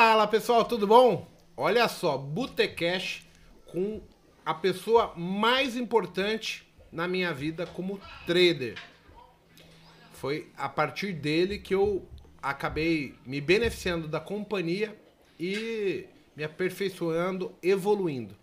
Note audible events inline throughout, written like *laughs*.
Fala pessoal, tudo bom? Olha só, Botecash com a pessoa mais importante na minha vida como trader. Foi a partir dele que eu acabei me beneficiando da companhia e me aperfeiçoando, evoluindo.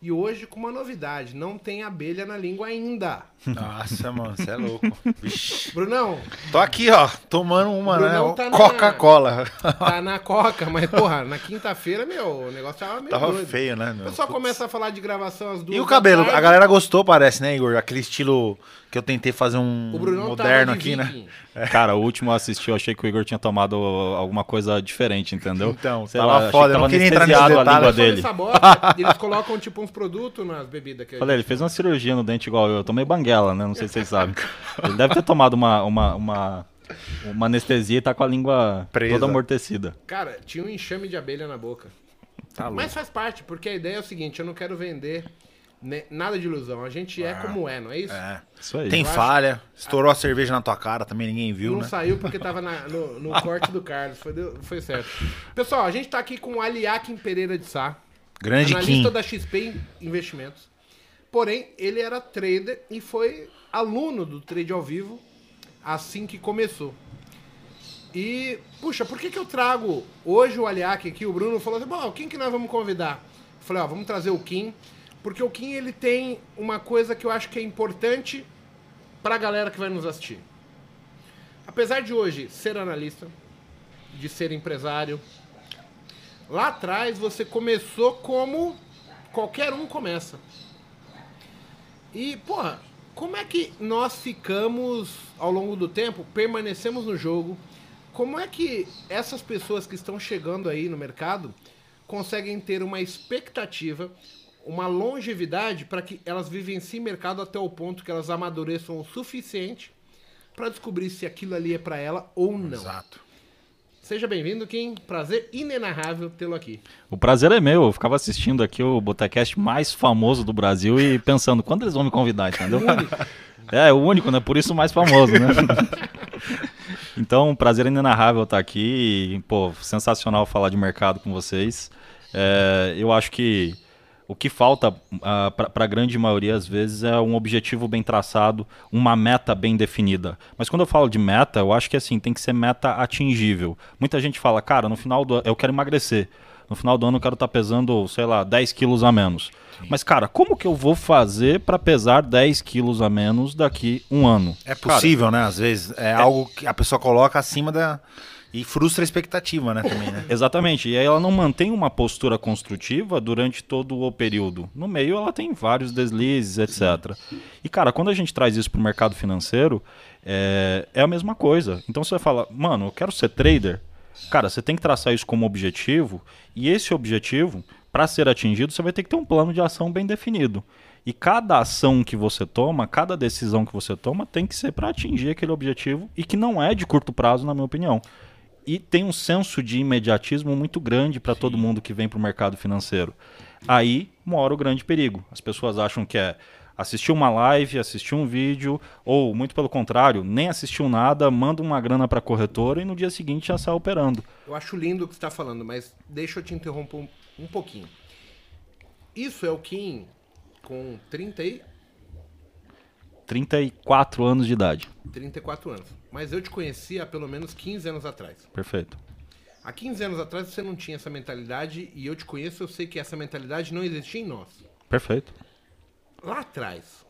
E hoje com uma novidade, não tem abelha na língua ainda. Nossa, mano, você é louco. Vixe. Brunão, Tô aqui, ó, tomando uma, Brunão né? tá Coca-Cola. tá na coca, mas porra, na quinta-feira, meu, o negócio tava meio Tava doido. feio, né, O meu? pessoal Putz. começa a falar de gravação às duas E o cabelo? tarde. A galera gostou, parece, né, Igor? Aquele estilo que eu tentei fazer um moderno aqui, né? viking. Cara, o último eu assisti, eu achei que o Igor tinha tomado alguma coisa diferente, entendeu? Então, Sei tava lá, foda, eu não tava queria entrar nesse anestesiado a detalhe. língua dele. bosta, eles colocam tipo uns produtos nas bebidas que Falei, ele fez uma cirurgia no dente igual eu. Eu tomei banguela, né? Não sei se vocês sabem. Ele deve ter tomado uma, uma, uma, uma anestesia e tá com a língua Presa. toda amortecida. Cara, tinha um enxame de abelha na boca. Tá. Mas faz parte, porque a ideia é o seguinte, eu não quero vender nada de ilusão. A gente é como é, não é isso? É. Isso aí. Tem Eu acho- falha, estourou a cerveja na tua cara, também ninguém viu, não né? saiu porque tava na- no, no *laughs* corte do Carlos. Foi, foi certo. Pessoal, a gente tá aqui com o Aliakim Pereira de Sá. Grande analista Kim. da XP Investimentos. Porém, ele era trader e foi aluno do trade ao vivo assim que começou. E, puxa, por que, que eu trago hoje o Aliak aqui? O Bruno falou assim: bom, quem que nós vamos convidar? Eu falei: ó, vamos trazer o Kim, porque o Kim ele tem uma coisa que eu acho que é importante pra galera que vai nos assistir. Apesar de hoje ser analista, de ser empresário, Lá atrás você começou como qualquer um começa. E, porra, como é que nós ficamos ao longo do tempo, permanecemos no jogo? Como é que essas pessoas que estão chegando aí no mercado conseguem ter uma expectativa, uma longevidade para que elas vivenciem mercado até o ponto que elas amadureçam o suficiente para descobrir se aquilo ali é para ela ou não? Exato. Seja bem-vindo, Kim. Prazer inenarrável tê-lo aqui. O prazer é meu. Eu ficava assistindo aqui o Botecast mais famoso do Brasil e pensando, quando eles vão me convidar, entendeu? *laughs* É, o único, né? Por isso o mais famoso, né? *laughs* então, prazer inenarrável estar aqui. E, pô, sensacional falar de mercado com vocês. É, eu acho que o que falta para a grande maioria, às vezes, é um objetivo bem traçado, uma meta bem definida. Mas quando eu falo de meta, eu acho que assim, tem que ser meta atingível. Muita gente fala, cara, no final do ano eu quero emagrecer. No final do ano eu quero estar pesando, sei lá, 10 quilos a menos. Mas, cara, como que eu vou fazer para pesar 10 quilos a menos daqui um ano? É Cara, possível, né? Às vezes é, algo que a pessoa coloca acima da. E frustra a expectativa, né? Também, né? *laughs* Exatamente. E aí ela não mantém uma postura construtiva durante todo o período. No meio ela tem vários deslizes, etc. E, cara, quando a gente traz isso para o mercado financeiro, é, é a mesma coisa. Então você fala, mano, eu quero ser trader. Cara, você tem que traçar isso como objetivo. E esse objetivo, para ser atingido, você vai ter que ter um plano de ação bem definido. E cada ação que você toma, cada decisão que você toma, tem que ser para atingir aquele objetivo e que não é de curto prazo, na minha opinião. E tem um senso de imediatismo muito grande para todo mundo que vem para o mercado financeiro. Aí mora o grande perigo. As pessoas acham que é assistir uma live, assistir um vídeo, ou muito pelo contrário, nem assistiu nada, manda uma grana para a corretora e no dia seguinte já sai operando. Eu acho lindo o que você está falando, mas deixa eu te interromper um, um pouquinho. Isso é o Kim com 30 e 34 anos de idade. 34 anos. Mas eu te conheci há pelo menos 15 anos atrás. Perfeito. Há 15 anos atrás você não tinha essa mentalidade e eu te conheço, eu sei que essa mentalidade não existia em nós. Perfeito. Lá atrás,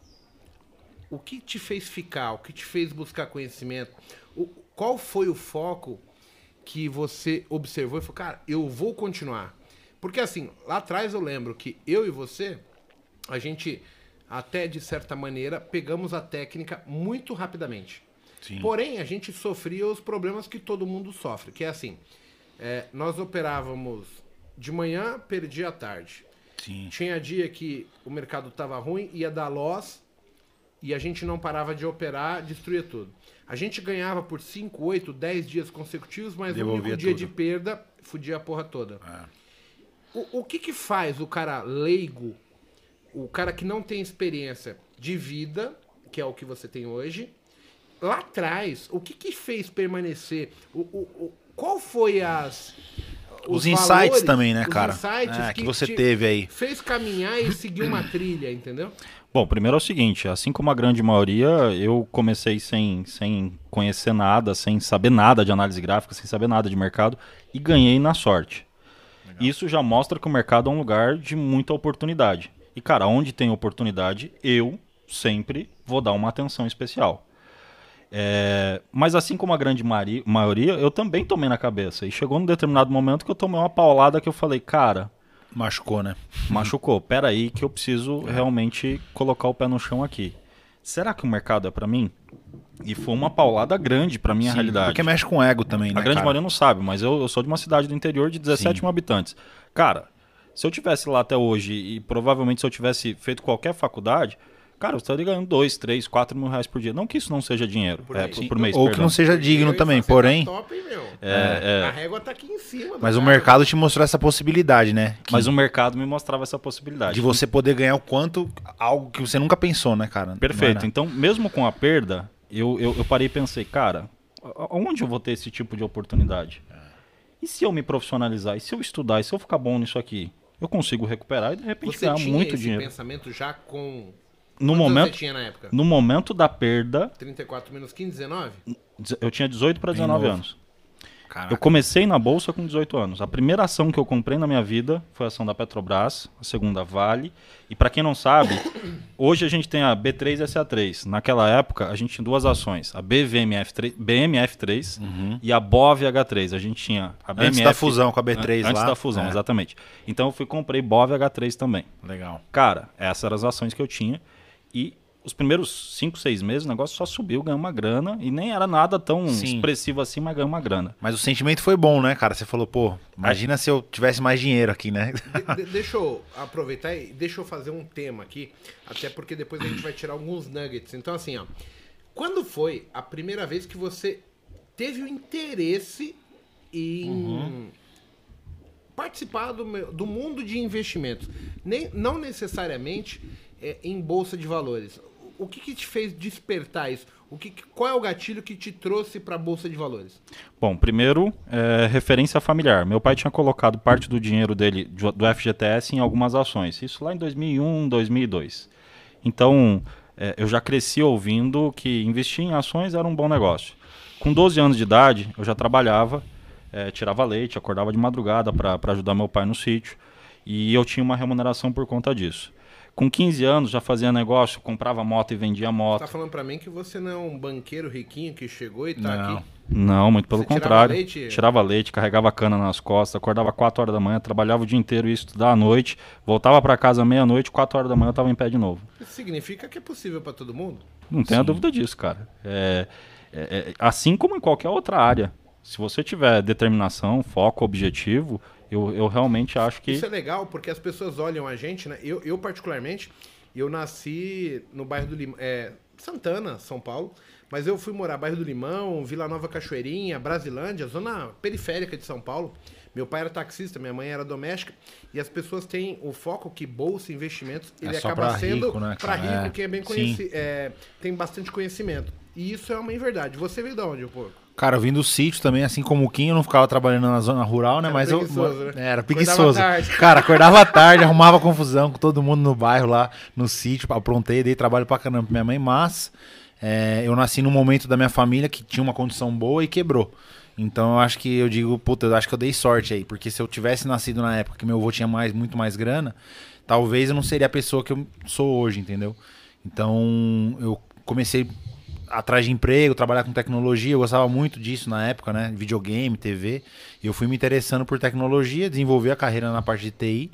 o que te fez ficar, o que te fez buscar conhecimento? O, qual foi o foco que você observou e falou, cara, eu vou continuar? Porque assim, lá atrás eu lembro que eu e você, a gente até de certa maneira pegamos a técnica muito rapidamente. Sim. Porém, a gente sofria os problemas que todo mundo sofre, que é assim, é, nós operávamos de manhã, perdia à tarde. Sim. Tinha dia que o mercado estava ruim, ia dar loss e a gente não parava de operar, destruía tudo. A gente ganhava por 5, 8, 10 dias consecutivos, mas o único dia tudo. de perda fudia a porra toda. É. O, o que que faz o cara leigo, o cara que não tem experiência de vida, que é o que você tem hoje, lá atrás, o que que fez permanecer? O, o, o- qual foi as Os, insights valores, também, né, os cara? insights É, que, você te teve aí. Fez caminhar e seguir uma trilha, entendeu? Bom, primeiro é o seguinte, assim como a grande maioria, eu comecei sem, sem conhecer nada, sem saber nada de análise gráfica, sem saber nada de mercado e ganhei na sorte. Isso já mostra que o mercado é um lugar de muita oportunidade. E, cara, onde tem oportunidade, eu sempre vou dar uma atenção especial. É, mas assim como a grande maioria, eu também tomei na cabeça. E chegou num determinado momento que eu tomei uma paulada que eu falei, cara, Machucou, né? machucou. Pera aí que eu preciso realmente colocar o pé no chão aqui. Será que o mercado é pra mim? E foi uma paulada grande pra minha Sim, realidade. Porque mexe com ego também, né? A grande cara? maioria não sabe, mas eu, eu sou de uma cidade do interior de 17 mil habitantes. Cara, se eu tivesse lá até hoje e provavelmente se eu tivesse feito qualquer faculdade, cara, eu estaria ganhando 2, 3, 4 mil reais por dia. Não que isso não seja dinheiro, Por é, por, por mês, Ou que perdão. não seja digno Eu também, você tá porém. top, hein, meu? É, é. A régua tá aqui em cima. Mas o cara. mercado te mostrou essa possibilidade, né? Que- Mas o mercado me mostrava essa possibilidade. de você poder ganhar o quanto, algo que você nunca pensou, né, cara? Perfeito. Então, mesmo com a perda, eu, eu, eu parei e pensei, cara, onde eu vou ter esse tipo de oportunidade? E se eu me profissionalizar? E se eu estudar? E se eu ficar bom nisso aqui? Eu consigo recuperar e de repente Você ganhar tinha muito esse dinheiro. pensamento já com... No momento, você tinha na época? no momento da perda, 34 menos 15, 19? deze- eu tinha 18 para Bem 19 novo. anos. Caraca. Eu comecei na bolsa com 18 anos. A primeira ação que eu comprei na minha vida foi a ação da Petrobras, a segunda Vale. E para quem não sabe, *coughs* hoje a gente tem a B3 e a SA3. Naquela época, a gente tinha duas ações, a BVMF3, BMF3 e a BOV-H3. A gente tinha a BMF... Antes da fusão com a B3 An- Antes lá. da fusão, É. exatamente. Então eu fui comprei BOV-H3 também. Legal. Cara, essas eram as ações que eu tinha. E os primeiros 5, 6 meses o negócio só subiu, ganhou uma grana. E nem era nada tão Sim. expressivo assim, mas ganhou uma grana. Mas o sentimento foi bom, né, cara? Você falou, pô, imagina se eu tivesse mais dinheiro aqui, né? De- de- deixa eu aproveitar e deixa eu fazer um tema aqui, até porque depois a gente vai tirar alguns nuggets. Então, assim, ó. Quando foi a primeira vez que você teve o interesse em Uhum. participar do, meu- do mundo de investimentos? Nem, não necessariamente é, em bolsa de valores. O que, que te fez despertar isso? O que, qual é o gatilho que te trouxe para a bolsa de valores? Bom, primeiro, é, referência familiar. Meu pai tinha colocado parte do dinheiro dele, do do FGTS, em algumas ações. Isso lá em 2001, 2002. Então, é, eu já cresci ouvindo que investir em ações era um bom negócio. Com 12 anos de idade, eu já trabalhava, é, tirava leite, acordava de madrugada para ajudar meu pai no sítio. E eu tinha uma remuneração por conta disso. Com 15 anos, já fazia negócio, comprava moto e vendia moto. Tá falando para mim que você não é um banqueiro riquinho que chegou e tá Não. aqui. Não, muito pelo Você tirava contrário. leite? Tirava leite, carregava cana nas costas, acordava 4 horas da manhã, trabalhava o dia inteiro, ia estudar à noite, voltava para casa meia-noite, 4 horas da manhã eu tava em pé de novo. Isso significa que é possível para todo mundo. Não tenha dúvida disso, cara. É, é- é- assim como em qualquer outra área. Se você tiver determinação, foco, objetivo, eu, eu realmente acho que. Isso é legal porque as pessoas olham a gente, né? Eu, eu particularmente, eu nasci no bairro do Limão, é, Santana, São Paulo, mas eu fui morar bairro do Limão, Vila Nova Cachoeirinha, Brasilândia, zona periférica de São Paulo. Meu pai era taxista, minha mãe era doméstica, e as pessoas têm o foco que bolsa, investimentos, ele só acaba sendo rico, né, para rico, É, quem é bem conhecido, é, tem bastante conhecimento. E isso é uma verdade. Você veio de onde, um pouco? Cara, eu vim do sítio também, assim como o Kim, eu não ficava trabalhando na zona rural, né? Era mas eu. preguiçoso, né? É, Era Acordava preguiçoso. tarde. *laughs* Cara, acordava tarde, arrumava confusão com todo mundo no bairro lá, no sítio, aprontei, dei trabalho pra caramba pra minha mãe, mas é, eu nasci num momento da minha família que tinha uma condição boa e quebrou. Então eu acho que eu digo, puta, eu acho que eu dei sorte aí, porque se eu tivesse nascido na época que meu avô tinha mais, muito mais grana, talvez eu não seria a pessoa que eu sou hoje, entendeu? Então eu comecei atrás de emprego, trabalhar com tecnologia, eu gostava muito disso na época, né? Videogame, TV. Eu fui me interessando por tecnologia, desenvolvi a carreira na parte de TI.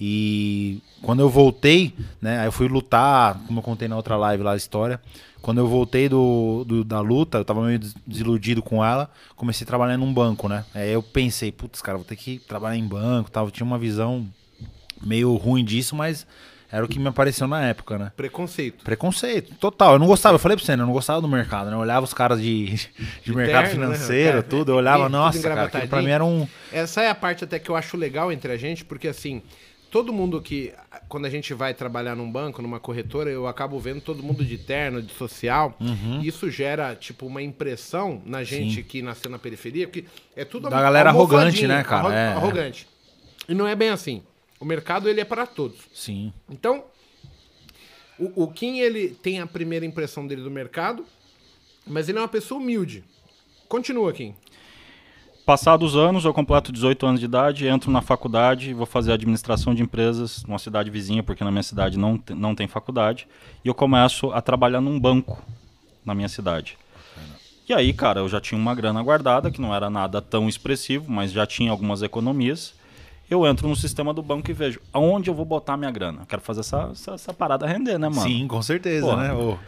E quando eu voltei, né? Aí eu fui lutar, como eu contei na outra live lá a história. Quando eu voltei do, do- da luta, eu tava meio des- desiludido com ela, comecei a trabalhar num banco, né? Aí eu pensei, putz, cara, vou ter que trabalhar em banco, tal. Tinha uma visão meio ruim disso, mas era o que me apareceu na época, né? Preconceito. Preconceito, total. Eu não gostava, eu falei pra você, né? Eu não gostava do mercado, né? Eu olhava os caras de, *laughs* de mercado terno, né? financeiro, Cara, tudo. Eu olhava, nossa, cara, aquilo pra mim era um. Essa é a parte até que eu acho legal entre a gente, porque assim, todo mundo que. Quando a gente vai trabalhar num banco, numa corretora, eu acabo vendo todo mundo de terno, de social. E isso gera, tipo, uma impressão na gente Sim. que nasceu na periferia, porque é tudo Da galera arrogante, né, cara? arro- é. arrogante. E não é bem assim. O mercado, ele é para todos. Sim. Então, o, o Kim, ele tem a primeira impressão dele do mercado, mas ele é uma pessoa humilde. Continua, Kim. Passados os anos, eu completo 18 anos de idade, entro na faculdade, vou fazer administração de empresas numa cidade vizinha, porque na minha cidade não, te- não tem faculdade, e eu começo a trabalhar num banco na minha cidade. E aí, cara, eu já tinha uma grana guardada, que não era nada tão expressivo, mas já tinha algumas economias. Eu entro no sistema do banco e vejo aonde eu vou botar minha grana. Eu quero fazer essa, essa, essa parada render, né, mano? Sim, com certeza, Porra. né?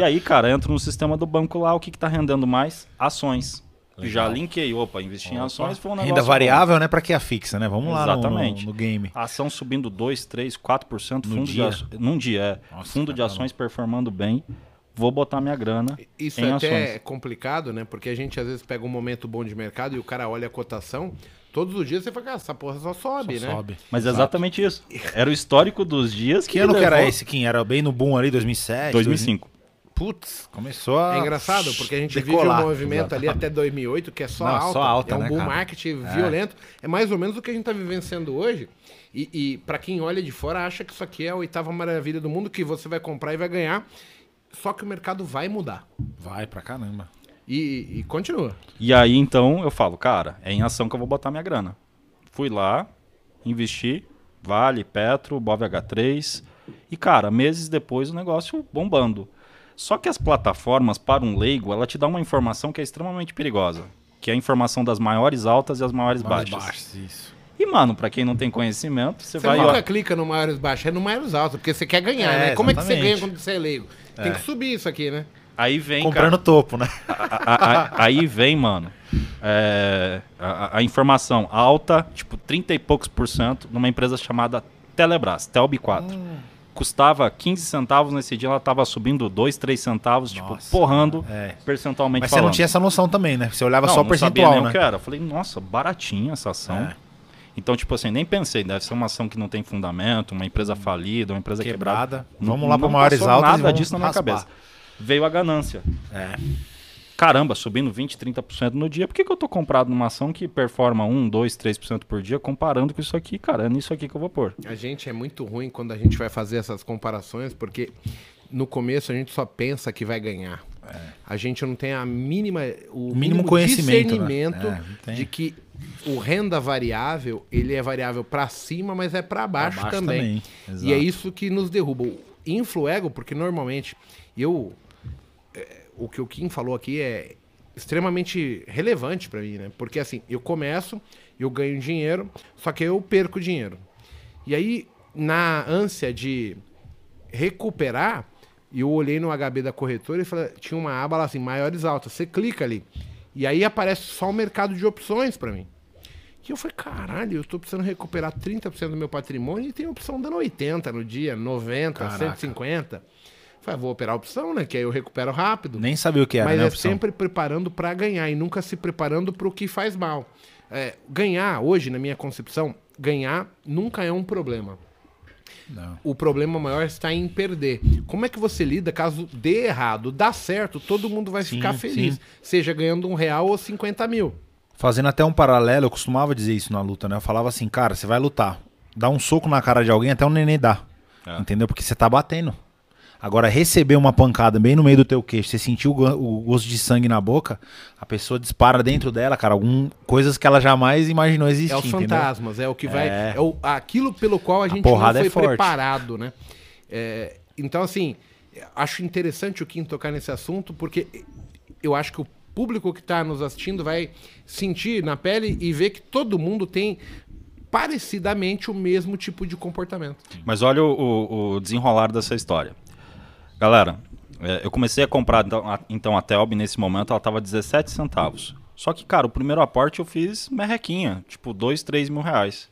E aí, cara, entro no sistema do banco lá, o que, que tá rendendo mais? Ações. Já Legal. linkei, opa, investir em ações foi um negócio Renda bom. variável, né? Pra que a fixa, né? Vamos lá no- Exatamente. No, no game. Ação subindo 2, 3, 4% No fundo dia? de aço- num dia, é. Nossa, fundo de caramba. ações performando bem. Vou botar minha grana Isso em é ações. até complicado, né? Porque a gente às vezes pega um momento bom de mercado e o cara olha a cotação. Todos os dias você fala, cara, essa porra só sobe, Só né? sobe. Mas é exatamente isso. Era o histórico dos dias que, Que ano que era esse, Kim? Era bem no boom ali, 2007? 2005. Putz, começou a. É engraçado, porque a gente decolar. vive um movimento ali até 2008 que é só Não, alta. só alta, é um né, bull cara? market É. violento. É mais ou menos o que a gente tá vivenciando hoje. E, e para quem olha de fora, acha que isso aqui é a oitava maravilha do mundo, que você vai comprar e vai ganhar. Só que o mercado vai mudar. Vai pra caramba. E, e continua. E aí, então, eu falo, cara, é em ação que eu vou botar minha grana. Fui lá, investi, Vale, Petro, Bov H3. E, cara, meses depois o negócio bombando. Só que as plataformas, para um leigo, ela te dá uma informação que é extremamente perigosa. Que é a informação das maiores altas e as maiores Mais baixas. baixos, isso. E, mano, pra quem não tem conhecimento, você Você vai... nunca Ó, clica no maiores baixos, é no maiores altos, porque você quer ganhar, É, né? Como é que você exatamente. ganha quando você é leigo? Tem que subir isso aqui, né? aí vem, Comprando cara, topo, né? a- a- a- aí vem, mano, é, a, a informação alta, tipo 30 e poucos por cento, numa empresa chamada Telebrás, Telb 4. Hum. Custava 15 centavos, nesse dia ela tava subindo 2, 3 centavos, tipo, Nossa, porrando é. percentualmente Mas você falando. não tinha essa noção também, né? Você olhava Não, só o não sabia percentual, nem né? o que era. Eu falei, nossa, baratinha essa ação. É. Então, tipo assim, nem pensei, deve ser uma ação que não tem fundamento, uma empresa falida, uma empresa quebrada. Quebrada. Vamos lá para maiores altas e nada vamos disso na minha raspar. cabeça. Veio a ganância. É. Caramba, subindo 20, 30% no dia. Por que, que eu tô comprado numa ação que performa 1, 2, 3% por dia, comparando com isso aqui, cara? É nisso aqui que eu vou pôr. A gente é muito ruim quando a gente vai fazer essas comparações, porque no começo a gente só pensa que vai ganhar. A gente não tem a mínima, o Mínimo conhecimento, né? É, de que o renda variável, ele é variável para cima, mas é para baixo, baixo também. também, E é isso que nos derruba. O influego, porque normalmente eu é, o que o Kim falou aqui é extremamente relevante para mim, né? Porque assim, eu começo, eu ganho dinheiro, só que eu perco dinheiro. E aí, na ânsia de recuperar, eu olhei no HB da corretora e falei, tinha uma aba lá assim, maiores altas. Você clica ali. E aí aparece só o mercado de opções para mim. E eu falei, caralho, eu tô precisando recuperar 30% do meu patrimônio e tem opção dando 80 no dia, 90, Caraca. 150. Falei, ah, vou operar a opção, né? Que aí eu recupero rápido. Nem sabia o que era, Mas né? é opção. sempre preparando para ganhar e nunca se preparando para o que faz mal. É, ganhar, hoje, na minha concepção, ganhar nunca é um problema. Não. O problema maior está em perder. Como é que você lida caso dê errado? Dá certo, todo mundo vai Sim, ficar feliz. sim. Seja ganhando um real ou 50 mil. Fazendo até um paralelo, eu costumava dizer isso na luta, né? Eu falava assim, cara, você vai lutar. Dá um soco na cara de alguém, até um neném dá. É. Entendeu? Porque você tá batendo. Agora, receber uma pancada bem no meio do teu queixo, você sentiu o go- o gosto de sangue na boca, a pessoa dispara dentro dela, cara, algum, coisas que ela jamais imaginou existir. É os entendeu? fantasmas, é o que vai. É. É, o, aquilo pelo qual a gente não porrada é foi forte. preparado, né? É, então, assim, acho interessante o Kim tocar nesse assunto, porque eu acho que o público que está nos assistindo vai sentir na pele e ver que todo mundo tem parecidamente o mesmo tipo de comportamento. Mas olha o, o- o desenrolar dessa história. Galera, é, eu comecei a comprar então a, então a Telb nesse momento, ela tava 17 centavos. Só que, cara, o primeiro aporte eu fiz merrequinha, tipo 2, 3 mil reais.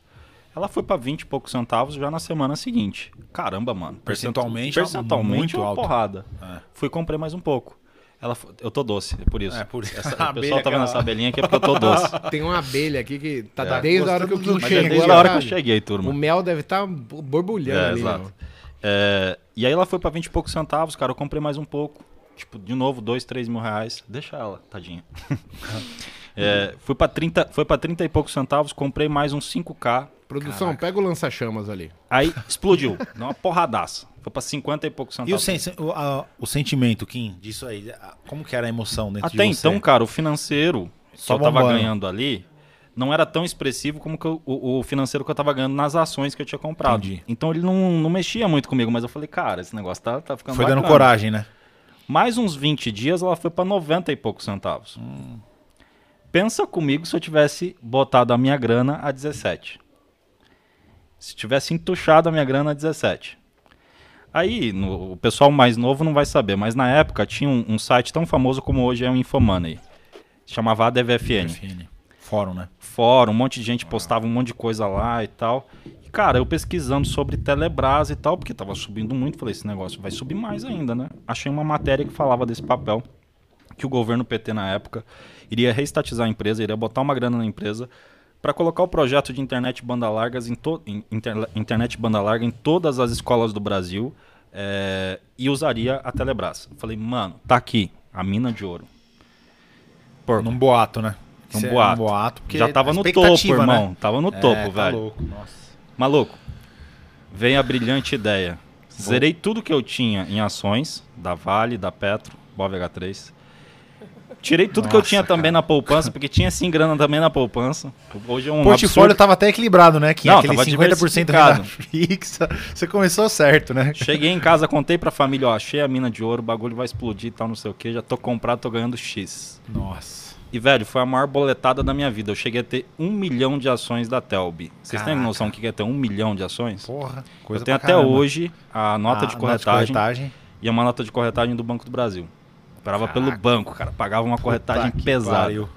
Ela foi pra 20 e poucos centavos já na semana seguinte. Caramba, mano. Percentualmente, percentualmente muito uma alto. porrada. É. Fui e comprei mais um pouco. Ela, eu tô doce, é por isso. É, por isso. Essa, *laughs* o pessoal tá vendo aquela- essa abelhinha aqui é porque eu tô doce. *laughs* Tem uma abelha aqui que tá É. desde a hora que é chegou. desde ela a hora que tá- eu cheguei, turma. O mel deve estar borbulhando É, ali. exato. meu. É, e aí ela foi pra 20 e poucos centavos, cara. Eu comprei mais um pouco. Tipo, de novo, 2, 3 mil reais. Deixa ela, tadinha. *laughs* É, fui pra 30, foi pra 30 e poucos centavos, comprei mais uns 5K. Produção, pega o lança-chamas ali. Aí explodiu. Deu uma porradaça. Foi pra 50 e poucos E o, centavos. sen- o, a- o sentimento, Kim, disso aí? Como que era a emoção dentro Até de você? então, cara, o financeiro que Só eu tava ganhando ali não era tão expressivo como eu- o, o financeiro que eu tava ganhando nas ações que eu tinha comprado. Entendi. Então ele não, não mexia muito comigo, mas eu falei, cara, esse negócio tá, tá ficando Foi dando bacana. coragem, né? Mais uns 20 dias ela foi pra 90 e poucos centavos. Pensa comigo se eu tivesse botado a minha grana a 17. Se tivesse entuchado a minha grana a 17. Aí, no- o pessoal mais novo não vai saber, mas na época tinha um, um site tão famoso como hoje é o Infomoney. Chamava ADVFN. FN. Fórum, né? Fórum, um monte de gente postava um monte de coisa lá e tal. E, cara, eu pesquisando sobre Telebrás e tal, porque tava subindo muito, falei, esse negócio vai subir mais ainda, né? Achei uma matéria que falava desse papel, que o governo PT na época iria reestatizar a empresa, iria botar uma grana na empresa para colocar o projeto de internet banda largas em, to inter- internet banda larga em todas as escolas do Brasil eh, e usaria a Telebrás. Falei, mano, tá aqui a mina de ouro. Porco. Num boato, né? Um Isso é boato. boato porque Já tava no topo, expectativa, irmão. né? Tava no É, topo, tá velho. louco. Nossa. Maluco, vem a brilhante ideia. Zerei tudo que eu tinha em ações, da Vale, da Petro, BovH3. Tirei tudo que eu Nossa, tinha também cara. na poupança, porque tinha sim grana também na poupança. Hoje é um O portfólio absurdo. tava até equilibrado, né? Kim? Não, Aquele tava 50% renda fixa. Você começou certo, né? Cheguei em casa, contei pra família, ó, achei a mina de ouro, o bagulho vai explodir e tal, não sei o que, já tô comprado, tô ganhando X. Nossa. E, velho, foi a maior boletada da minha vida. Eu cheguei a ter um milhão de ações da Telb. Vocês têm noção do que é ter um milhão de ações? Porra. Coisa eu tenho até caramba. hoje a nota Ah, de corretagem corretagem. e uma nota de corretagem do Banco do Brasil. Operava pelo banco, cara. Pagava uma corretagem Puta pesada. pariu.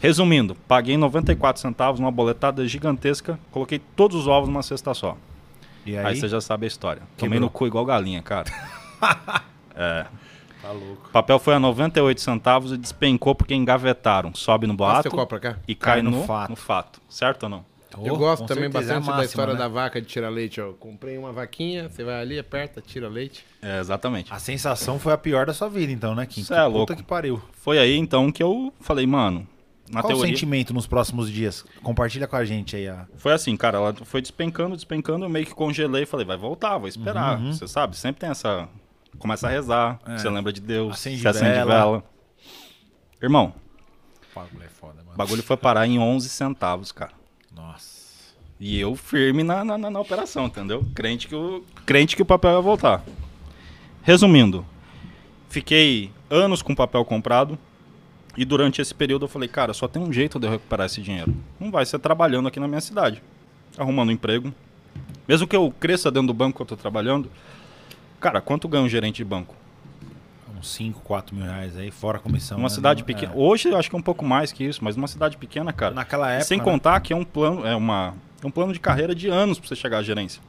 Resumindo, paguei 94 centavos numa boletada gigantesca, coloquei todos os ovos numa cesta só. E Aí, aí, você já sabe a história. Tomei Quebrou. no cu igual galinha, cara. *laughs* é. Tá louco. O papel foi a 98 centavos e despencou porque engavetaram. Sobe no boato e cai, Cai no no, fato. no fato. Certo ou não? Eu Oh, gosto com também certeza, é bastante da máxima, história né? da vaca de tirar leite, ó. Comprei uma vaquinha, você vai ali, aperta, tira leite. É, exatamente. A sensação foi a pior da sua vida, então, né, Kim? Que é puta louco. que pariu. Foi aí então que eu falei, mano, na Qual o teoria. sentimento nos próximos dias? Compartilha com a gente aí. A... Foi assim, cara, ela foi despencando, despencando, eu meio que congelei e falei, vai voltar, vou esperar. Uhum. Você sabe, sempre tem essa. Começa a rezar, você lembra de Deus, Acende você acende vela. vela. Irmão, O bagulho é foda, o mano. bagulho foi parar em 11 centavos, cara. Nossa. E eu firme na, na, na- na operação, entendeu? Crente que, o, crente que o papel ia voltar. Resumindo, fiquei anos com o papel comprado. E durante esse período eu falei, cara, só tem um jeito de eu recuperar esse dinheiro. Não vai ser trabalhando aqui na minha cidade. Arrumando um emprego. Mesmo que eu cresça dentro do banco que eu tô trabalhando. Cara, quanto ganha um gerente de banco? Uns 5, 4 mil reais aí, fora a comissão. Uma né? cidade Não- pequena. é. Hoje eu acho que é um pouco mais que isso, mas uma cidade pequena, cara. Naquela época. Sem né? contar que é um plano, é uma, é um plano de carreira de anos para você chegar à gerência.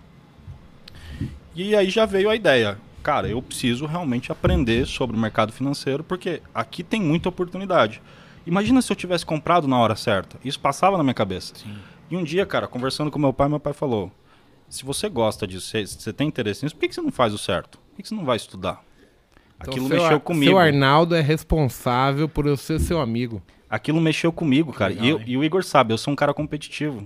E aí já veio a ideia, cara, eu preciso realmente aprender sobre o mercado financeiro, porque aqui tem muita oportunidade. Imagina se eu tivesse comprado na hora certa. Isso passava na minha cabeça. Sim. E um dia, cara, conversando com meu pai, meu pai falou: se você gosta disso, se você tem interesse nisso, por que que você não faz o certo? Por que que você não vai estudar? Então, Aquilo mexeu Ar- comigo. Seu Arnaldo é responsável por eu ser seu amigo. Aquilo mexeu comigo, cara. Legal, e, eu- e o Igor sabe, eu sou um cara competitivo.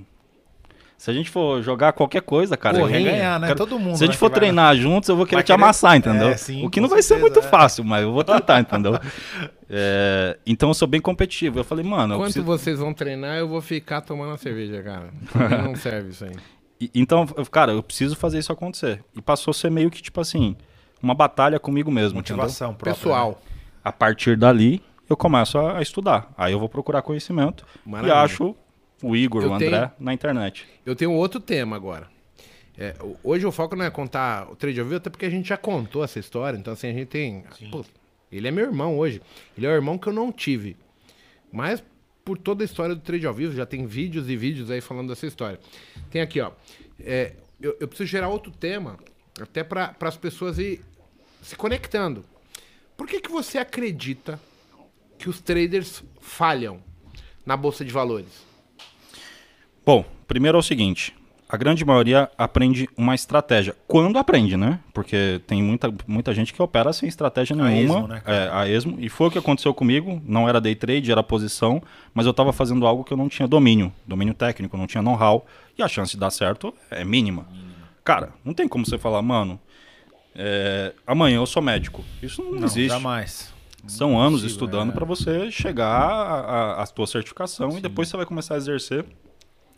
Se a gente for jogar qualquer coisa, cara, Pô, eu- ganhar, né? cara, Todo mundo, Se a né, gente for vai- treinar juntos, eu vou querer Vai te querer- amassar, entendeu? É, sim, o que não vai ser certeza, muito é. fácil, mas eu vou tentar, *laughs* entendeu? É, então eu sou bem competitivo. Eu falei, mano, eu Enquanto preciso... vocês vão treinar, eu vou ficar tomando a cerveja, cara. *laughs* Não serve isso aí. E- Então, cara, eu preciso fazer isso acontecer. E passou a ser meio que, tipo assim, uma batalha comigo mesmo? Motivação própria, Pessoal, né? A partir dali, eu começo a, a estudar. Aí eu vou procurar conhecimento Maravilha. e acho o Igor, Eu o André, tenho- na internet. eu tenho outro tema agora. É, hoje o foco não é contar o trade ao vivo, até porque a gente já contou essa história. Então, assim, a gente tem. Pô, ele é meu irmão hoje. Ele é o irmão que eu não tive. Mas por toda a história do trade ao vivo, já tem vídeos e vídeos aí falando dessa história. Tem aqui, ó. é, eu, eu preciso gerar outro tema, até para as pessoas ir se conectando. Por que, que você acredita que os traders falham na bolsa de valores? Bom, primeiro é o seguinte: a grande maioria aprende uma estratégia. Quando aprende, né? Porque tem muita, muita gente que opera sem estratégia nenhuma. esmo, né, é, a esmo. E foi o que aconteceu comigo. Não era day trade, era posição, mas eu estava fazendo algo que eu não tinha domínio. Domínio técnico, não tinha know-how. E a chance de dar certo é mínima. Cara, não tem como você falar, mano, é, amanhã eu sou médico. Isso não, Não, existe. jamais. São anos Impossível, estudando é. para você chegar à tua certificação e depois você vai começar a exercer.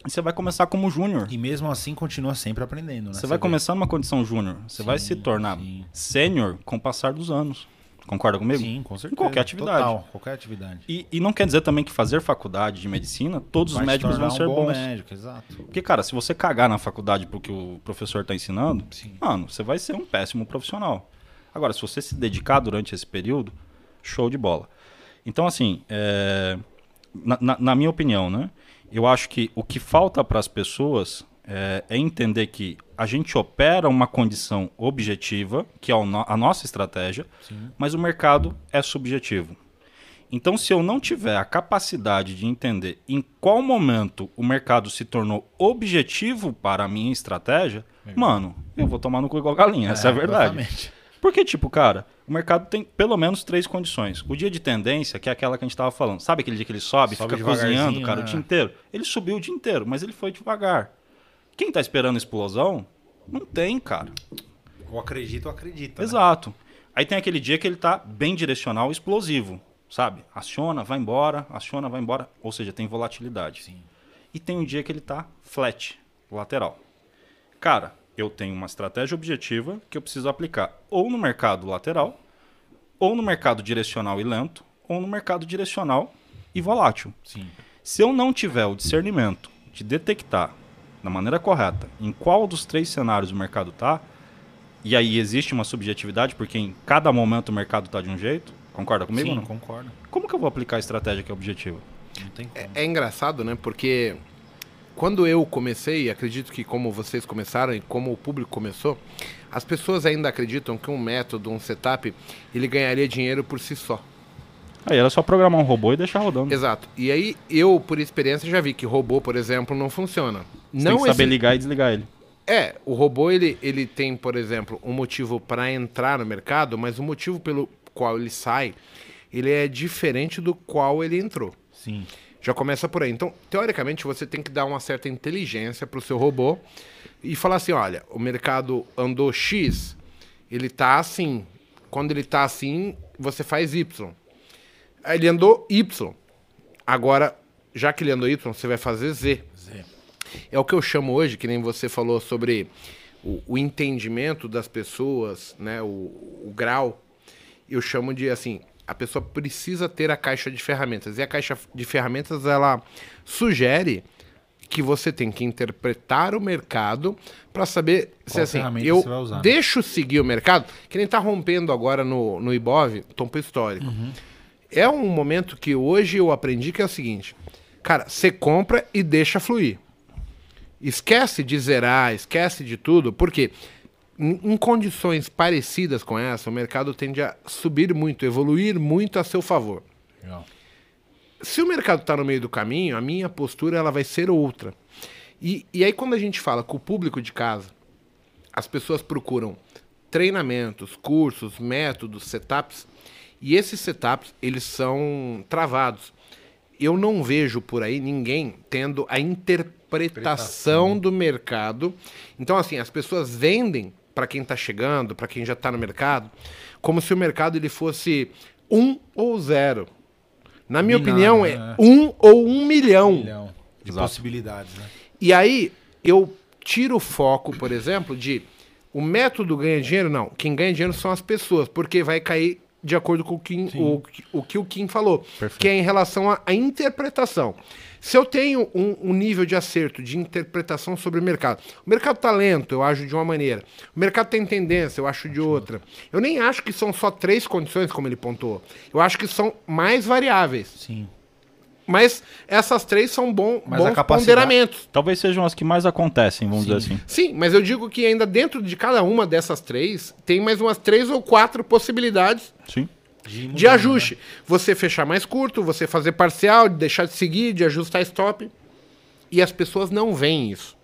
E você vai começar como júnior. E mesmo assim continua sempre aprendendo, né? Você vai vê. começar numa condição júnior. Você vai se tornar sênior com o passar dos anos. Concorda comigo? Sim, com certeza. Em qualquer atividade. Total, qualquer atividade. E, e não quer dizer também que fazer faculdade de medicina, todos Vai os médicos vão um ser bom bons. médico, exato. Porque, cara, se você cagar na faculdade porque o professor está ensinando, Sim. mano, você vai ser um péssimo profissional. Agora, se você se dedicar durante esse período, show de bola. Então, assim, é, na, na- na minha opinião, né? Eu acho que o que falta para as pessoas é, é entender que a gente opera uma condição objetiva, que é a nossa estratégia, mas o mercado é subjetivo. Então, se eu não tiver a capacidade de entender em qual momento o mercado se tornou objetivo para a minha estratégia, mano, eu vou tomar no cu igual galinha. Essa é a verdade. exatamente. Porque, tipo, cara, o mercado tem pelo menos três condições. O dia de tendência, que é aquela que a gente tava falando. Sabe aquele dia que ele sobe, Sobe fica cozinhando, cara, o né? dia inteiro? Ele subiu o dia inteiro, mas ele foi devagar. Quem tá esperando explosão, não tem, cara. Ou acredita ou acredita. né? Exato. Aí tem aquele dia que ele tá bem direcional, explosivo, sabe? Aciona, vai embora, aciona, vai embora. Ou seja, tem volatilidade. Sim. E tem um dia que ele tá flat, lateral. Cara, eu tenho uma estratégia objetiva que eu preciso aplicar ou no mercado lateral, ou no mercado direcional e lento, ou no mercado direcional e volátil. Sim. Se eu não tiver o discernimento de detectar da maneira correta em qual dos três cenários o mercado está, e aí existe uma subjetividade, porque em cada momento o mercado está de um jeito, concorda comigo? Sim, não? concordo. Como que eu vou aplicar a estratégia que é objetiva? Não tem como. É engraçado, né? Porque quando eu comecei, acredito que como vocês começaram e como o público começou, as pessoas ainda acreditam que um método, um setup, ele ganharia dinheiro por si só. Aí era só programar um robô e deixar rodando. Exato. E aí eu, por experiência, já vi que robô, por exemplo, não funciona. Você não tem que saber esse- ligar e desligar ele. É, o robô ele, ele tem, por exemplo, um motivo para entrar no mercado, mas o motivo pelo qual ele sai, ele é diferente do qual ele entrou. Sim. Já começa por aí. Então, teoricamente, você tem que dar uma certa inteligência para o seu robô e falar assim: olha, o mercado andou X, ele tá assim. Quando ele tá assim, você faz Y. Aí ele andou Y. Agora, já que ele andou Y, você vai fazer Z. Zé. É o que eu chamo hoje, que nem você falou sobre o, o entendimento das pessoas, né? O, o grau. Eu chamo de assim, a pessoa precisa ter a caixa de ferramentas. E a caixa de ferramentas, ela sugere que você tem que interpretar o mercado para saber se Qual assim, ferramenta eu usar, né? deixo seguir o mercado, que nem tá rompendo agora no, no Ibov, topo histórico. Uhum. É um momento que hoje eu aprendi que é o seguinte, cara, você compra e deixa fluir. Esquece de zerar, esquece de tudo, porque em em condições parecidas com essa, o mercado tende a subir muito, evoluir muito a seu favor. Legal. Se o mercado está no meio do caminho, a minha postura ela vai ser outra. E, e aí quando a gente fala com o público de casa, as pessoas procuram treinamentos, cursos, métodos, setups, e esses setups eles são travados. Eu não vejo por aí ninguém tendo a interpretação do mercado. Então assim, as pessoas vendem para quem está chegando, para quem já está no mercado, como se o mercado ele fosse um ou zero. Na minha opinião, é né? um ou um milhão. milhão de Exato. possibilidades, né? E aí eu tiro o foco, por exemplo, de o método ganha dinheiro, não. Quem ganha dinheiro são as pessoas, porque vai cair de acordo com o, Kim, o, o que o Kim falou, Perfeito. que é em relação à interpretação. Se eu tenho um, um nível de acerto, de interpretação sobre o mercado, o mercado tá lento, eu acho de uma maneira. O mercado tem tendência, eu acho de outra. Eu nem acho que são só três condições, como ele pontuou. Eu acho que são mais variáveis. Sim. Mas essas três são bom, Mas bons ponderamentos. Talvez sejam as que mais acontecem, vamos dizer assim. Sim, mas eu digo que ainda dentro de cada uma dessas três, tem mais umas três ou quatro possibilidades Sim. De de ajuste. né? Você fechar mais curto, você fazer parcial, de deixar de seguir, de ajustar stop. E as pessoas não veem isso.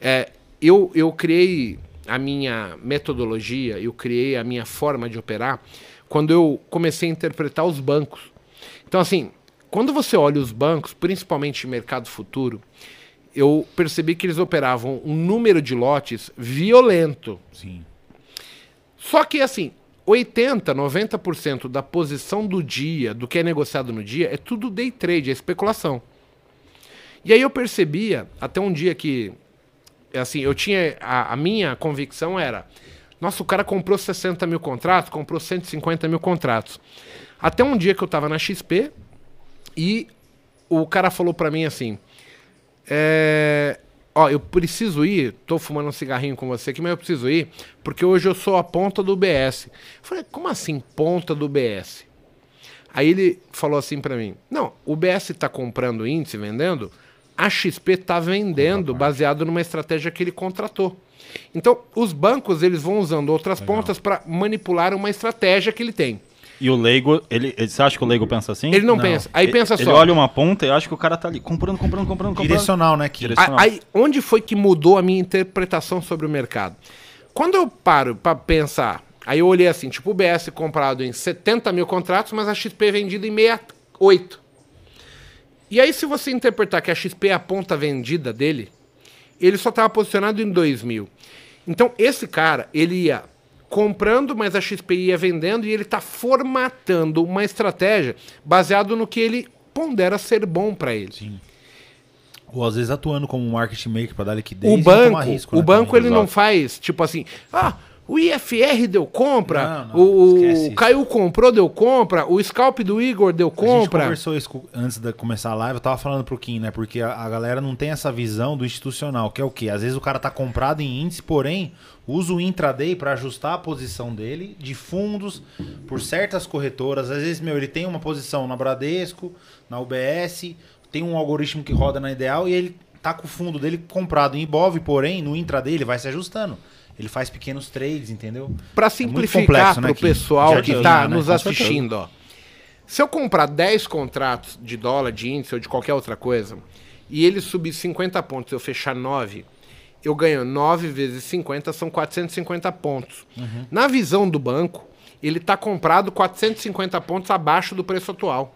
É, eu, eu criei a minha metodologia, eu criei a minha forma de operar quando eu comecei a interpretar os bancos. Então, assim, quando você olha os bancos, principalmente mercado futuro, eu percebi que eles operavam um número de lotes violento. Sim. Só que assim, 80, 90% da posição do dia, do que é negociado no dia, é tudo day trade, é especulação. E aí eu percebia, até um dia que, assim, eu tinha, a, a minha convicção era, nossa, o cara comprou 60 mil contratos, comprou 150 mil contratos. Até um dia que eu tava na XP e o cara falou pra mim assim, é, ó, eu preciso ir, tô fumando um cigarrinho com você aqui, mas eu preciso ir, porque hoje eu sou a ponta do BS. Eu falei, como assim ponta do BS? Aí ele falou assim pra mim, não, o BS tá comprando índice, vendendo, a XP tá vendendo baseado numa estratégia que ele contratou. Então, os bancos, eles vão usando outras pontas para manipular uma estratégia que ele tem. E o leigo, ele, ele- você acha que o leigo pensa assim? Ele não, Não. pensa. Aí pensa Ele só. olha uma ponta e acha que o cara tá ali comprando, comprando, comprando, comprando. Direcional, né? Que... Direc- A- Aí, onde foi que mudou a minha interpretação sobre o mercado? Quando eu paro para pensar, aí eu olhei assim, tipo o BS comprado em 70 mil contratos, mas a XP vendida em 68. E aí, se você interpretar que a XP é a ponta vendida dele, ele só estava posicionado em 2 mil. Então, esse cara, ele ia comprando, mas a XP ia vendendo e ele está formatando uma estratégia baseado no que ele pondera ser bom para ele. Ou às vezes atuando como um market maker para dar liquidez O e banco, tomar risco, o né, banco também. ele não faz tipo assim, ah, o IFR deu compra, Não, não, o, o. Caiu comprou, deu compra, o scalp do Igor deu A gente compra. conversou isso antes de começar a live, eu tava falando pro Kim, né? Porque a, a galera não tem essa visão do institucional, que é o quê? Às vezes o cara tá comprado em índice, porém, usa o intraday para ajustar a posição dele de fundos por certas corretoras. Às vezes, meu, ele tem uma posição na Bradesco, na UBS, tem um algoritmo que roda na Ideal e ele tá com o fundo dele comprado em Ibov, porém, no intraday ele vai se ajustando. Ele faz pequenos trades, entendeu? Para É simplificar complexo, para né, o Kim? pessoal que está né? nos Com certeza. assistindo, ó. Se eu comprar 10 contratos de dólar, de índice ou de qualquer outra coisa, e ele subir 50 pontos, eu fechar 9, eu ganho 9 vezes 50, são 450 pontos. Uhum. Na visão do banco, ele está comprado 450 pontos abaixo do preço atual.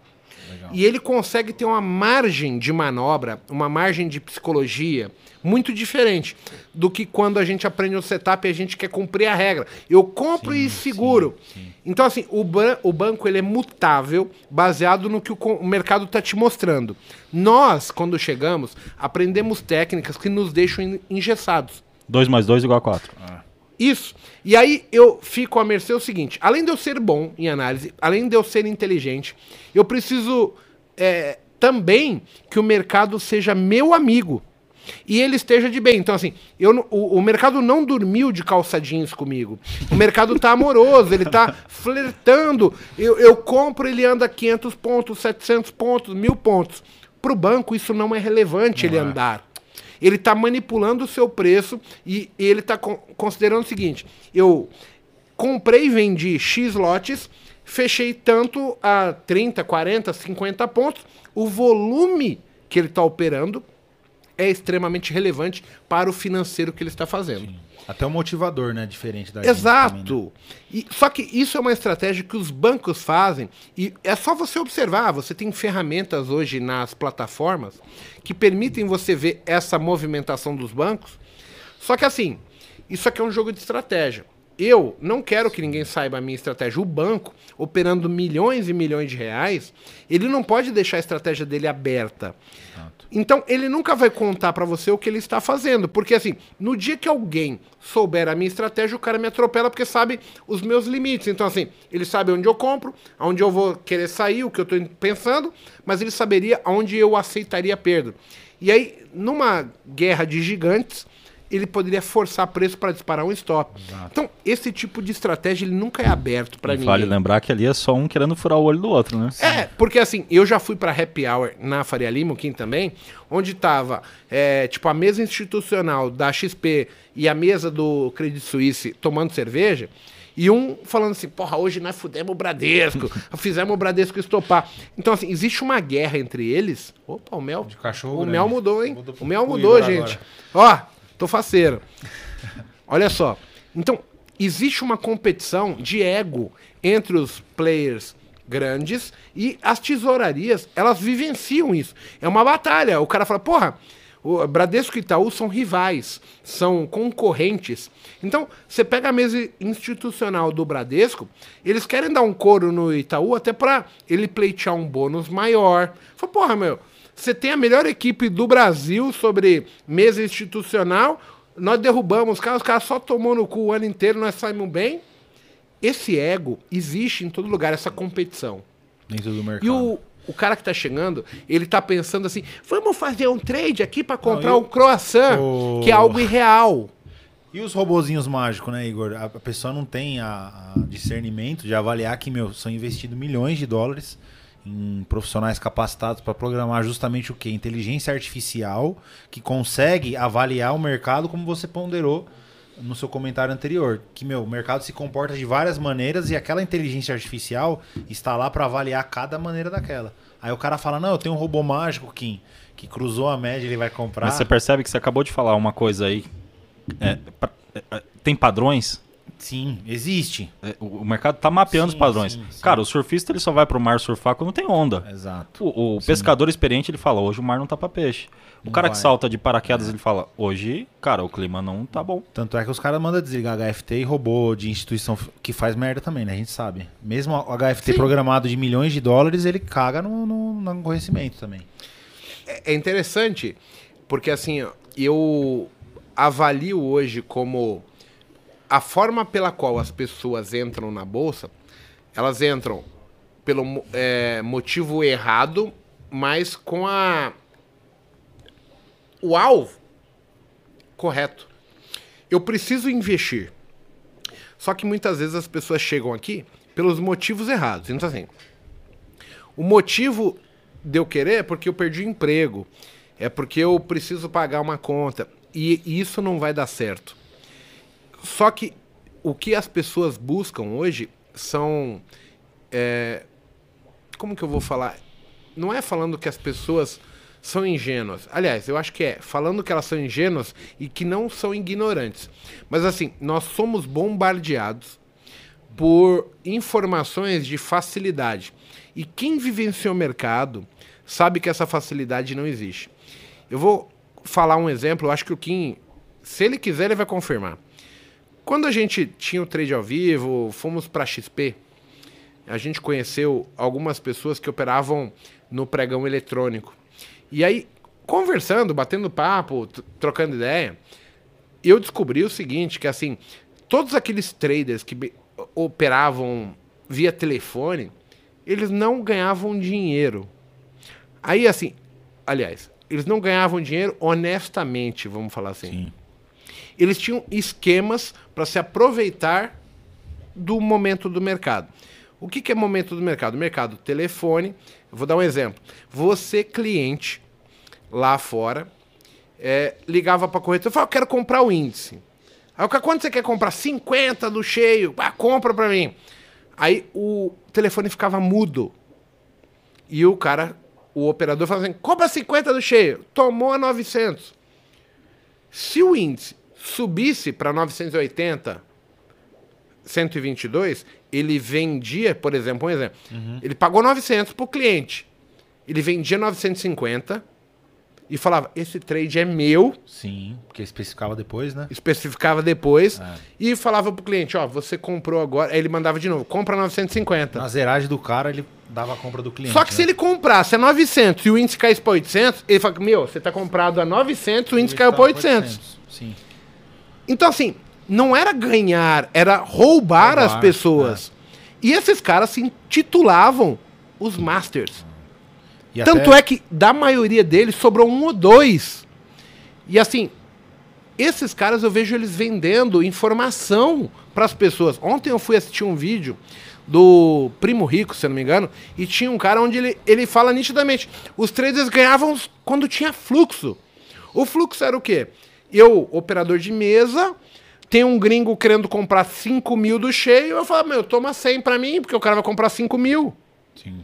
E ele consegue ter uma margem de manobra, uma margem de psicologia muito diferente do que quando a gente aprende o setup e a gente quer cumprir a regra. Eu compro e seguro. Então, assim, o, ban- o banco ele é mutável, baseado no que o, o mercado está te mostrando. Nós, quando chegamos, aprendemos técnicas que nos deixam en- engessados. 2 mais 2 igual a 4. Isso. E aí eu fico à mercê o seguinte: além de eu ser bom em análise, além de eu ser inteligente, eu preciso é, também que o mercado seja meu amigo. E ele esteja de bem. Então, assim, eu, não- o, o mercado não dormiu de calça jeans comigo. O mercado tá amoroso, ele tá flertando. Eu, eu compro, ele anda 500 pontos, 700 pontos, 1000 pontos. Pro banco, isso não é relevante ele andar. Ele está manipulando o seu preço e ele está considerando o seguinte: eu comprei e vendi X lotes, fechei tanto a 30, 40, 50 pontos. O volume que ele está operando é extremamente relevante para o financeiro que ele está fazendo. Até o motivador, né? Diferente da gente também, né? Exato. E, só que isso é uma estratégia que os bancos fazem e é só você observar. Você tem ferramentas hoje nas plataformas que permitem você ver essa movimentação dos bancos. Só que assim, isso aqui é um jogo de estratégia. Eu não quero que ninguém saiba a minha estratégia. O banco, operando milhões e milhões de reais, ele não pode deixar a estratégia dele aberta. Então, ele nunca vai contar pra você o que ele está fazendo. Porque, assim, no dia que alguém souber a minha estratégia, o cara me atropela porque sabe os meus limites. Então, assim, ele sabe onde eu compro, aonde eu vou querer sair, o que eu tô pensando, mas ele saberia aonde eu aceitaria perda. E aí, numa guerra de gigantes, ele poderia forçar preço para disparar um stop. Então, esse tipo de estratégia ele nunca é aberto para ninguém. vale lembrar que ali é só um querendo furar o olho do outro, né? É, porque assim, eu já fui pra Happy Hour na Faria Lima, o Kim também, onde tava, é, tipo, a mesa institucional da XP e a mesa do Credit Suisse tomando cerveja, E um falando assim, porra, hoje nós fudemos o Bradesco, *laughs* fizemos o Bradesco estopar. Então, assim, existe uma guerra entre eles. Opa, o mel. De cachorro o grande. mel mudou, hein? Mudou o mel mudou, agora. gente. Ó, tô faceiro. Olha só. Então, existe uma competição de ego entre os players grandes e as tesourarias, elas vivenciam isso. É uma batalha. O cara fala, porra, o Bradesco e Itaú são rivais, são concorrentes. Então, você pega a mesa institucional do Bradesco, eles querem dar um couro no Itaú até pra ele pleitear um bônus maior. Fala, porra, meu, você tem a melhor equipe do Brasil sobre mesa institucional, nós derrubamos os caras, os caras só tomou no cu o ano inteiro, nós saímos bem. Esse ego existe em todo lugar, essa competição. Dentro do mercado. E o, o cara que tá chegando, ele tá pensando assim: vamos fazer um trade aqui pra comprar Não, e um croissant, o- que é algo irreal. E os robozinhos mágicos, né, Igor? A a pessoa não tem a, a discernimento de avaliar que, meu, são investidos milhões de dólares em profissionais capacitados para programar justamente o quê? Inteligência artificial que consegue avaliar o mercado como você ponderou no seu comentário anterior. Que, meu, o mercado se comporta de várias maneiras e aquela inteligência artificial está lá para avaliar cada maneira daquela. Aí o cara fala, não, eu tenho um robô mágico, Kim, que cruzou a média, ele vai comprar. Mas você percebe que você acabou de falar uma coisa aí. É, é, é, tem padrões? Sim, existe. É, O o mercado tá mapeando Sim, os padrões. sim, sim. Cara, o surfista ele só vai pro mar surfar quando tem onda. Exato. O, o pescador experiente ele fala, hoje o mar não tá pra peixe. O Não cara que vai. salta de paraquedas ele fala, hoje, cara, o clima não tá bom. Tanto é que os caras mandam desligar HFT e robô de instituição que faz merda também, né? A gente sabe. Mesmo o HFT Sim. programado de milhões de dólares, ele caga no, no, no conhecimento também. É é interessante, porque assim, eu avalio hoje como a forma pela qual as pessoas entram na bolsa, elas entram pelo é, motivo errado, mas com a o alvo correto. Eu preciso investir. Só que muitas vezes as pessoas chegam aqui pelos motivos errados. Então assim, o motivo de eu querer é porque eu perdi o emprego. É porque eu preciso pagar uma conta. E isso não vai dar certo. Só que o que as pessoas buscam hoje são. é, como que eu vou falar? Não é falando que as pessoas são ingênuas. Aliás, eu acho que é falando que elas são ingênuas e que não são ignorantes. Mas assim, nós somos bombardeados por informações de facilidade. E quem vivenciou o mercado sabe que essa facilidade não existe. Eu vou falar um exemplo, eu acho que o Kim, se ele quiser, ele vai confirmar. Quando a gente tinha o trade ao vivo, fomos para XP, a gente conheceu algumas pessoas que operavam no pregão eletrônico. E aí, conversando, batendo papo, trocando ideia, eu descobri o seguinte, que assim, todos aqueles traders que operavam via telefone, eles não ganhavam dinheiro. Aí assim, aliás, eles não ganhavam dinheiro honestamente, vamos falar assim. Sim. Eles tinham esquemas para se aproveitar do momento do mercado. O que, que é momento do mercado? Mercado telefone. Vou dar um exemplo. Você, cliente, lá fora, é, ligava para a corretora e falava, eu quero comprar o índice. Aí o cara, quanto você quer comprar? 50 do cheio. Ah, compra para mim. Aí o telefone ficava mudo. E o cara, o operador falava assim, compra 50 do cheio. Tomou a 900. Se o índice subisse para 980, 122, ele vendia, por exemplo, um exemplo. Ele pagou 900 para o cliente. Ele vendia 950 e falava: Esse trade é meu. Sim, porque especificava depois, né? Especificava depois É. e falava pro cliente: Ó, você comprou agora. Aí ele mandava de novo: Compra 950. Na zeragem do cara, ele dava a compra do cliente. Só que se né? ele comprasse a 900 e o índice caísse para 800, ele fala: Meu, você tá comprado a 900, o índice caiu para 800. Sim. Então, assim, não era ganhar, era roubar, Roubar, as pessoas. E esses caras se intitulavam os Masters. E Tanto até- é que, da maioria deles, sobrou um ou dois. E assim, esses caras eu vejo eles vendendo informação para as pessoas. Ontem eu fui assistir um vídeo do Primo Rico, se eu não me engano, e tinha um cara onde ele, ele fala nitidamente: os traders ganhavam quando tinha fluxo. O fluxo era o quê? Eu, operador de mesa, tem um gringo querendo comprar 5 mil do cheio, eu falo, meu, toma 100 pra mim, porque o cara vai comprar 5 mil. Sim.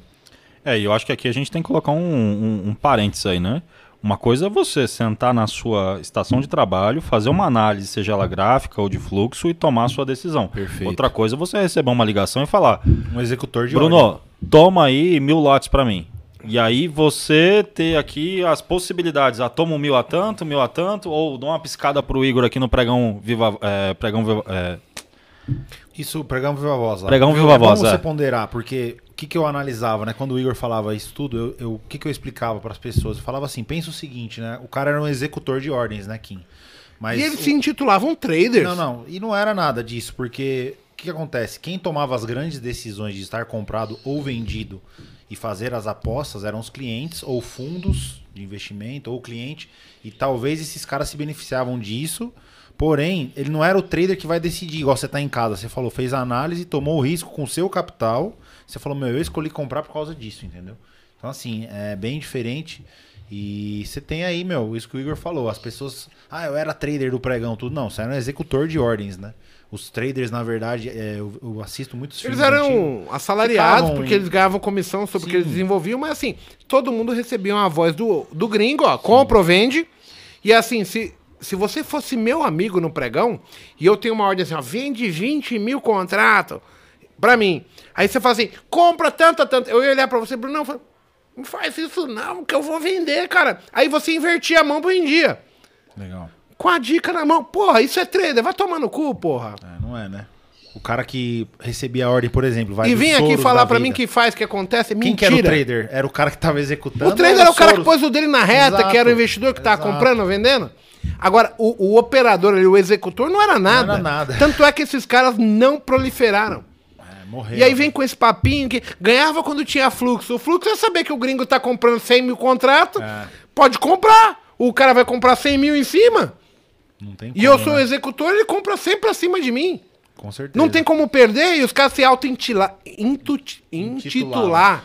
É, e eu acho que aqui a gente tem que colocar um, um, um parênteses aí, né? Uma coisa é você sentar na sua estação de trabalho, fazer uma análise, seja ela gráfica ou de fluxo, e tomar a sua decisão. Perfeito. Outra coisa é você receber uma ligação e falar: Um executor de Bruno, ordem. toma aí mil lotes pra mim. E aí você ter aqui as possibilidades. Ah, toma um mil a tanto, mil a tanto, ou dá uma piscada pro Igor aqui no pregão Viva. É, pregão Viva. É, Isso, pregão viva voz lá. Pregão viva voz, bom é. você ponderar, porque o que, que eu analisava, né? Quando o Igor falava isso tudo, eu, eu- o que, que eu explicava para as pessoas? Eu falava assim, pensa o seguinte, né? O cara era um executor de ordens, né, Kim? Mas e eles o- se intitulavam traders. Não, não. E não era nada disso, porque o que, que acontece? Quem tomava as grandes decisões de estar comprado ou vendido e fazer as apostas eram os clientes ou fundos de investimento ou cliente. E talvez esses caras se beneficiavam disso. Porém, ele não era o trader que vai decidir, igual você tá em casa. Você falou, fez a análise, tomou o risco com o seu capital. Você falou, meu, eu escolhi comprar por causa disso, entendeu? Então, assim, é bem diferente. E você tem aí, meu, isso que o Igor falou. As pessoas. Ah, eu era trader do pregão, tudo. Não, você era um executor de ordens, né? Os traders, na verdade, é, eu, eu assisto muitos Eles filmes antigos. eram assalariados Ficavam porque eles ganhavam comissão sobre o que eles desenvolviam, mas assim, todo mundo recebia uma voz do, do gringo, ó, compra ou vende. E assim, se, se você fosse meu amigo no pregão, e eu tenho uma ordem assim, ó, vende 20 mil contrato pra mim. Aí você fala assim, compra tanto, tanto. Eu ia olhar pra você, Bruno, não, falo, não faz isso não, que eu vou vender, cara. Aí você invertia a mão pro dia. Legal. Com a dica na mão. Porra, isso é trader, vai tomar no cu, porra. É, não é, né? O cara que recebia a ordem, por exemplo, vai e vem aqui falar vida. mim que faz, que acontece, é Quem que mentira. era o trader? Era o cara que tava executando? O trader era o cara que pôs o dele na reta, Exato, que era o investidor que tava exato. comprando, vendendo. Agora, o, o operador ali, o executor, não era nada. era nada. Tanto é que esses caras não proliferaram. É, morreu. E aí vem com esse papinho que ganhava quando tinha fluxo. O fluxo é saber que o gringo tá comprando 100 mil contratos, É. pode comprar. O cara vai comprar 100 mil em cima. Não tem E como, eu sou né? executor, ele compra sempre acima de mim. Com certeza. Não tem como perder e os caras se auto-intitular. Intitular.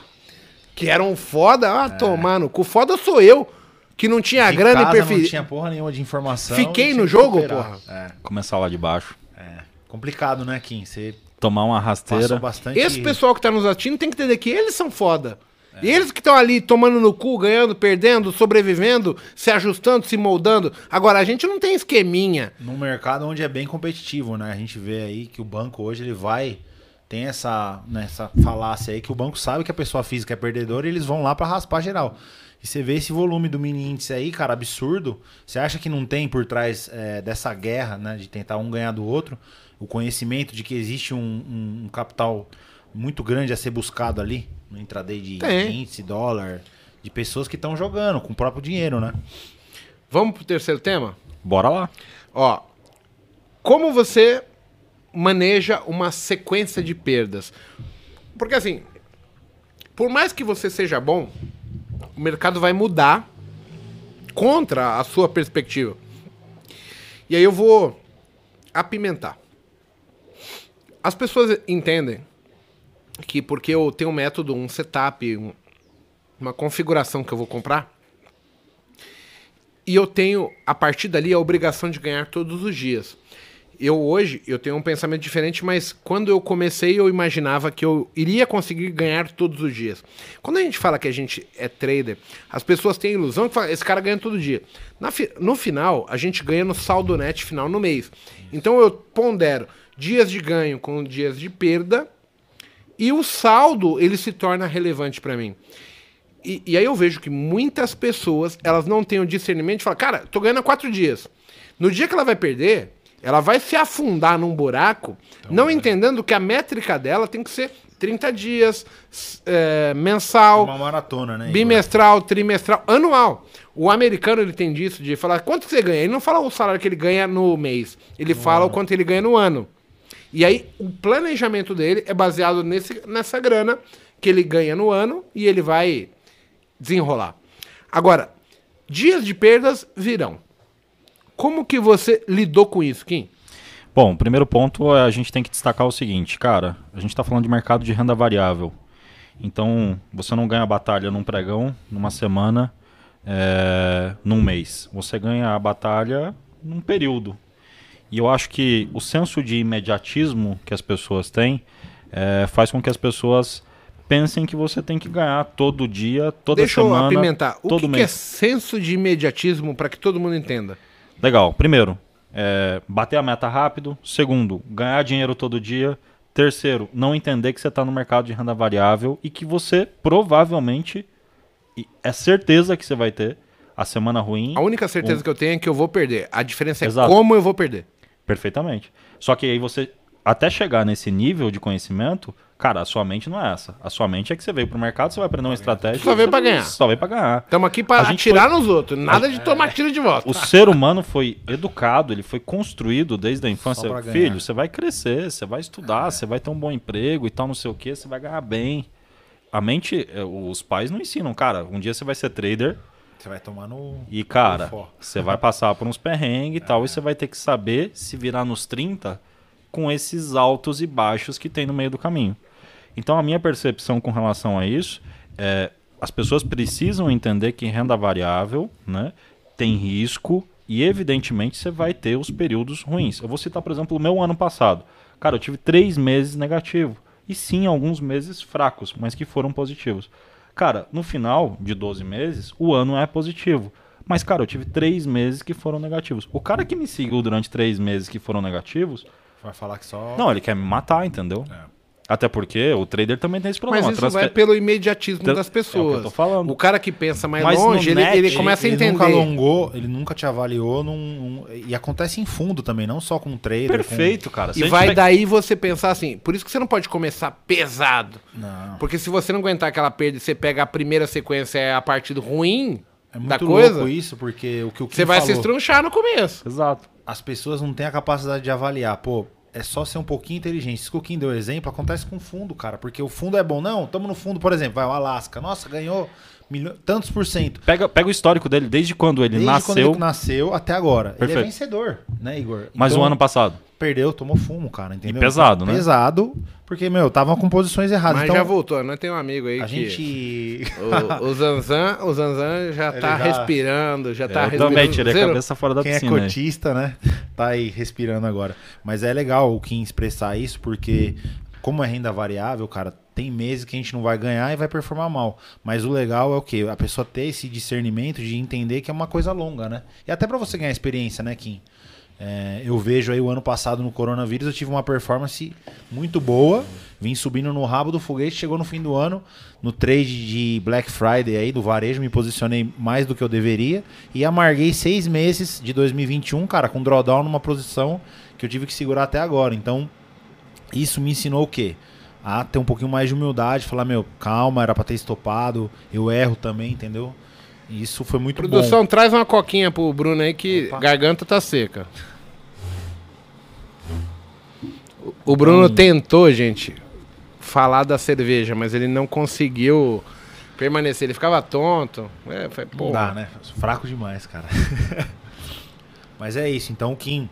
Que eram foda. Ah, tomar no cu. Foda sou eu. Que não tinha De grana e casa perfil. Não tinha porra nenhuma de informação. Fiquei no jogo, porra. É, começar lá de baixo. é. Complicado, né, Kim? Você Tomar uma rasteira. bastante... Esse pessoal que tá nos assistindo tem que entender que eles são foda. E eles que estão ali tomando no cu, ganhando, perdendo, sobrevivendo, se ajustando, se moldando. Agora, a gente não tem esqueminha. Num mercado onde é bem competitivo, né? A gente vê aí que o banco hoje ele vai tem essa nessa falácia aí que o banco sabe que a pessoa física é perdedora e eles vão lá pra raspar geral. E você vê esse volume do mini índice aí, cara, absurdo. Você acha que não tem por trás é, dessa guerra, né, de tentar um ganhar do outro, o conhecimento de que existe um, um- um capital muito grande a ser buscado ali no intraday de Tem. índice, dólar, de pessoas que estão jogando com o próprio dinheiro, né? Vamos pro terceiro tema? Bora lá. Ó, como você maneja uma sequência de perdas? Porque assim, por mais que você seja bom, o mercado vai mudar contra a sua perspectiva. E aí eu vou apimentar. As pessoas entendem que porque eu tenho um método, um setup, um- uma configuração que eu vou comprar, e eu tenho, a partir dali, a obrigação de ganhar todos os dias. Eu hoje, eu tenho um pensamento diferente, mas quando eu comecei, eu imaginava que eu iria conseguir ganhar todos os dias. Quando a gente fala que a gente é trader, as pessoas têm a ilusão que fala, esse cara ganha todo dia. Fi- no final, a gente ganha no saldo net final no mês. Então eu pondero dias de ganho com dias de perda, e o saldo, ele se torna relevante para mim. E, e aí eu vejo que muitas pessoas, elas não têm o discernimento de falar, cara, tô ganhando há quatro dias. No dia que ela vai perder, ela vai se afundar num buraco, não entendendo que a métrica dela tem que ser 30 dias, é, mensal, Uma maratona, né? Bimestral, trimestral, anual. O americano ele tem disso de falar quanto você ganha. Ele não fala o salário que ele ganha no mês, ele fala o quanto ele ganha no ano. E aí o planejamento dele é baseado nesse, nessa grana que ele ganha no ano e ele vai desenrolar. Agora, dias de perdas virão. Como que você lidou com isso, Kim? Bom, primeiro ponto é a gente tem que destacar o seguinte, cara, a gente está falando de mercado de renda variável. Então, você não ganha batalha num pregão, numa semana, é, num mês. Você ganha a batalha num período. E eu acho que o senso de imediatismo que as pessoas têm é, faz com que as pessoas pensem que você tem que ganhar todo dia, toda Deixa semana. eu apimentar. O que, que é senso de imediatismo para que todo mundo entenda? Legal. Primeiro, é, bater a meta rápido. Segundo, ganhar dinheiro todo dia. Terceiro, não entender que você está no mercado de renda variável e que você provavelmente, é certeza que você vai ter a semana ruim. A única certeza Um- que eu tenho é que eu vou perder. A diferença é Exato. como eu vou perder. Perfeitamente. Só que aí você, até chegar nesse nível de conhecimento, cara, a sua mente não é essa. A sua mente é que você veio pro mercado, você vai aprender uma estratégia. Só veio pra ganhar. Só veio pra ganhar. Estamos aqui A para gente atirar nos outros. Nada de É. tomar tiro de volta. O ser humano foi educado, ele foi construído desde a infância. pra. Filho, você vai crescer, você vai estudar, você vai ter um bom emprego e tal, não sei o que, você vai ganhar bem. A mente, eh, os pais não ensinam, cara. Um dia você vai ser trader Você vai tomar no. e, cara, no você vai passar por uns perrengues e tal, e você vai ter que saber se virar nos 30 com esses altos e baixos que tem no meio do caminho. Então, a minha percepção com relação a isso é as pessoas precisam entender que renda variável né, tem risco e, evidentemente, você vai ter os períodos ruins. Eu vou citar, por exemplo, o meu ano passado. Cara, eu tive três meses negativo. E sim, alguns meses fracos, mas que foram positivos. Cara, no final de 12 meses, o ano é positivo. Mas, cara, eu tive três meses que foram negativos. O cara que me seguiu durante três meses que foram negativos, Vai falar que só. não, ele quer me matar, entendeu? É. Até porque o trader também tem esse problema. Mas isso Transfer- vai pelo imediatismo Tran- das É o que eu pessoas. tô falando. O cara que pensa mais Mas longe, ele, net, ele começa ele a entender. nunca alongou, ele nunca te avaliou num, num- E acontece em fundo também, não só com um trader. Perfeito, cara. Se E vai daí você pensar assim. Por isso que você não pode começar pesado. Com... Não. Porque se você não aguentar aquela perda e você pega a primeira sequência é a partida ruim É muito da louco coisa, isso, porque o que o Kim você vai se falou, estrunchar no começo. Exato. as pessoas não têm a capacidade de avaliar. Pô, é só ser um pouquinho inteligente. Que o Kim deu exemplo, acontece com fundo, cara. Porque o fundo é bom. Não, estamos no fundo, por exemplo, vai o Alasca. Nossa, ganhou milho- tantos por cento. Pega, pega o histórico dele desde quando ele Desde nasceu, quando ele nasceu até agora. Ele Perfeito. é vencedor, né, Igor? mas Então, o ano passado. Perdeu, tomou fumo, cara, entendeu? pesado, né? Pesado, porque, meu, tava com posições erradas. Mas então, já voltou. Nós temos um amigo aí a que... gente... O, o Zanzan, o Zanzan já Ele tá já- respirando, já tá eu respirando. também tirei a cabeça fora da Quem é piscina. aí. cotista, né? Tá aí respirando agora. Mas é legal o Kim expressar isso, porque como é renda variável, cara, tem meses que a gente não vai ganhar e vai performar mal. Mas o legal é o quê? A pessoa ter esse discernimento de entender que é uma coisa longa, né? E até pra você ganhar experiência, né, Kim? É, eu vejo aí o ano passado no coronavírus, eu tive uma performance muito boa. Vim subindo no rabo do foguete, chegou no fim do ano, no trade de Black Friday aí do varejo, me posicionei mais do que eu deveria e amarguei seis meses de 2021, cara, com drawdown numa posição que eu tive que segurar até agora. Então, isso me ensinou o quê? A ter um pouquinho mais de humildade, falar, meu, calma, era pra ter estopado, eu erro também, entendeu? Isso foi muito bom. Produção, traz uma coquinha pro Bruno aí que Opa. garganta tá seca. O- Bruno tentou, gente, falar da cerveja, mas ele não conseguiu permanecer. Ele ficava tonto. É, foi, pô. Não dá, né? Fraco demais, cara. *laughs* Mas é isso. Então o Kim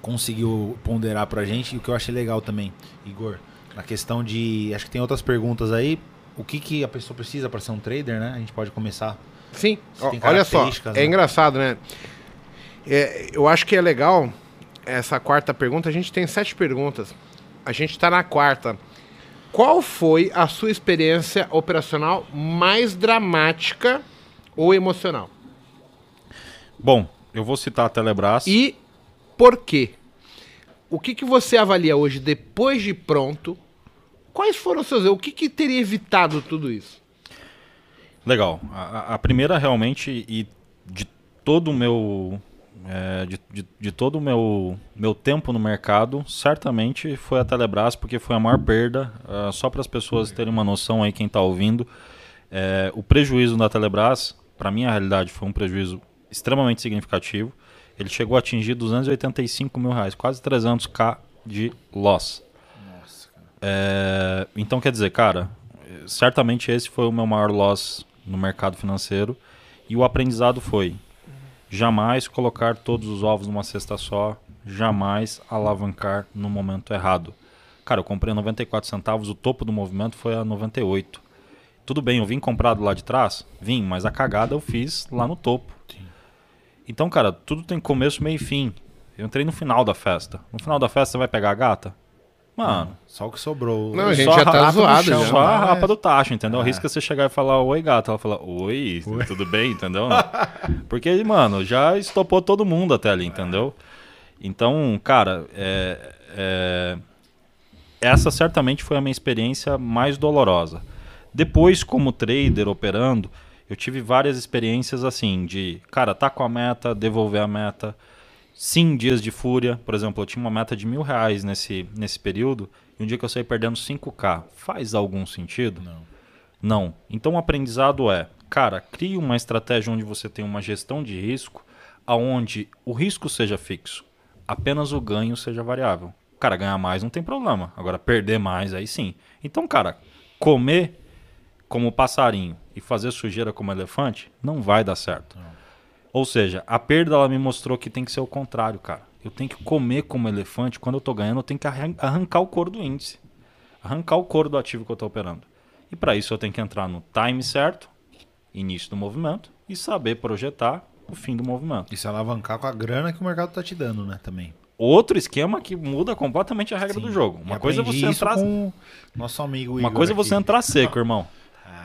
conseguiu ponderar pra gente. E o que eu achei legal também, Igor, na questão de. Acho que tem outras perguntas aí. O que, que a pessoa precisa pra ser um trader, né? A gente pode começar. Sim, olha só, é né? engraçado, né? É, eu acho que é legal essa quarta pergunta. A gente tem sete perguntas. A gente tá na quarta. Qual foi a sua experiência operacional mais dramática ou emocional? Bom, eu vou citar a Telebrás. E por quê? O que, que você avalia hoje, depois de pronto? Quais foram os seus? O que, que teria evitado tudo isso? Legal. A- a primeira realmente e de todo o meu é, de, de, de todo o meu meu tempo no mercado, certamente foi a Telebrás porque foi a maior perda. ah, só para as pessoas terem uma noção aí quem está ouvindo, é, o prejuízo da Telebrás, para minha realidade, foi um prejuízo extremamente significativo. Ele chegou a atingir 285 mil reais, quase 300k de loss. É, então quer dizer, cara, certamente esse foi o meu maior loss no mercado financeiro e o aprendizado foi jamais colocar todos os ovos numa cesta só, jamais alavancar no momento errado. Cara, eu comprei a 94 centavos, o topo do movimento foi a 98. Tudo bem, eu vim comprado lá de trás? Vim, mas a cagada eu fiz lá no topo. Então, cara, tudo tem começo, meio e fim. Eu entrei no final da festa. No final da festa você vai pegar a gata? Mano, Só o que sobrou. Não, a gente só já tá zoado chão, já. Só a rapa do tacho, entendeu? É. Arrisca você chegar e falar oi, gato. Ela fala oi, tudo bem, entendeu? *laughs* Porque, mano, já estopou todo mundo até ali, entendeu? Então, cara, é, é, essa certamente foi a minha experiência mais dolorosa. Depois, como trader operando, eu tive várias experiências assim, de, cara, tá com a meta, devolver a meta. Sim, dias de fúria. Por exemplo, eu tinha uma meta de mil reais nesse, nesse período, e um dia que eu saí perdendo 5K. Faz algum sentido? Não. Não. Então o aprendizado é, cara, crie uma estratégia onde você tem uma gestão de risco, aonde o risco seja fixo, apenas o ganho seja variável. Cara, ganhar mais não tem problema. Agora perder mais aí sim. Então, cara, comer como passarinho e fazer sujeira como elefante não vai dar certo. Ou seja, a perda ela me mostrou que tem que ser o contrário, cara. Eu tenho que comer como elefante. Quando eu tô ganhando, eu tenho que arran- arrancar o couro do índice. Arrancar o couro do ativo que eu tô operando. E para isso eu tenho que entrar no time certo, início do movimento, e saber projetar o fim do movimento. E se alavancar com a grana que o mercado tá te dando, né? Também. Outro esquema que muda completamente a regra do Sim. jogo. E Uma coisa é você entrar. com nosso amigo Uma Igor coisa é você entrar seco, irmão.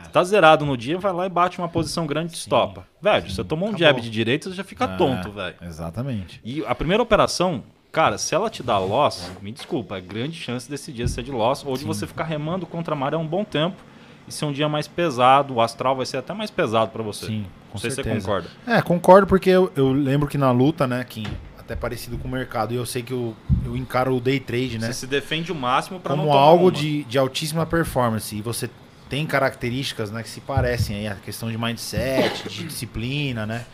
Tá zerado no dia, vai lá e bate uma posição grande e estopa. Velho, você tomou um Acabou. jab de direita, você já fica ah, tonto, velho. Exatamente. E a primeira operação, cara, se ela te dá loss, me desculpa, é grande chance desse dia ser de loss ou de você ficar remando contra a maré um bom tempo e ser um dia mais pesado, o astral vai ser até mais pesado pra você. Sim, com Não sei se você certeza. concorda. É, concordo porque eu, eu lembro que na luta, né, Kim, até parecido com o mercado, e eu sei que eu, eu encaro o day trade, né, Você se defende o máximo pra não como tomar algo uma. de, de altíssima performance. E você tem características, né, que se parecem aí, a questão de mindset, de *coughs* disciplina, né?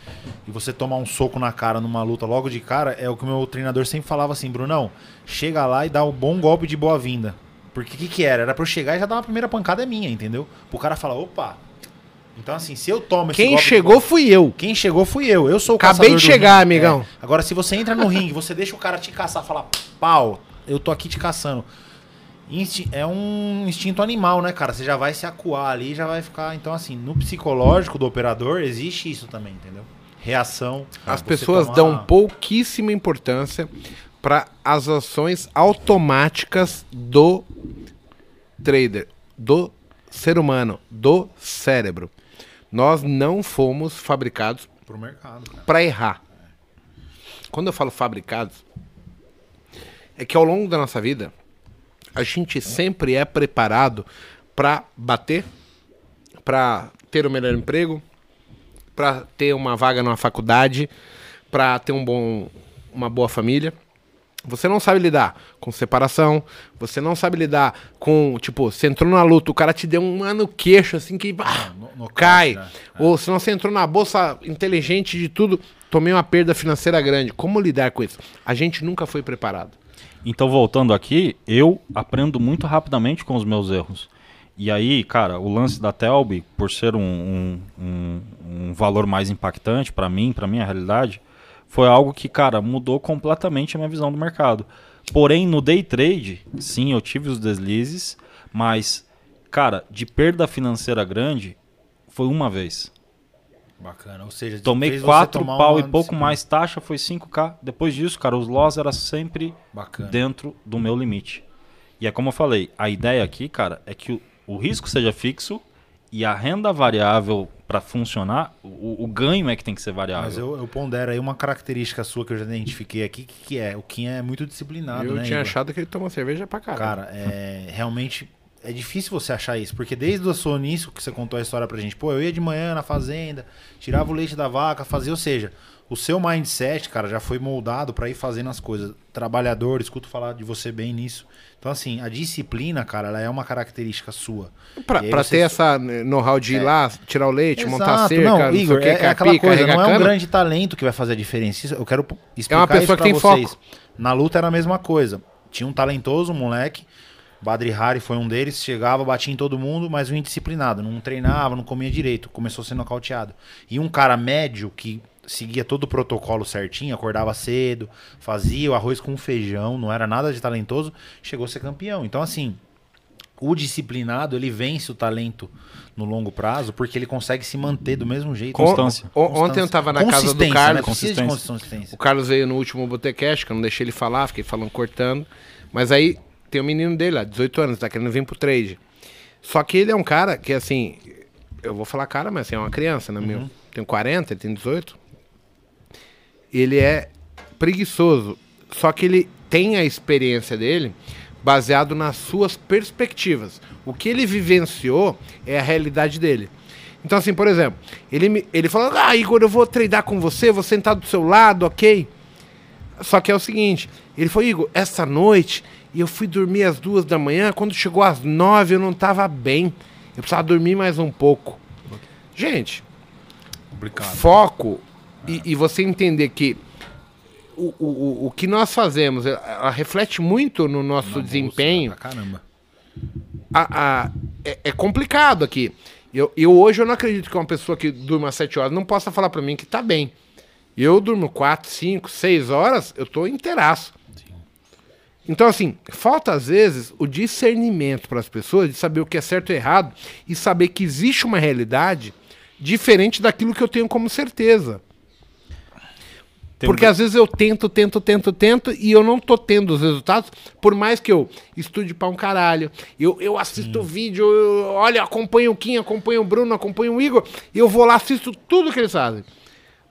E você tomar um soco na cara numa luta logo de cara, é o que o meu treinador sempre falava assim, Brunão, chega lá e dá um bom golpe de boa-vinda. Porque o que, que era? Era pra eu chegar e já dar uma primeira pancada minha, entendeu? O cara falar, opa. Então, assim, se eu tomo esse Quem golpe chegou boa- fui eu. quem chegou fui eu. Eu sou o Acabei de chegar, ringue. amigão. É. Agora, se você entra no ringue, você deixa o cara te caçar, falar, pau, eu tô aqui te caçando. É um instinto animal, né, cara? Você já vai se acuar ali, já vai ficar. Então, assim, no psicológico do operador, existe isso também, entendeu? Reação. As pessoas tomar- dão pouquíssima importância para as ações automáticas do trader, do ser humano, do cérebro. Nós não fomos fabricados para errar. Quando eu falo fabricados, é que ao longo da nossa vida, a gente sempre é preparado para bater, para ter o melhor emprego, para ter uma vaga numa faculdade, para ter um bom, uma boa família. Você não sabe lidar com separação, você não sabe lidar com, tipo, você entrou na luta, o cara te deu um ano queixo assim que ah, no- nocaute, cai. né? Ou se não você entrou na bolsa inteligente de tudo, tomei uma perda financeira grande. Como lidar com isso? A gente nunca foi preparado. Então, voltando aqui, eu aprendo muito rapidamente com os meus erros. E aí, cara, o lance da Telby, por ser um, um, um- valor mais impactante para mim, para minha realidade, foi algo que, cara, mudou completamente a minha visão do mercado. Porém, no day trade, sim, eu tive os deslizes, mas, cara, de perda financeira grande, foi uma vez. Bacana. Ou seja, Tomei fez você quatro tomar pau uma e pouco mais taxa, foi 5K. Depois disso, cara, os loss era sempre Bacana. dentro do meu limite. E é como eu falei, a ideia aqui, cara, é que o, o risco seja fixo e a renda variável para funcionar, o, o ganho é que tem que ser variável. Mas eu, eu pondero aí uma característica sua que eu já identifiquei aqui, que, que é, o Kim é muito disciplinado, eu né? tinha Igor? achado que ele tomou cerveja pra caralho. Cara, é, realmente é difícil você achar isso, porque desde o seu início que você contou a história pra gente, pô, eu ia de manhã na fazenda, tirava o leite da vaca, fazia, ou seja, o seu mindset, cara, já foi moldado pra ir fazendo as coisas. Trabalhador, escuto falar de você bem nisso. Então, assim, a disciplina, cara, ela é uma característica sua. Pra, pra você- ter essa né, know-how de ir lá, tirar o leite, montar a Exato, cerca, não, não, Igor, o que, é, é aquela capir, coisa, não é um grande talento que vai fazer a diferença. Isso- Eu quero explicar pessoa isso que tem pra vocês. foco. Na luta era a mesma coisa. Tinha um talentoso, um moleque, Badri Hari foi um deles, chegava, batia em todo mundo, mas um indisciplinado, não treinava, não comia direito, começou a ser nocauteado. E um cara médio que seguia todo o protocolo certinho, acordava cedo, fazia o arroz com feijão, não era nada de talentoso, chegou a ser campeão. Então, assim, o disciplinado, ele vence o talento no longo prazo, porque ele consegue se manter do mesmo jeito. Constância. O- o- ontem eu tava na casa do Carlos. Né? Precisa de Consistência. consistência. O Carlos veio no último Botecast, que eu não deixei ele falar, fiquei falando cortando. Mas aí tem o menino dele lá, 18 anos, tá querendo vir pro trade. Só que ele é um cara que, assim, eu vou falar cara, mas assim, é uma criança, né, meu? Tem 40, ele tem 18. Ele é preguiçoso. Só que ele tem a experiência dele baseado nas suas perspectivas. O que ele vivenciou é a realidade dele. Então, assim, por exemplo, ele, me, ele falou: Ah, Igor, eu vou treinar com você, vou sentar do seu lado, ok? Só que é o seguinte: ele falou, Igor, essa noite eu fui dormir às duas da manhã, quando chegou às nove eu não tava bem. Eu precisava dormir mais um pouco. Gente, Complicado. foco e, e você entender que o, o, o- que nós fazemos ela- ela reflete muito no nosso desempenho. Pra caramba. A- a- é, é complicado aqui. Eu, eu hoje eu não acredito que uma pessoa que durma sete horas não possa falar pra mim que tá bem. Eu durmo quatro, cinco, seis horas, eu tô inteiraço. Então, assim, falta às vezes o discernimento para as pessoas de saber o que é certo e errado e saber que existe uma realidade diferente daquilo que eu tenho como certeza. Tem um Porque às vezes eu tento, tento, tento, tento e eu não tô tendo os resultados, por mais que eu estude pra um caralho, eu, eu assisto o vídeo, eu, olha, acompanho o Kim, acompanho o Bruno, acompanho o Igor, eu vou lá, assisto tudo que eles fazem.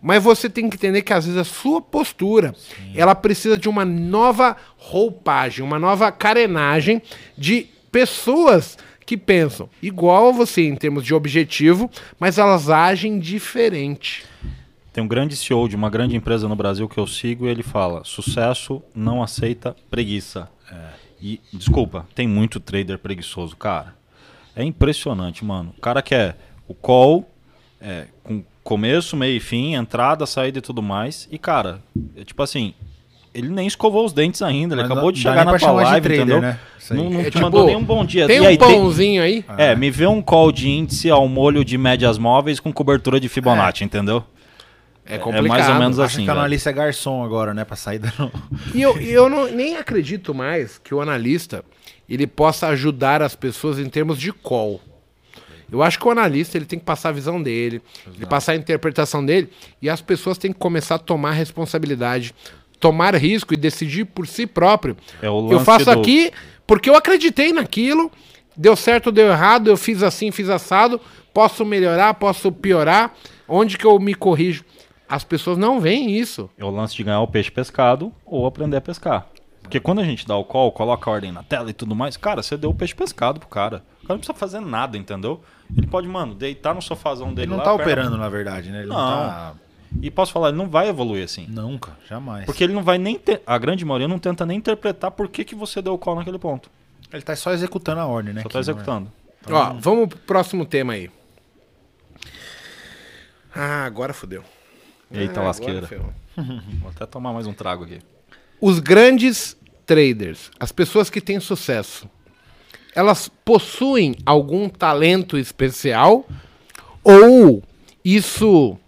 Mas você tem que entender que às vezes a sua postura, ela precisa de uma nova roupagem, uma nova carenagem de pessoas que pensam igual a você em termos de objetivo, mas elas agem diferente. Tem um grande CEO de uma grande empresa no Brasil que eu sigo e ele fala: sucesso não aceita preguiça. E, desculpa, tem muito trader preguiçoso, cara. É impressionante, mano. O cara quer o call é, com começo, meio e fim, entrada, saída e tudo mais. E, cara, é tipo assim, ele nem escovou os dentes ainda. Ele Mas acabou não- de chegar na tua live, trader, entendeu? né? Não, não É te tipo, mandou nem um bom dia. Tem E um aí, pãozinho aí? É, me vê um call de índice ao molho de médias móveis com cobertura de Fibonacci, entendeu? É É complicado. mais ou menos Acha assim. que o analista é garçom agora, né? Pra sair dando. E eu, eu não, nem acredito mais que o analista ele possa ajudar as pessoas em termos de call. Eu acho que o analista ele tem que passar a visão dele, ele passar a interpretação dele, e as pessoas têm que começar a tomar responsabilidade, tomar risco e decidir por si próprio. É eu faço do- aqui porque eu acreditei naquilo, deu certo, deu errado, eu fiz assim, fiz assado, posso melhorar, posso piorar, onde que eu me corrijo? As pessoas não veem isso. É o lance de ganhar o peixe pescado ou aprender a pescar. Porque quando a gente dá o call, coloca a ordem na tela e tudo mais, cara, você deu o peixe pescado pro cara. O cara não precisa fazer nada, entendeu? Ele pode, mano, deitar no sofazão dele Ele não lá, tá perna- operando, na verdade, né? Ele não, Não. tá. E posso falar, ele não vai evoluir assim. Nunca, jamais. Porque ele não vai nem ter. A grande maioria não tenta nem interpretar por que, que você deu o call naquele ponto. ele tá só executando a ordem, né? Só tá é- executando. Ó, vamos pro próximo tema aí. Ah, agora fodeu. Eita Ah, lasqueira. *laughs* Vou até tomar mais um trago aqui. Os grandes traders, as pessoas que têm sucesso, elas possuem algum talento especial ou isso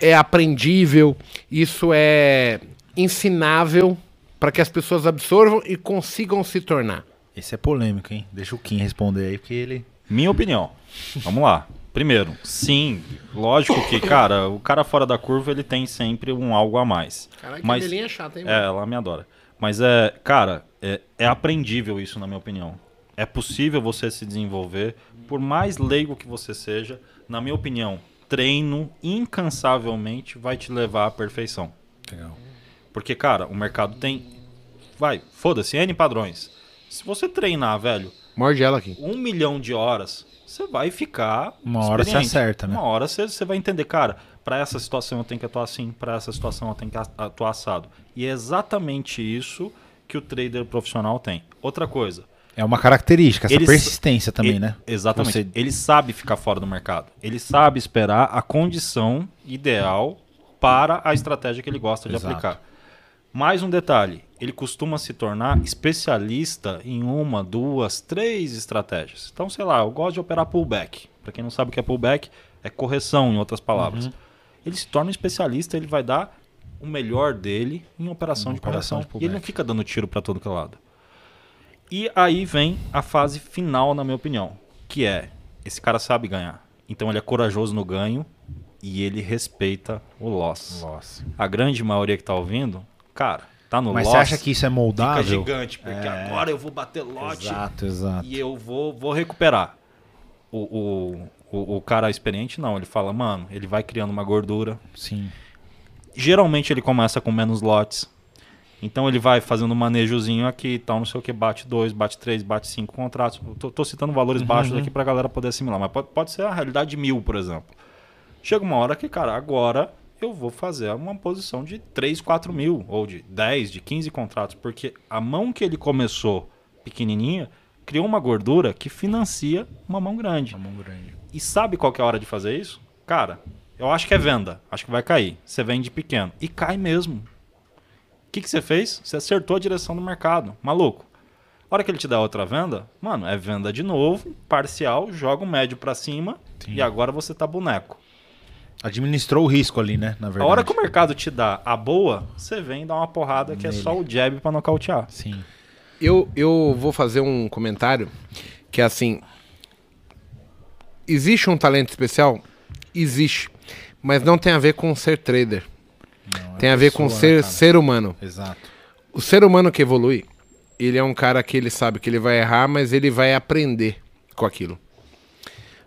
é aprendível, isso é ensinável para que as pessoas absorvam e consigam se tornar? Esse é polêmico, hein? Deixa o Kim responder aí, porque ele. Minha opinião. Vamos lá. Primeiro, sim, lógico que, cara, o cara fora da curva ele tem sempre um algo a mais. Caralho, que Mas belinha chata, hein? É, ela me adora. Mas é, cara, é, é aprendível isso, na minha opinião. É possível você se desenvolver, por mais leigo que você seja, na minha opinião, treino incansavelmente vai te levar à perfeição. Legal. Porque, cara, o mercado tem. Vai, foda-se, N padrões. Se você treinar, velho, Morde ela aqui. um milhão de horas, você vai ficar. Uma hora você acerta, né? Uma hora você, você vai entender, cara, para essa situação eu tenho que atuar assim, para essa situação eu tenho que atuar assado. E é exatamente isso que o trader profissional tem. Outra coisa. É uma característica, essa Eles- persistência também, ele- né? Exatamente. Você- Ele sabe ficar fora do mercado. Ele sabe esperar a condição ideal para a estratégia que ele gosta de Exato. aplicar. Mais um detalhe, ele costuma se tornar especialista em uma, duas, três estratégias. Então, sei lá, eu gosto de operar pullback. Para quem não sabe o que é pullback, é correção, em outras palavras. Uhum. Ele se torna um especialista, ele vai dar o melhor dele em operação Em de operação correção. de e ele não fica dando tiro para todo que é lado. E aí vem a fase final, na minha opinião, que é esse cara sabe ganhar. Então ele é corajoso no ganho e ele respeita o loss. Nossa. A grande maioria que tá ouvindo, cara, tá no Mas loss. você acha que isso é fica moldável? gigante, porque É. agora eu vou bater lote Exato, exato. e eu vou, vou recuperar. O, o, o, o cara experiente não, ele fala, mano, ele vai criando uma gordura. Sim. Geralmente ele começa com menos lotes. Então ele vai fazendo um manejozinho aqui e tal, não sei o que, bate dois, bate três, bate cinco contratos. Tô, tô citando valores baixos aqui pra galera poder assimilar, mas pode, pode ser a realidade de mil, por exemplo. Chega uma hora que, cara, agora eu vou fazer uma posição de 3, 4 mil, ou de 10, de 15 contratos, porque a mão que ele começou pequenininha criou uma gordura que financia uma mão grande. Mão grande. E sabe qual que é a hora de fazer isso? Cara, eu acho que é venda. Acho que vai cair. Você vende pequeno. E cai mesmo. O que, que você fez? Você acertou a direção do mercado. Maluco. A hora que ele te dá outra venda, mano, é venda de novo, parcial, joga o médio pra cima Sim. e agora você tá boneco. Administrou o risco ali, né? Na A verdade. hora que o mercado te dá a boa, você vem dar uma porrada que é Nele. só o jab pra nocautear. Sim. Eu, eu vou fazer um comentário que é assim. Existe um talento especial? Existe. Mas não tem a ver com ser trader. Não, é Tem a ver com pessoa, ser né, cara? ser humano. Exato. O ser humano que evolui, ele é um cara que ele sabe que ele vai errar, mas ele vai aprender com aquilo.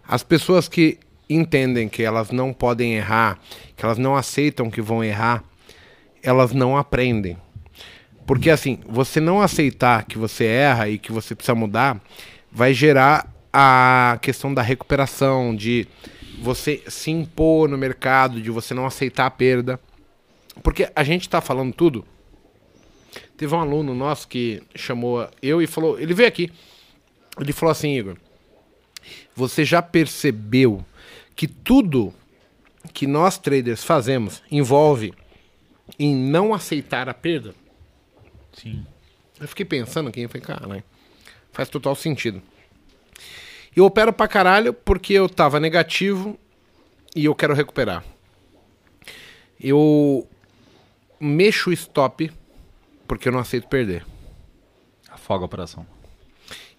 As pessoas que entendem que elas não podem errar, que elas não aceitam que vão errar, elas não aprendem. Porque assim, você não aceitar que você erra e que você precisa mudar, vai gerar a questão da recuperação, de você se impor no mercado, de você não aceitar a perda. Porque a gente tá falando tudo Teve um aluno nosso que chamou eu e falou, ele veio aqui. Ele falou assim, Igor, você já percebeu que tudo que nós traders fazemos envolve em não aceitar a perda? Sim. Eu fiquei pensando aqui, eu falei, cara, faz total sentido. Eu opero pra caralho porque eu tava negativo e eu quero recuperar. Eu mexo o stop porque eu não aceito perder. Afoga a operação.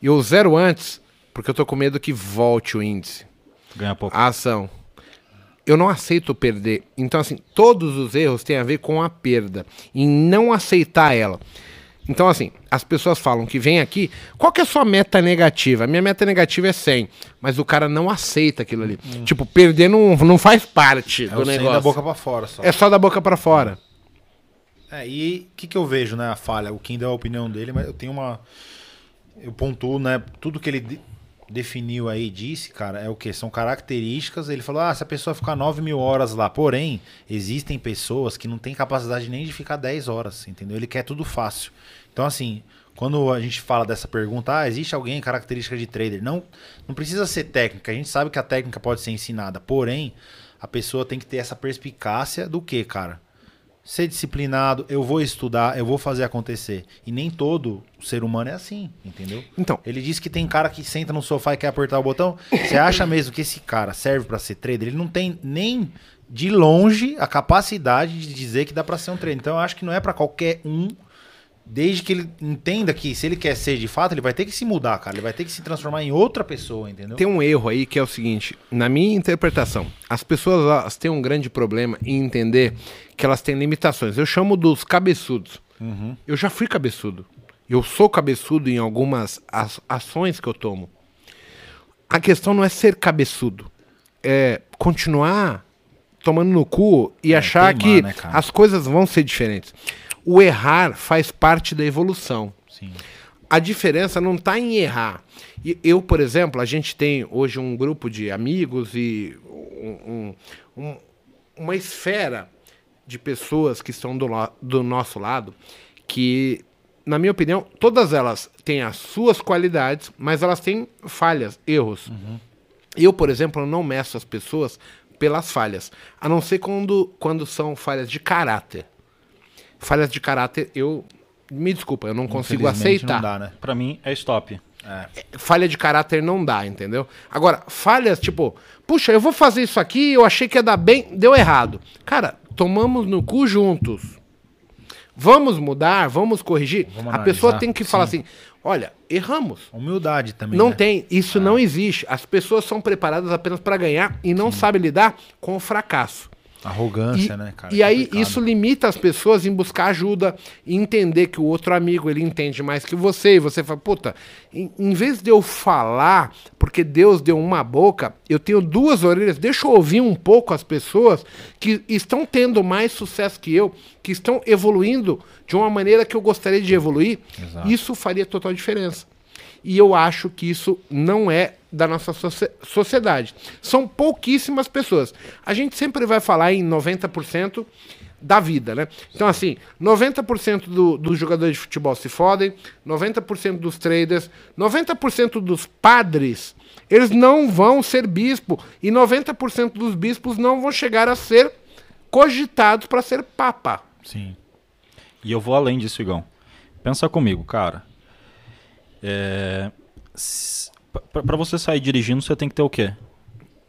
E eu zero antes porque eu tô com medo que volte o índice, Ganha pouco. a ação. Eu não aceito perder. Então, assim, todos os erros têm a ver com a perda. Em não aceitar ela. Então, assim, as pessoas falam que vem aqui. Qual que é a sua meta negativa? A minha meta negativa é 100. Mas o cara não aceita aquilo ali. Tipo, perder não, não faz parte É do o 100 negócio. da boca pra fora só. É só da boca pra fora. É, e o que, que eu vejo, né, a falha? O Kim deu a opinião dele, mas eu tenho uma. Eu pontuo, né? Tudo que ele de- definiu aí, disse, cara, é o que? São características. Ele falou, ah, se a pessoa ficar 9 mil horas lá. Porém, existem pessoas que não têm capacidade nem de ficar 10 horas, entendeu? Ele quer tudo fácil. Então, assim, quando a gente fala dessa pergunta, ah, existe alguém característica de trader? Não, não precisa ser técnica. A gente sabe que a técnica pode ser ensinada. Porém, a pessoa tem que ter essa perspicácia do que, cara? Ser disciplinado, eu vou estudar, eu vou fazer acontecer. E nem todo ser humano é assim, entendeu? Então, Ele disse que tem cara que senta no sofá e quer apertar o botão. Você acha *coughs* mesmo que esse cara serve pra ser trader? Ele não tem nem de longe a capacidade de dizer que dá pra ser um trader. Então eu acho que não é pra qualquer um, desde que ele entenda que se ele quer ser de fato, ele vai ter que se mudar, cara. Ele vai ter que se transformar em outra pessoa, entendeu? Tem um erro aí que é o seguinte, na minha interpretação, as pessoas elas têm um grande problema em entender que elas têm limitações. Eu chamo dos cabeçudos. Eu já fui cabeçudo. Eu sou cabeçudo em algumas as- ações que eu tomo. A questão não é ser cabeçudo, é continuar tomando no cu e achar teimar, que né, as coisas vão ser diferentes. O errar faz parte da evolução. Sim. A diferença não está em errar. Eu, por exemplo, a gente tem hoje um grupo de amigos e um- um- um- uma esfera de pessoas que estão do, do nosso lado que, na minha opinião, todas elas têm as suas qualidades, mas elas têm falhas, erros. Eu, por exemplo, não meço as pessoas pelas falhas, a não ser quando, quando são falhas de caráter. Falhas de caráter, eu me desculpa, eu não consigo aceitar Não dá, né? Pra mim é stop. É. falha de caráter não dá, entendeu? Agora, falhas tipo, puxa, eu vou fazer isso aqui, eu achei que ia dar bem, deu errado. Cara, tomamos no cu juntos. Vamos mudar, vamos corrigir. Vamos a pessoa tem que falar sim. assim: olha, erramos. Humildade também. Não né? tem, isso não existe. As pessoas são preparadas apenas para ganhar e não sabem lidar com o fracasso. Arrogância, E, né, cara? e aí isso limita as pessoas em buscar ajuda e entender que o outro amigo ele entende mais que você e você fala, puta, em, em vez de eu falar, porque Deus deu uma boca, eu tenho duas orelhas, deixa eu ouvir um pouco as pessoas que estão tendo mais sucesso que eu, que estão evoluindo de uma maneira que eu gostaria de evoluir. Exato. Isso faria total diferença. E eu acho que isso não é da nossa socie- sociedade. São pouquíssimas pessoas. A gente sempre vai falar em 90% da vida, né? Então, assim, 90% do, dos jogadores de futebol se fodem, 90% dos traders, 90% dos padres, eles não vão ser bispo, e 90% dos bispos não vão chegar a ser cogitados para ser papa. Sim. E eu vou além disso, Igão. Pensa comigo, cara. É... Pra você sair dirigindo, você tem que ter o quê?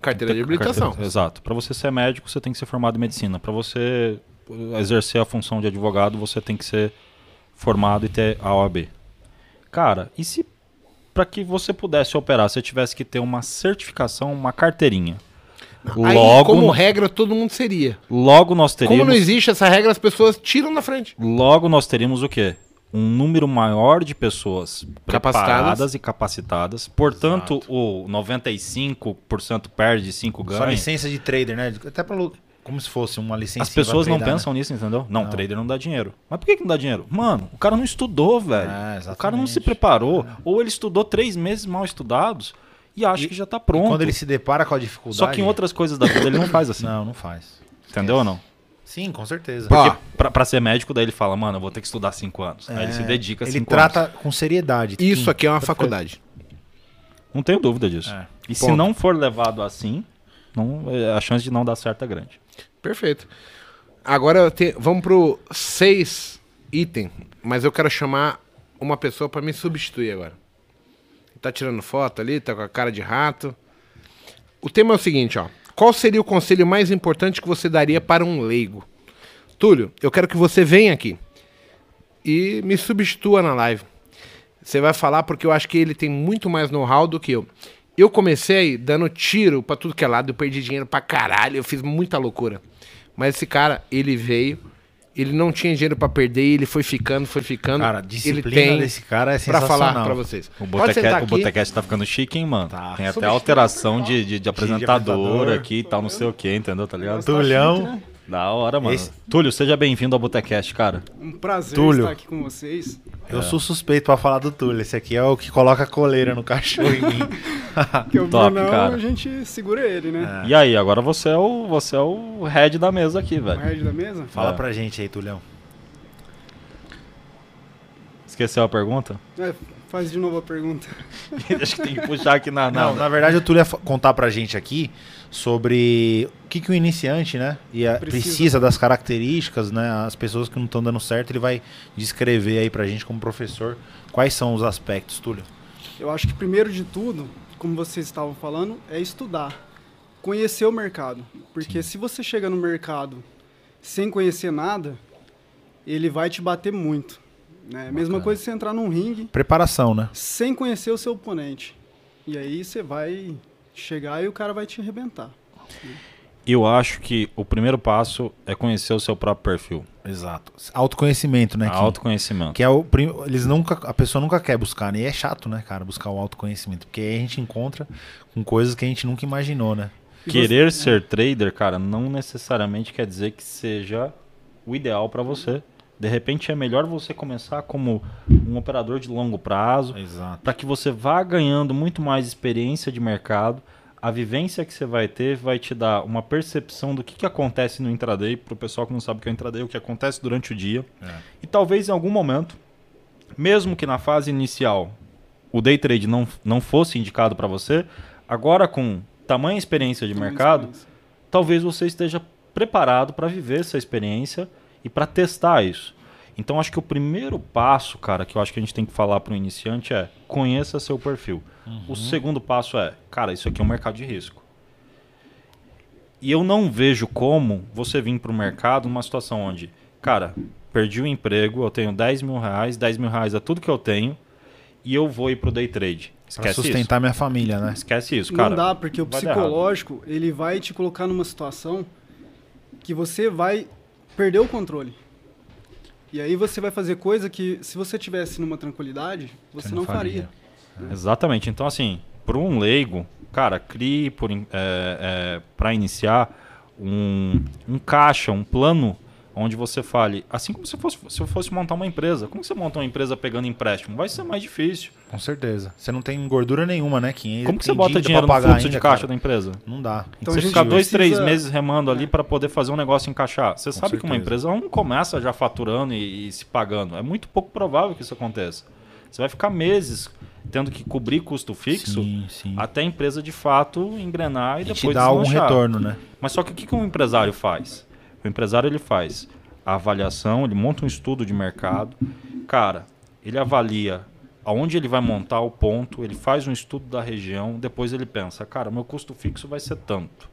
Carteira de habilitação. Carteira- Exato. Para você ser médico, você tem que ser formado em medicina. Para você exercer a função de advogado, você tem que ser formado e ter a OAB. Cara, e se para que você pudesse operar, você tivesse que ter uma certificação, uma carteirinha? Aí, Logo, como no- regra, todo mundo seria. logo nós Como teríamos não existe essa regra, as pessoas tiram na frente. Logo nós teríamos o quê? Um número maior de pessoas preparadas e capacitadas. Portanto, o 95% perde, 5 Só ganha. licença de trader, né? Até lu- como se fosse uma licença. As pessoas não né? pensam nisso, entendeu? Não, trader não dá dinheiro. Mas por que, que não dá dinheiro? Mano, o cara não estudou, velho. É, o cara não se preparou. Ou ele estudou três meses mal estudados e acha que já tá pronto. Quando ele se depara com a dificuldade. Só que em outras coisas da vida ele não faz assim. Não, não faz. Entendeu ou não? Sim, com certeza. Porque pra, pra ser médico, daí ele fala, mano, eu vou ter que estudar cinco anos. Aí ele se dedica a É, Ele cinco trata anos. com seriedade. Isso aqui é uma faculdade. Não tenho dúvida disso. É. E se Ponto. não for levado assim, não, é, a chance de não dar certo é grande. Perfeito. Agora eu te- vamos pro seis item, mas eu quero chamar uma pessoa pra me substituir agora. Tá tirando foto ali, tá com a cara de rato. O tema é o seguinte, ó. Qual seria o conselho mais importante que você daria para um leigo? Túlio, eu quero que você venha aqui e me substitua na live. Você vai falar porque eu acho que ele tem muito mais know-how do que eu. Eu comecei dando tiro pra tudo que é lado, eu perdi dinheiro pra caralho, eu fiz muita loucura. Mas esse cara, ele veio, ele não tinha dinheiro pra perder, e ele foi ficando, foi ficando. Cara, a ele disciplina tem desse cara é pra sensacional. falar pra vocês. O. Botecast tá ficando chique, hein, mano? Tá. Tem até alteração de, de, de apresentador apresentador. aqui e tal, não sei o que, entendeu? Tá ligado? Tulhão. Da hora, mano. Esse- Túlio, seja bem-vindo ao Botecast, cara. Um prazer Túlio. estar aqui com vocês. Eu sou suspeito pra falar do Túlio. Esse aqui é o que coloca a coleira no cachorro em mim. *laughs* Porque o Top, Brunão, cara. a gente segura ele, né? E aí, agora você é o, você é o head da mesa aqui, O velho. head da mesa. Fala É. pra gente aí, Tulhão. Esqueceu a pergunta? É, faz de novo a pergunta. *laughs* Acho que tem que puxar aqui na. na- Não, na verdade o Túlio ia contar pra gente aqui sobre o que, que o iniciante, né, ia, Precisa. precisa. das características, né, as pessoas que não estão dando certo, ele vai descrever aí pra gente como professor quais são os aspectos, Túlio. Eu acho que primeiro de tudo, como vocês estavam falando, é estudar. Conhecer o mercado. Porque se você chega no mercado sem conhecer nada, ele vai te bater muito. Né? Mesma coisa se você entrar num ringue Preparação, né? sem conhecer o seu oponente. E aí você vai chegar e o cara vai te arrebentar. Eu acho que o primeiro passo é conhecer o seu próprio perfil. Exato. Autoconhecimento, né? Kim? Autoconhecimento. Que é o prim- eles nunca a pessoa nunca quer buscar, né? E é chato, né, cara, buscar o autoconhecimento, porque aí a gente encontra com coisas que a gente nunca imaginou, né? E Querer ser trader, cara, não necessariamente quer dizer que seja o ideal pra você. De repente é melhor você começar como um operador de longo prazo, Exato. para que você vá ganhando muito mais experiência de mercado. A vivência que você vai ter vai te dar uma percepção do que, que acontece no intraday, para o pessoal que não sabe o que é intraday, o que acontece durante o dia. É. E talvez em algum momento, mesmo que na fase inicial o day trade não, não fosse indicado para você, agora com tamanha experiência de Tamanha mercado, experiência. talvez você esteja preparado para viver essa experiência e para testar isso. Então acho que o primeiro passo, cara, que eu acho que a gente tem que falar para o iniciante é conheça seu perfil. O segundo passo é, cara, isso aqui é um mercado de risco. E eu não vejo como você vir para o mercado numa situação onde, cara, perdi o emprego, eu tenho 10 mil reais, 10 mil reais é tudo que eu tenho, e eu vou ir pro day trade. Pra Esquece sustentar minha família, né? isso. Esquece isso, cara. Não dá, porque o psicológico, ele vai te colocar numa situação que você vai perder o controle. E aí você vai fazer coisa que, se você tivesse numa tranquilidade, você, não, faria. Exatamente. Então, assim, para um leigo, cara, crie é, é, para iniciar um, um caixa, um plano onde você fale, assim como se, fosse, se eu fosse montar uma empresa. Como você monta uma empresa pegando empréstimo? Vai ser mais difícil. Com certeza. Você não tem gordura nenhuma, né? Que Como que você bota dinheiro no fluxo pagar de ainda, caixa cara. da empresa? Não dá. Então, você ficar dois, precisa- três meses remando ali para poder fazer um negócio encaixar. Você sabe que uma certeza. empresa não começa já faturando e, e se pagando. É muito pouco provável que isso aconteça. Você vai ficar meses tendo que cobrir custo fixo Sim, sim. até a empresa de fato engrenar e E te depois dá algum deslanchar. retorno, né? Mas só que o que, que um empresário faz? O empresário ele faz a avaliação, ele monta um estudo de mercado. Cara, ele avalia aonde ele vai montar o ponto, ele faz um estudo da região, depois ele pensa, cara, meu custo fixo vai ser tanto.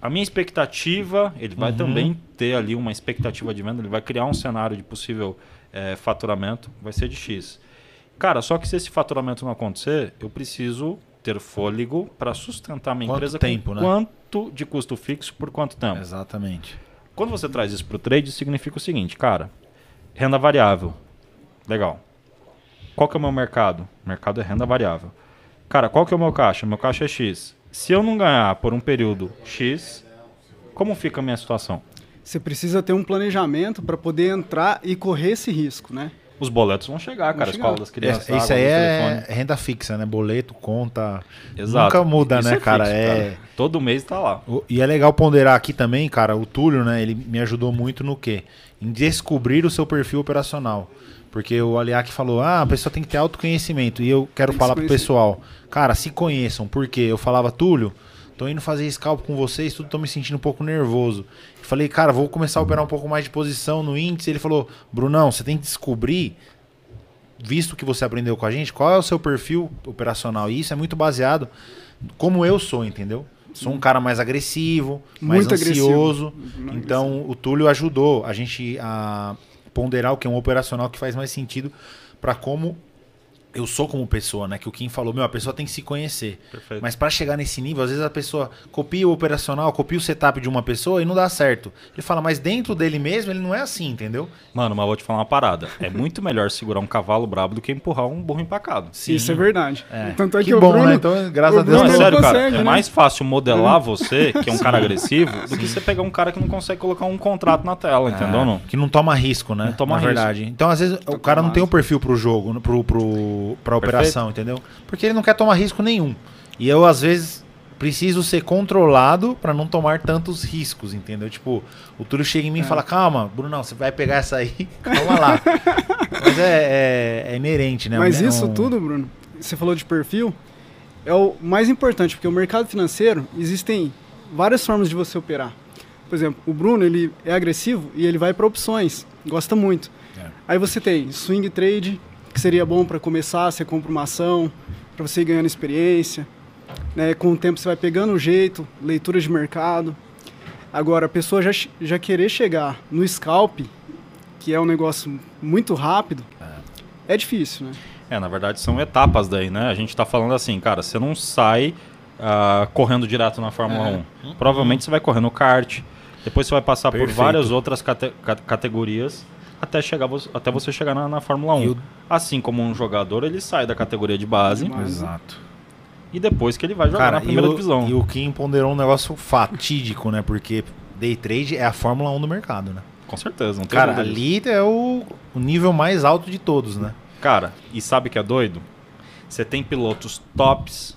A minha expectativa, ele vai também ter ali uma expectativa de venda, ele vai criar um cenário de possível eh, faturamento, vai ser de X. Cara, só que se esse faturamento não acontecer, eu preciso ter fôlego para sustentar minha Quanto empresa tempo, com né? quanto de custo fixo por quanto tempo. Exatamente. Quando você traz isso para o trade, significa o seguinte, cara, renda variável, legal. Qual que é o meu mercado? Mercado é renda variável. Cara, qual que é o meu caixa? Meu caixa é X. Se eu não ganhar por um período X, como fica a minha situação? Você precisa ter um planejamento para poder entrar e correr esse risco, né? Os boletos vão chegar, cara, chegar. escola das crianças, É, isso água, aí é telefone. renda fixa, né? Boleto, conta. Exato. Nunca muda, Isso né, é cara? fixo, É. Todo mês tá lá. O- E é legal ponderar aqui também, cara, o Túlio, né, ele me ajudou muito no quê? Em descobrir o seu perfil operacional. Porque o Aliac falou, ah, a pessoa tem que ter autoconhecimento. E eu quero falar pro pessoal, cara, se conheçam. Porque eu falava, Túlio, tô indo fazer scalp com vocês, tudo tô me sentindo um pouco nervoso. Eu falei, cara, vou começar a operar um pouco mais de posição no índice. Ele falou, Brunão, você tem que descobrir visto que você aprendeu com a gente, qual é o seu perfil operacional? E isso é muito baseado como eu sou, entendeu? Sou um cara mais agressivo, mais Muito agressivo. ansioso. Mais Então o Túlio ajudou a gente a ponderar o que é um operacional que faz mais sentido para como eu sou como pessoa, né? Que o Kim falou, meu, a pessoa tem que se conhecer. Perfeito. Mas para chegar nesse nível, às vezes a pessoa copia o operacional, copia o setup de uma pessoa e não dá certo. Ele fala, mas dentro dele mesmo ele não é assim, entendeu? Mano, mas vou te falar uma parada. É muito melhor segurar um cavalo brabo do que empurrar um burro empacado. Isso é verdade. É. Tanto é que, Que o bom, Bruno, né? Então, graças a Deus, Não, é sério, cara. consegue, é né? mais fácil modelar você, que é um cara agressivo, do que você pegar um cara que não consegue colocar um contrato na tela, entendeu? É, Não? Que não toma risco, né? Não toma Na risco. verdade. Então, às vezes, o cara não tem o perfil pro jogo, né? pro, pro, pra operação, entendeu? Porque ele não quer tomar risco nenhum. E eu, às vezes, preciso ser controlado pra não tomar tantos riscos, entendeu? Tipo, o Túlio chega em mim e fala: Calma, Brunão, você vai pegar essa aí, *laughs* calma lá. Mas é, é- é inerente, né? Mas É isso tudo, Bruno, você falou de perfil, é o mais importante, porque o mercado financeiro existem várias formas de você operar. Por exemplo, o Bruno, ele é agressivo e ele vai para opções, gosta muito. É. Aí você tem swing trade, que seria bom para começar, você compra uma ação, para você ir ganhando experiência. Né? Com o tempo você vai pegando o jeito, leitura de mercado. Agora, a pessoa já, já querer chegar no scalp, que é um negócio muito rápido, é difícil, né? É, na verdade são etapas daí, né? A gente tá falando assim, cara, você não sai ah, correndo direto na Fórmula 1. Provavelmente você vai correr no kart, depois você vai passar por Perfeito. várias outras cate- ca- categorias até, chegar, até você chegar na, na Fórmula 1. E o- Assim como um jogador, ele sai da categoria de base Exato. e depois que ele vai jogar Cara, na primeira e o, divisão. E o Kim ponderou um negócio fatídico, né? Porque day trade é a Fórmula 1 do mercado, né? Com certeza, não tem Cara, ali é o, o nível mais alto de todos, né? Cara, e sabe o que é doido? Você tem pilotos tops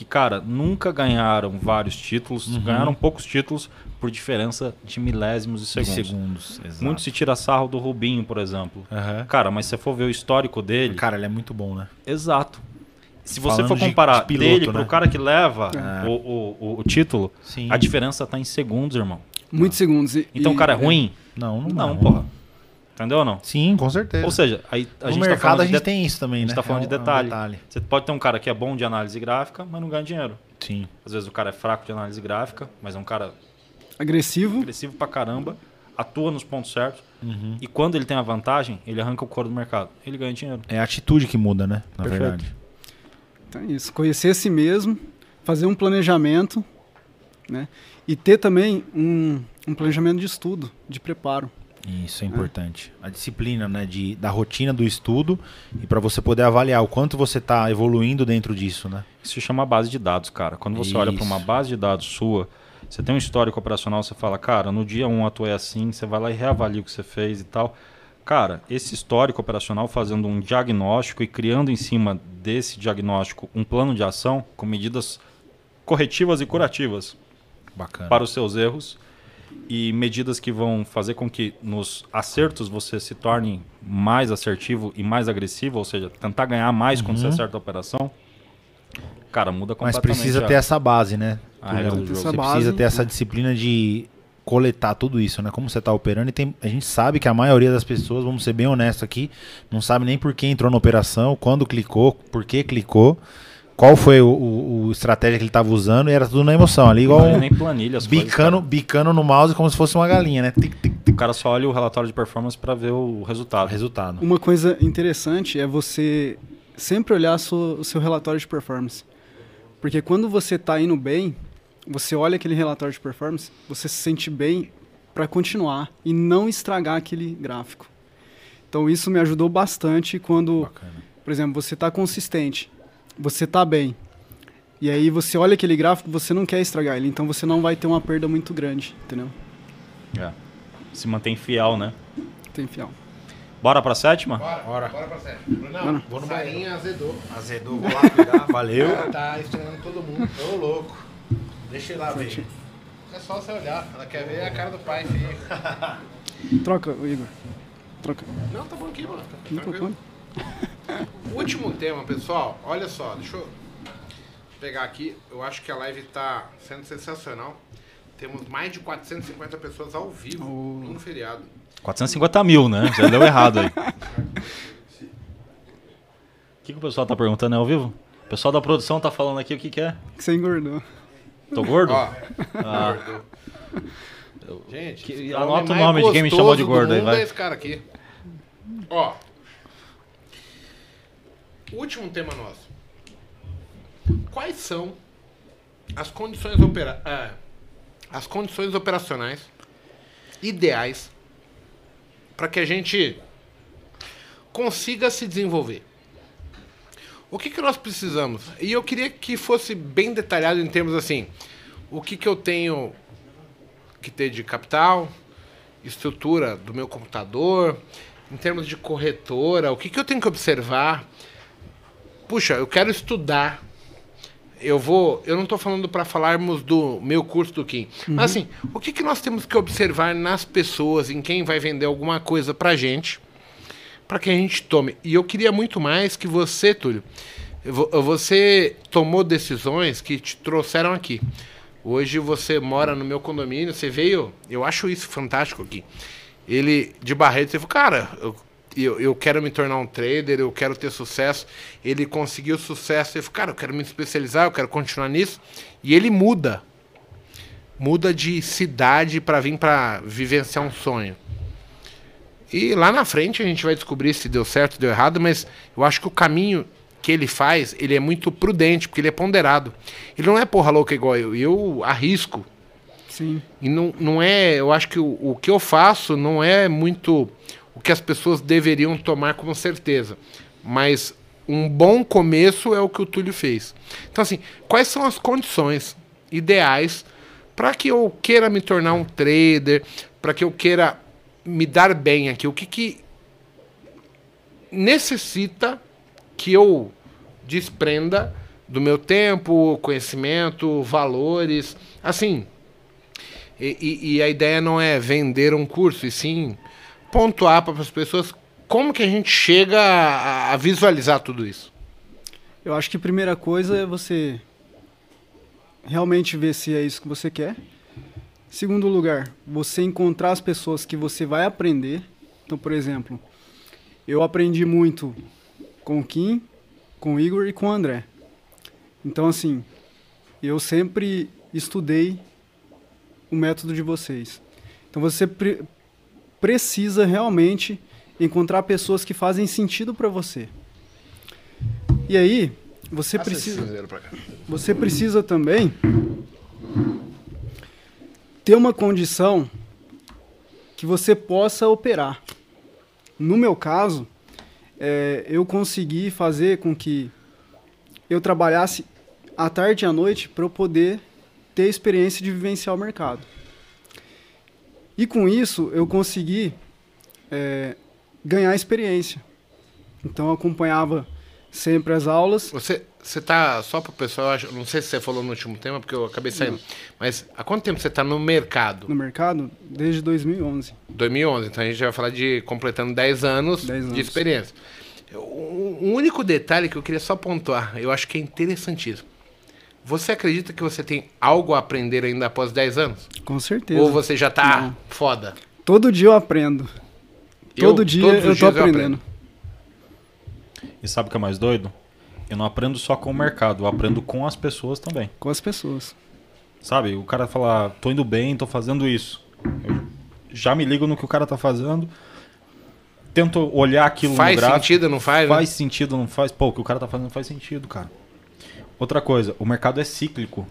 que, cara, nunca ganharam vários títulos, Uhum. ganharam poucos títulos por diferença de milésimos de De segundos. segundos. Exato. Muito se tira sarro do Rubinho, por exemplo. Aham. Cara, mas se você for ver o histórico dele, Cara, ele é muito bom, né? exato. Se você Falando for de- comparar de piloto, dele né? pro cara que leva É. o, o, o- o título, Sim. a diferença tá em segundos, irmão. Muitos segundos. E- Então e- o cara é ruim? Não, não, Não, não. porra. Entendeu ou não? Sim, com certeza. Ou seja, aí a no gente tá mercado falando a de gente det- tem isso também, A né? gente tá falando É de um- é um detalhe. Você pode ter um cara que é bom de análise gráfica, mas não ganha dinheiro. Sim. Às vezes o cara é fraco de análise gráfica, mas é um cara Agressivo. agressivo pra caramba. atua nos pontos certos. E quando ele tem a vantagem, ele arranca o couro do mercado. Ele ganha dinheiro. É a atitude que muda, né? Na Perfeito. verdade. Então é isso. Conhecer a si mesmo, fazer um planejamento, né? E ter também um, um planejamento de estudo, de preparo. Isso é importante. A disciplina, né, de, da rotina do estudo e para você poder avaliar o quanto você está evoluindo dentro disso, né? Isso se chama base de dados, cara. Quando você olha para uma Isso. base de dados sua, você tem um histórico operacional, você fala, cara, no dia 1 atuei assim, você vai lá e reavalia o que você fez e tal. Cara, esse histórico operacional fazendo um diagnóstico e criando em cima desse diagnóstico um plano de ação com medidas corretivas e curativas Bacana. para os seus erros e medidas que vão fazer com que nos acertos você se torne mais assertivo e mais agressivo, ou seja, tentar ganhar mais quando você acerta a operação. Cara, muda Mas completamente. precisa a- ter essa base, né? a regra do jogo. Você base, precisa ter essa disciplina de coletar tudo isso, né? Como você está operando e tem, a gente sabe que a maioria das pessoas, vamos ser bem honestos aqui, não sabe nem por que entrou na operação, quando clicou, por que clicou, qual foi o, o- o estratégia que ele estava usando e era tudo na emoção ali, igual Não nem planilha as coisas, bicando, cara. bicando no mouse como se fosse uma galinha, né? Tic, tic, tic. O cara só olha o relatório de performance para ver o resultado. Resultado. Uma coisa interessante é você sempre olhar sua- o seu relatório de performance. Porque quando você está indo bem, você olha aquele relatório de performance, você se sente bem para continuar e não estragar aquele gráfico. Então isso me ajudou bastante quando, Bacana. por exemplo, você está consistente, você está bem. E aí você olha aquele gráfico, você não quer estragar ele, então você não vai ter uma perda muito grande, entendeu? É. Se mantém fiel, né? Tem fiel. Bora pra sétima? Bora, Bora. bora pra sério. Brunão, Bora. vou no farinha azedou. Azedou, vou lá cuidar. *laughs* Valeu. Cara tá estranhando todo mundo. Ô, louco. Deixa ele lá ver. É só você olhar. Ela quer ver a cara do pai, filho. Troca, Igor. Troca. Não, tá bom aqui, mano. Tá Não tranquilo. trocou? *laughs* Último tema, pessoal. Olha só, deixa eu pegar aqui. Eu acho que a live tá sendo sensacional. Temos mais de 450 pessoas ao vivo Oh. no feriado. 450 mil, né? Já deu errado aí. O que, que o pessoal tá perguntando? É ao vivo? O pessoal da produção tá falando aqui o que, que é? Que você engordou. Tô gordo? Ó, Ah, gente, Que- anota o mais nome de quem me chamou de do gordo aí, vai. É esse cara aqui. Ó. Último tema nosso. Quais são as condições opera é, as condições operacionais ideais para que a gente consiga se desenvolver? O que, que nós precisamos? E eu queria que fosse bem detalhado em termos assim, o que, que eu tenho que ter de capital, estrutura do meu computador, em termos de corretora, o que, que eu tenho que observar? Puxa, eu quero estudar. Eu vou, eu não estou falando para falarmos do meu curso do Kim, mas assim, o que, que nós temos que observar nas pessoas, em quem vai vender alguma coisa para gente, para que a gente tome. E eu queria muito mais que você, Túlio, vo- você tomou decisões que te trouxeram aqui. Hoje você mora no meu condomínio, você veio, eu acho isso fantástico aqui. Ele de Barreto, você falou, cara, eu, eu, eu quero me tornar um trader, eu quero ter sucesso. Ele conseguiu sucesso, ele falou, cara, eu quero me especializar, eu quero continuar nisso. E ele muda. Muda de cidade para vir para vivenciar um sonho. E lá na frente a gente vai descobrir se deu certo deu errado, mas eu acho que o caminho que ele faz, ele é muito prudente, porque ele é ponderado. Ele não é porra louca igual eu. Eu arrisco. Sim. E não, não é. Eu acho que o, o que eu faço não é muito o que as pessoas deveriam tomar como certeza. Mas um bom começo é o que o Túlio fez. Então, assim, quais são as condições ideais para que eu queira me tornar um trader, para que eu queira me dar bem aqui? O que, que necessita que eu desprenda do meu tempo, conhecimento, valores, assim. E, e- e a ideia não é vender um curso, e sim pontuar para as pessoas como que a gente chega a, a visualizar tudo isso. Eu acho que a primeira coisa é você realmente ver se é isso que você quer. Segundo lugar, você encontrar as pessoas que você vai aprender. Então, por exemplo, eu aprendi muito com o Kim, com o Igor e com o André. Então, assim, eu sempre estudei o método de vocês. Então, você precisa realmente encontrar pessoas que fazem sentido para você. E aí, você precisa, você precisa também ter uma condição que você possa operar. No meu caso, é, eu consegui fazer com que eu trabalhasse à tarde e à noite para eu poder ter a experiência de vivenciar o mercado. E com isso, eu consegui é, ganhar experiência. Então, eu acompanhava sempre as aulas. Você, você tá, só pro pessoal, eu acho- não sei se você falou no último tema, porque eu acabei saindo, mas há quanto tempo você tá no mercado? no mercado desde 2011. 2011, então a gente vai falar de completando 10 anos, 10 anos. de experiência. O um único detalhe que eu queria só pontuar, eu acho que é interessantíssimo. Você acredita que você tem algo a aprender ainda após 10 anos? Com certeza. Ou você já tá Não. foda? Todo dia eu aprendo. Eu- Todo dia eu tô dias eu aprendendo. E sabe o que é mais doido? Eu não aprendo só com o mercado, eu aprendo com as pessoas também. Com as pessoas. Sabe? O cara fala, tô indo bem, tô fazendo isso. Eu já me ligo no que o cara tá fazendo. Tento olhar aquilo Faz no gráfico. sentido, não faz? né? Faz sentido, não faz? Pô, o que o cara tá fazendo faz sentido, cara. Outra coisa, o mercado é cíclico.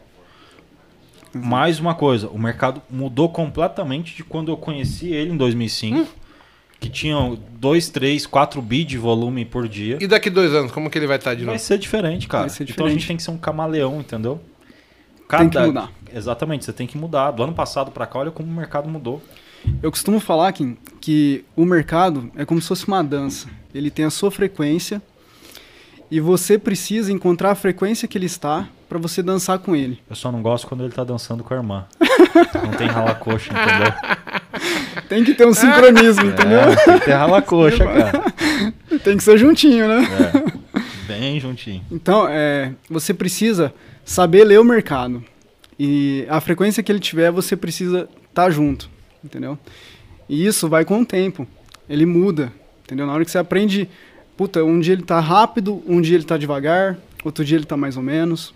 Mais uma coisa, o mercado mudou completamente de quando eu conheci ele em 2005, que tinha 2, 3, 4 bi de volume por dia. E daqui dois anos, como que ele vai estar de Vai novo? ser diferente, cara. Vai ser Então a gente diferente. tem que ser um camaleão, entendeu? Tem que mudar. Exatamente, você tem que mudar. Do ano passado pra cá, olha como o mercado mudou. Eu costumo falar, Kim, que o mercado é como se fosse uma dança. Ele tem a sua frequência e você precisa encontrar a frequência que ele está para você dançar com ele. Eu só não gosto quando ele tá dançando com a irmã. *laughs* não tem rala-coxa, entendeu? *laughs* Tem que ter um sincronismo, entendeu? É, tem que ter rala-coxa, *laughs* cara. Tem que ser juntinho, né? É, bem juntinho. Então, é, você precisa saber ler o mercado. E a frequência que ele tiver, você precisa estar junto, entendeu? E isso vai com o tempo. Ele muda, entendeu? Na hora que você aprende, puta, um dia ele tá rápido, um dia ele tá devagar, outro dia ele tá mais ou menos,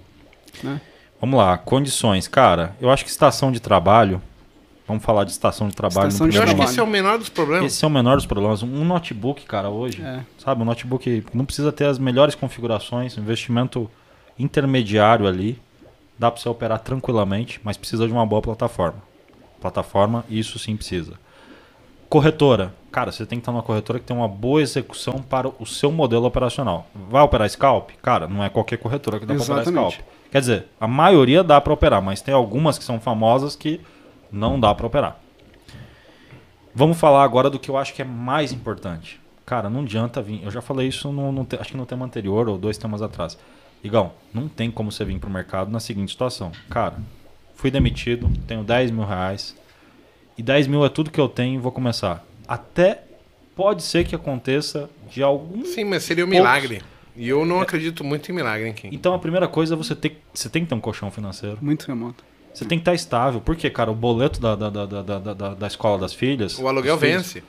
né? Vamos lá, condições. Cara, eu acho que estação de trabalho. Vamos falar de estação de trabalho Estação no de Eu acho que trabalho. esse é o menor dos problemas. Esse é o menor dos problemas. Um notebook, cara, hoje, É. sabe? Um notebook não precisa ter as melhores configurações, investimento intermediário ali. Dá para você operar tranquilamente, mas precisa de uma boa plataforma. Plataforma, isso sim precisa. Corretora. Cara, você tem que estar numa corretora que tem uma boa execução para o seu modelo operacional. Vai operar scalp? Cara, não é qualquer corretora que dá para operar scalp. Quer dizer, a maioria dá para operar, mas tem algumas que são famosas que não dá para operar. Vamos falar agora do que eu acho que é mais importante. Cara, não adianta vir. Eu já falei isso no, no acho que no tema anterior ou dois temas atrás. Igão, não tem como você vir pro mercado na seguinte situação. Cara, fui demitido, tenho 10 mil reais. E 10 mil é tudo que eu tenho vou começar. Até pode ser que aconteça de algum. Sim, mas seria um Poucos. milagre. E eu não acredito muito em milagre, hein, Kim? Então a primeira coisa é você ter, você tem que ter um colchão financeiro. Muito remoto. Você tem que estar estável. Porque, cara, o boleto da, da, da, da, da, da- escola das filhas. O aluguel filhos, vence.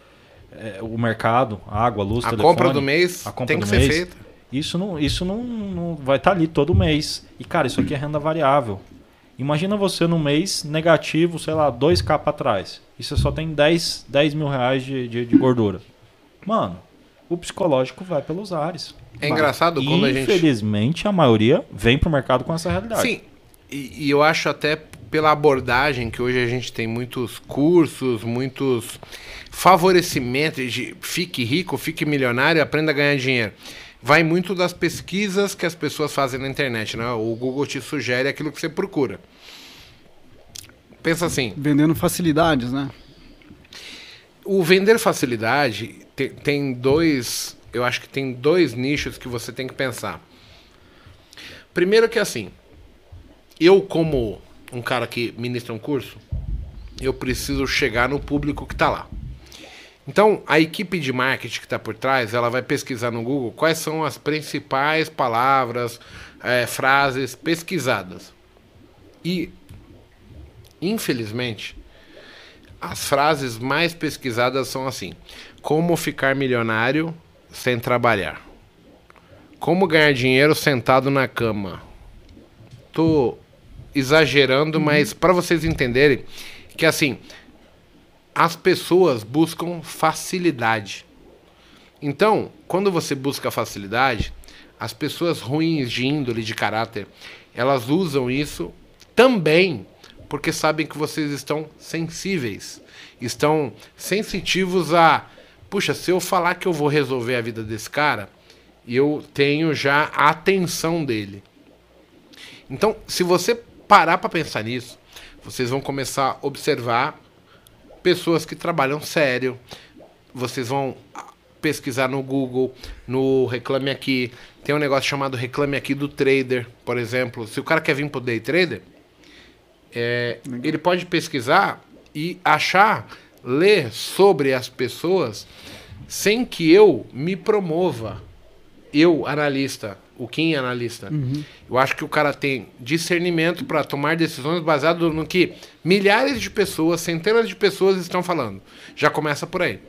é, o mercado, a água, a luz, A telefone, compra do mês a compra tem que do ser mês. feita. Isso não, isso não, não vai estar ali todo mês. E, cara, isso aqui é renda variável. Imagina você no mês negativo, sei lá, 2k pra trás. E você só tem 10, 10 mil reais de, de, de gordura. Mano, o psicológico vai pelos ares. É engraçado quando a gente. Infelizmente, a maioria vem pro mercado com essa realidade. Sim, e, e eu acho até pela abordagem que hoje a gente tem muitos cursos, muitos favorecimentos de fique rico, fique milionário, aprenda a ganhar dinheiro. Vai muito das pesquisas que as pessoas fazem na internet, né? O Google te sugere aquilo que você procura. Pensa assim, Vendendo facilidades, né? o vender facilidade te- tem dois, eu acho que tem dois nichos que você tem que pensar. Primeiro que assim, eu como um cara que ministra um curso, eu preciso chegar no público que está lá. Então, a equipe de marketing que está por trás, ela vai pesquisar no Google quais são as principais palavras, eh, frases pesquisadas. E, infelizmente, as frases mais pesquisadas são assim: como ficar milionário sem trabalhar? Como ganhar dinheiro sentado na cama? Tô exagerando, mas para vocês entenderem que assim, as pessoas buscam facilidade. Então, quando você busca facilidade, as pessoas ruins de índole, de caráter, elas usam isso também porque sabem que vocês estão sensíveis, estão sensitivos a, puxa, se eu falar que eu vou resolver a vida desse cara, eu tenho já a atenção dele. Então, se você parar para pensar nisso, vocês vão começar a observar pessoas que trabalham sério. Vocês vão pesquisar no Google, no Reclame Aqui. Tem um negócio chamado Reclame Aqui do Trader, por exemplo. Se o cara quer vir pro Day Trader, é, ele pode pesquisar e achar, ler sobre as pessoas sem que eu me promova. Eu, analista, o Kim analista. Uhum. Eu acho que o cara tem discernimento para tomar decisões baseado no que milhares de pessoas, centenas de pessoas estão falando. Já começa por aí.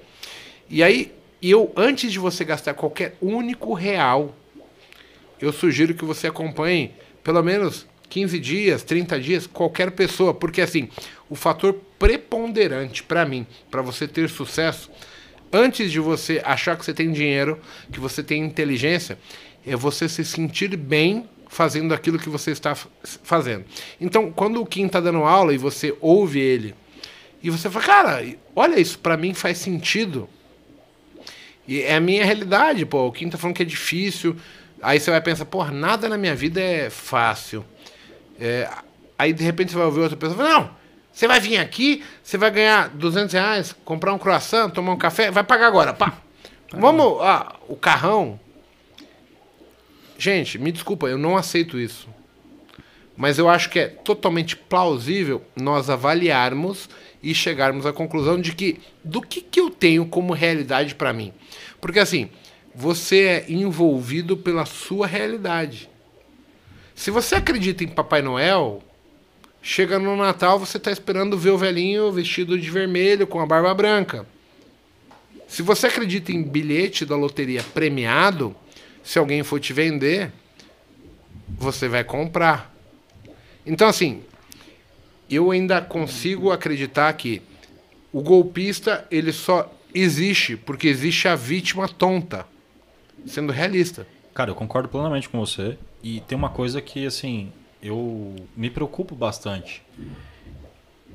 E aí, eu antes de você gastar qualquer único real, eu sugiro que você acompanhe pelo menos 15 dias, 30 dias, qualquer pessoa, porque assim, o fator preponderante para mim, para você ter sucesso, antes de você achar que você tem dinheiro, que você tem inteligência, é você se sentir bem fazendo aquilo que você está fazendo. Então, quando o Kim está dando aula e você ouve ele, e você fala, cara, olha isso, para mim faz sentido. E é a minha realidade, pô. O Kim tá falando que é difícil. Aí você vai pensar, pô, nada na minha vida é fácil. É, aí de repente você vai ouvir outra pessoa, não, você vai vir aqui, você vai ganhar 200 reais, comprar um croissant, tomar um café, vai pagar agora, pá. Vamos, ah, o carrão, Gente, me desculpa, eu não aceito isso. Mas eu acho que é totalmente plausível nós avaliarmos e chegarmos à conclusão de que do que, que eu tenho como realidade para mim. Porque assim, você é envolvido pela sua realidade. Se você acredita em Papai Noel, chega no Natal, você está esperando ver o velhinho vestido de vermelho com a barba branca. Se você acredita em bilhete da loteria premiado, se alguém for te vender, você vai comprar. Então, assim, eu ainda consigo acreditar que o golpista ele só existe porque existe a vítima tonta, sendo realista. Cara, eu concordo plenamente com você. E tem uma coisa que, assim, eu me preocupo bastante.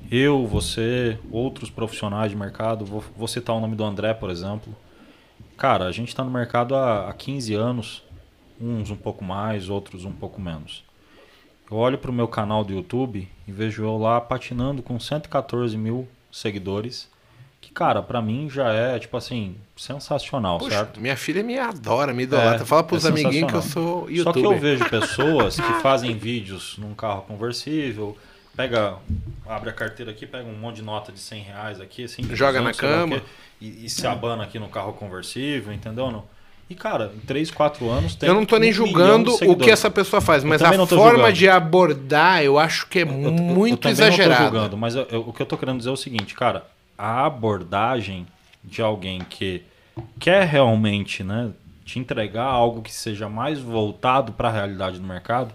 Eu, você, outros profissionais de mercado, vou, vou citar o nome do André, por exemplo Cara, a gente está no mercado há, há 15 anos, uns um pouco mais, outros um pouco menos. Eu olho para o meu canal do YouTube e vejo eu lá patinando com 114 mil seguidores. Que, cara, para mim já é, tipo assim, sensacional, Poxa, certo? Minha filha me adora, me idolatra. É, Fala pros é amiguinhos que eu sou youtuber. Só que eu vejo *laughs* pessoas que fazem vídeos num carro conversível, pega, abre a carteira aqui, pega um monte de nota de 100 reais aqui, assim. Joga na cama e, e se abana aqui no carro conversível, entendeu? Não? E, cara, em 3, 4 anos tem. Eu não tô nem um julgando o que essa pessoa faz, mas a forma julgando. de abordar eu acho que é eu, muito eu, eu exagerada. Não tô julgando, mas o que eu tô querendo dizer é o seguinte, cara, a abordagem de alguém que quer realmente, né, te entregar algo que seja mais voltado para a realidade do mercado,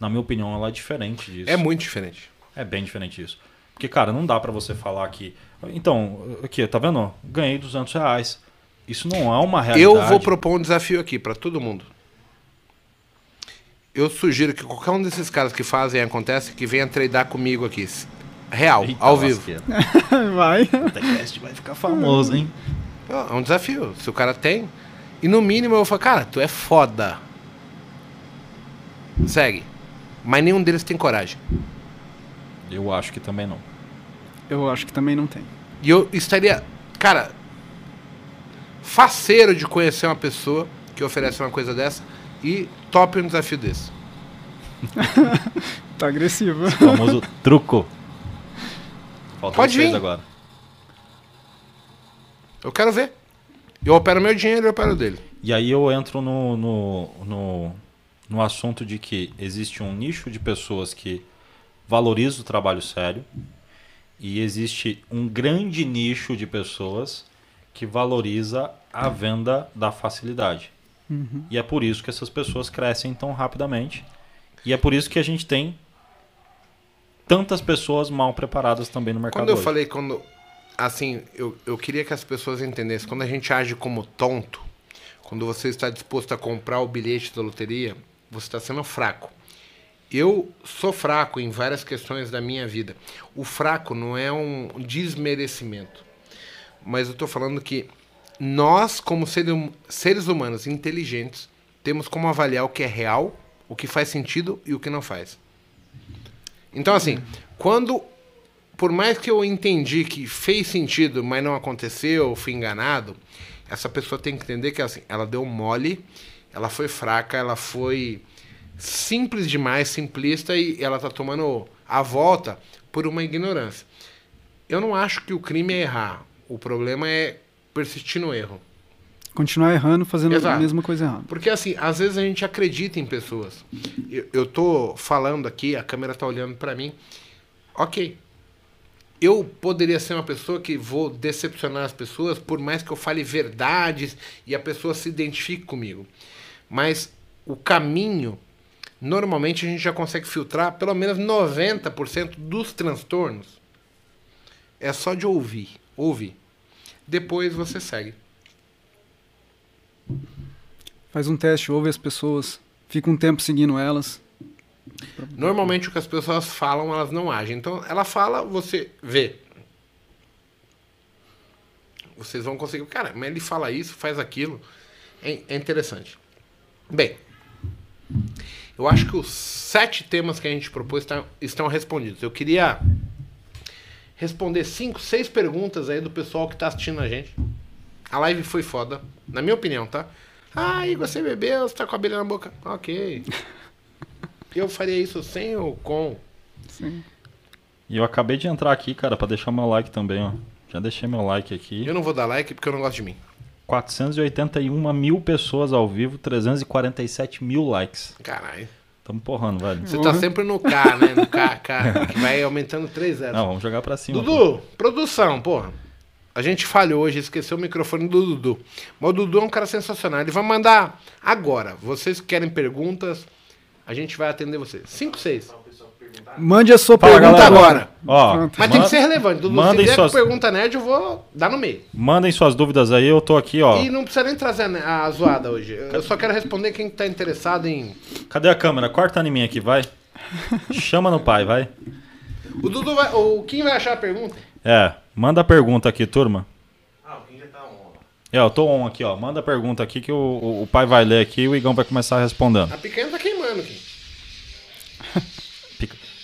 na minha opinião, ela é diferente disso. É muito diferente. É bem diferente isso. Porque, cara, não dá para você falar que então, aqui, tá vendo? Ganhei 200 reais. Isso não é uma realidade. Eu vou propor um desafio aqui para todo mundo. Eu sugiro que qualquer um desses caras que fazem acontece que venha treinar comigo aqui. Real, Eita, ao vivo. *laughs* vai. O teste vai ficar famoso, hein? É um desafio. Se o cara tem. E no mínimo eu vou falar, cara, tu é foda. Segue. Mas nenhum deles tem coragem. Eu acho que também não. Eu acho que também não tem. E eu estaria, cara, faceiro de conhecer uma pessoa que oferece uma coisa dessa e top um desafio desse. *laughs* tá agressivo. O famoso truco. Falta Pode vir. agora. Eu quero ver. Eu opero meu dinheiro e eu opero dele. E aí eu entro no, no, no, no assunto de que existe um nicho de pessoas que valoriza o trabalho sério e existe um grande nicho de pessoas que valoriza a venda da facilidade. Uhum. E é por isso que essas pessoas crescem tão rapidamente. E é por isso que a gente tem tantas pessoas mal preparadas também no mercado. Quando eu hoje. falei quando assim, eu, eu queria que as pessoas entendessem. Quando a gente age como tonto, quando você está disposto a comprar o bilhete da loteria, você está sendo fraco. Eu sou fraco em várias questões da minha vida. O fraco não é um desmerecimento. Mas eu estou falando que nós, como seres humanos inteligentes, temos como avaliar o que é real, o que faz sentido e o que não faz. Então, assim, quando. Por mais que eu entendi que fez sentido, mas não aconteceu, fui enganado, essa pessoa tem que entender que assim, ela deu mole, ela foi fraca, ela foi simples demais, simplista e ela tá tomando a volta por uma ignorância. Eu não acho que o crime é errar. O problema é persistir no erro. Continuar errando, fazendo Exato. a mesma coisa errada. Porque assim, às vezes a gente acredita em pessoas. Eu, eu tô falando aqui, a câmera tá olhando para mim. Ok. Eu poderia ser uma pessoa que vou decepcionar as pessoas, por mais que eu fale verdades e a pessoa se identifique comigo. Mas o caminho, normalmente a gente já consegue filtrar pelo menos 90% dos transtornos. É só de ouvir. Ouvir. Depois você segue. Faz um teste, ouve as pessoas, fica um tempo seguindo elas. Normalmente o que as pessoas falam, elas não agem. Então, ela fala, você vê. Vocês vão conseguir. Cara, mas ele fala isso, faz aquilo. É, é interessante. Bem, eu acho que os sete temas que a gente propôs estão, estão respondidos. Eu queria responder cinco, seis perguntas aí do pessoal que está assistindo a gente. A live foi foda, na minha opinião, tá? Ah, Igor, você bebeu, você tá com a abelha na boca. Ok. *laughs* eu faria isso sem ou com? Sim. E eu acabei de entrar aqui, cara, para deixar meu like também, ó. Já deixei meu like aqui. Eu não vou dar like porque eu não gosto de mim. 481 mil pessoas ao vivo, 347 mil likes. Caralho. Tamo porrando, velho. Você tá sempre no K, né? No K, K, que vai aumentando 3 zeros. Não, vamos jogar pra cima. Dudu, pô. produção, porra. A gente falhou hoje, esqueceu o microfone do Dudu. Mas o Dudu é um cara sensacional. Ele vai mandar agora. Vocês querem perguntas, a gente vai atender vocês. 5, 6. Mande a sua Fala, pergunta galera. agora. Ó, Mas manda, tem que ser relevante. Dudu, mandem se suas... pergunta nerd, eu vou dar no meio. Mandem suas dúvidas aí, eu tô aqui, ó. E não precisa nem trazer a zoada hoje. Eu só quero responder quem tá interessado em. Cadê a câmera? Corta em mim aqui, vai. Chama no pai, vai. O Dudu vai. O Kim vai achar a pergunta? É. Manda a pergunta aqui, turma. Ah, o Kim já tá on. É, eu tô on aqui, ó. Manda a pergunta aqui que o, o, o pai vai ler aqui e o Igão vai começar respondendo. A picanha tá queimando aqui. *laughs*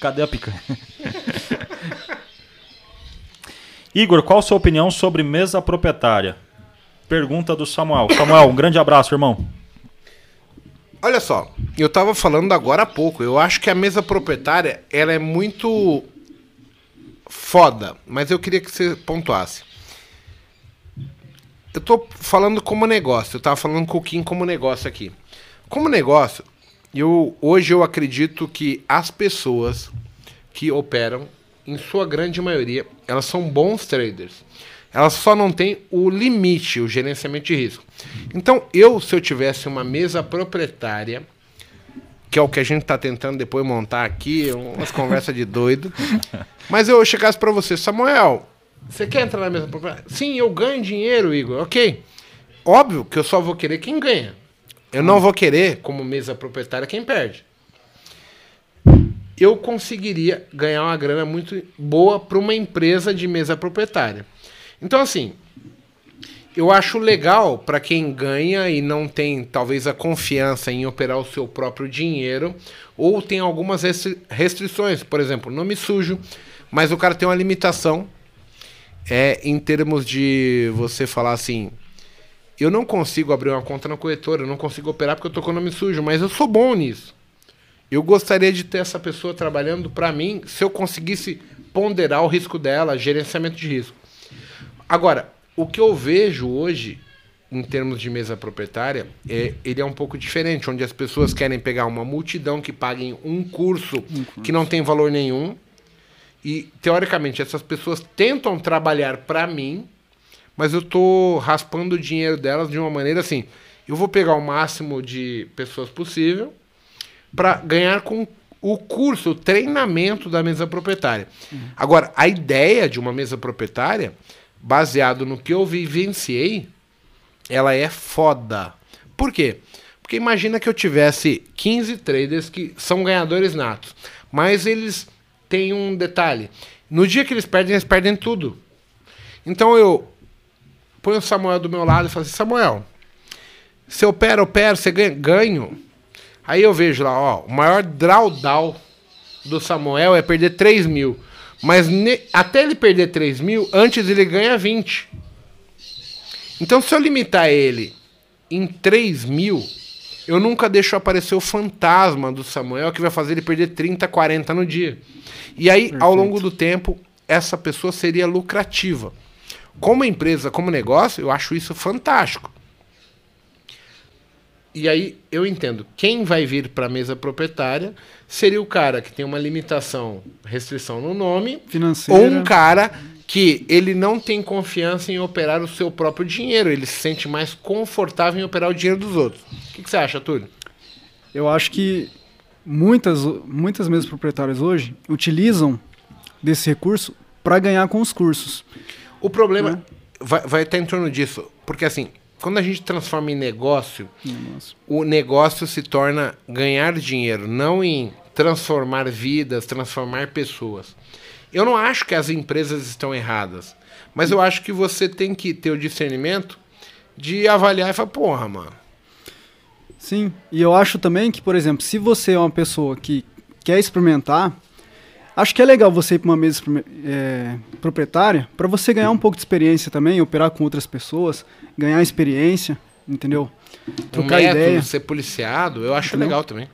Cadê a picanha? *laughs* Igor, qual a sua opinião sobre mesa proprietária? Pergunta do Samuel. Samuel, um grande abraço, irmão. Olha só, eu tava falando agora há pouco. Eu acho que a mesa proprietária ela é muito foda, mas eu queria que você pontuasse. Eu tô falando como negócio, eu tava falando com o Kim como negócio aqui. Como negócio, eu hoje eu acredito que as pessoas que operam, em sua grande maioria, elas são bons traders. Elas só não têm o limite, o gerenciamento de risco. Então, eu, se eu tivesse uma mesa proprietária, que é o que a gente está tentando depois montar aqui, umas conversas de doido. *laughs* Mas eu chegasse para você, Samuel, você quer entrar na mesa proprietária? Sim, eu ganho dinheiro, Igor. Ok. Óbvio que eu só vou querer quem ganha. Eu não vou querer, como mesa proprietária, quem perde. Eu conseguiria ganhar uma grana muito boa para uma empresa de mesa proprietária. Então, assim, eu acho legal para quem ganha e não tem talvez a confiança em operar o seu próprio dinheiro ou tem algumas restrições, por exemplo, nome sujo, mas o cara tem uma limitação é em termos de você falar assim, eu não consigo abrir uma conta na corretora, eu não consigo operar porque eu tô com o nome sujo, mas eu sou bom nisso. Eu gostaria de ter essa pessoa trabalhando para mim, se eu conseguisse ponderar o risco dela, gerenciamento de risco. Agora, o que eu vejo hoje, em termos de mesa proprietária, é, ele é um pouco diferente, onde as pessoas querem pegar uma multidão que paguem um curso, um curso. que não tem valor nenhum. E, teoricamente, essas pessoas tentam trabalhar para mim, mas eu estou raspando o dinheiro delas de uma maneira assim. Eu vou pegar o máximo de pessoas possível para ganhar com o curso, o treinamento da mesa proprietária. Uhum. Agora, a ideia de uma mesa proprietária baseado no que eu vivenciei, ela é foda. Por quê? Porque imagina que eu tivesse 15 traders que são ganhadores natos, mas eles têm um detalhe. No dia que eles perdem, eles perdem tudo. Então eu ponho o Samuel do meu lado e falo assim, Samuel, se eu opera, opero, você ganha, ganho. Aí eu vejo lá, ó, o maior drawdown do Samuel é perder 3 mil. Mas ne, até ele perder 3 mil, antes ele ganha 20. Então se eu limitar ele em 3 mil, eu nunca deixo aparecer o fantasma do Samuel que vai fazer ele perder 30, 40 no dia. E aí, Perfeito. ao longo do tempo, essa pessoa seria lucrativa. Como empresa, como negócio, eu acho isso fantástico. E aí eu entendo, quem vai vir para a mesa proprietária seria o cara que tem uma limitação, restrição no nome, financeira, ou um cara que ele não tem confiança em operar o seu próprio dinheiro, ele se sente mais confortável em operar o dinheiro dos outros. O que, que você acha, Túlio? Eu acho que muitas, muitas mesas proprietárias hoje utilizam desse recurso para ganhar com os cursos. O problema né? vai, vai estar em torno disso, porque assim, quando a gente transforma em negócio, Nossa. o negócio se torna ganhar dinheiro, não em transformar vidas, transformar pessoas. Eu não acho que as empresas estão erradas, mas eu acho que você tem que ter o discernimento de avaliar e falar, porra, mano. Sim, e eu acho também que, por exemplo, se você é uma pessoa que quer experimentar, acho que é legal você ir para uma mesa é, proprietária para você ganhar um pouco de experiência também, operar com outras pessoas, ganhar experiência, entendeu? Trocar um método, ideia. ser policiado, eu acho entendeu? legal também.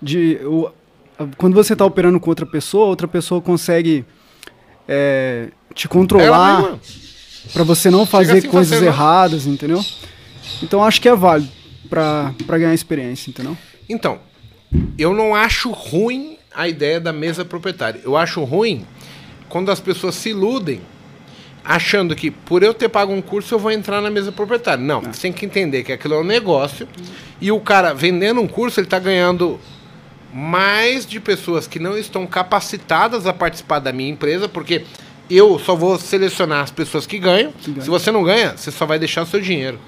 De, o, quando você está operando com outra pessoa, outra pessoa consegue é, te controlar para você não fazer assim coisas você erradas, não. entendeu? Então acho que é válido para ganhar experiência, entendeu? Então, eu não acho ruim a ideia da mesa proprietária. Eu acho ruim quando as pessoas se iludem achando que por eu ter pago um curso eu vou entrar na mesa proprietária. Não, você tem que entender que aquilo é um negócio e o cara vendendo um curso ele está ganhando mais de pessoas que não estão capacitadas a participar da minha empresa, porque eu só vou selecionar as pessoas que ganham. Que. Se você não ganha, você só vai deixar o seu dinheiro.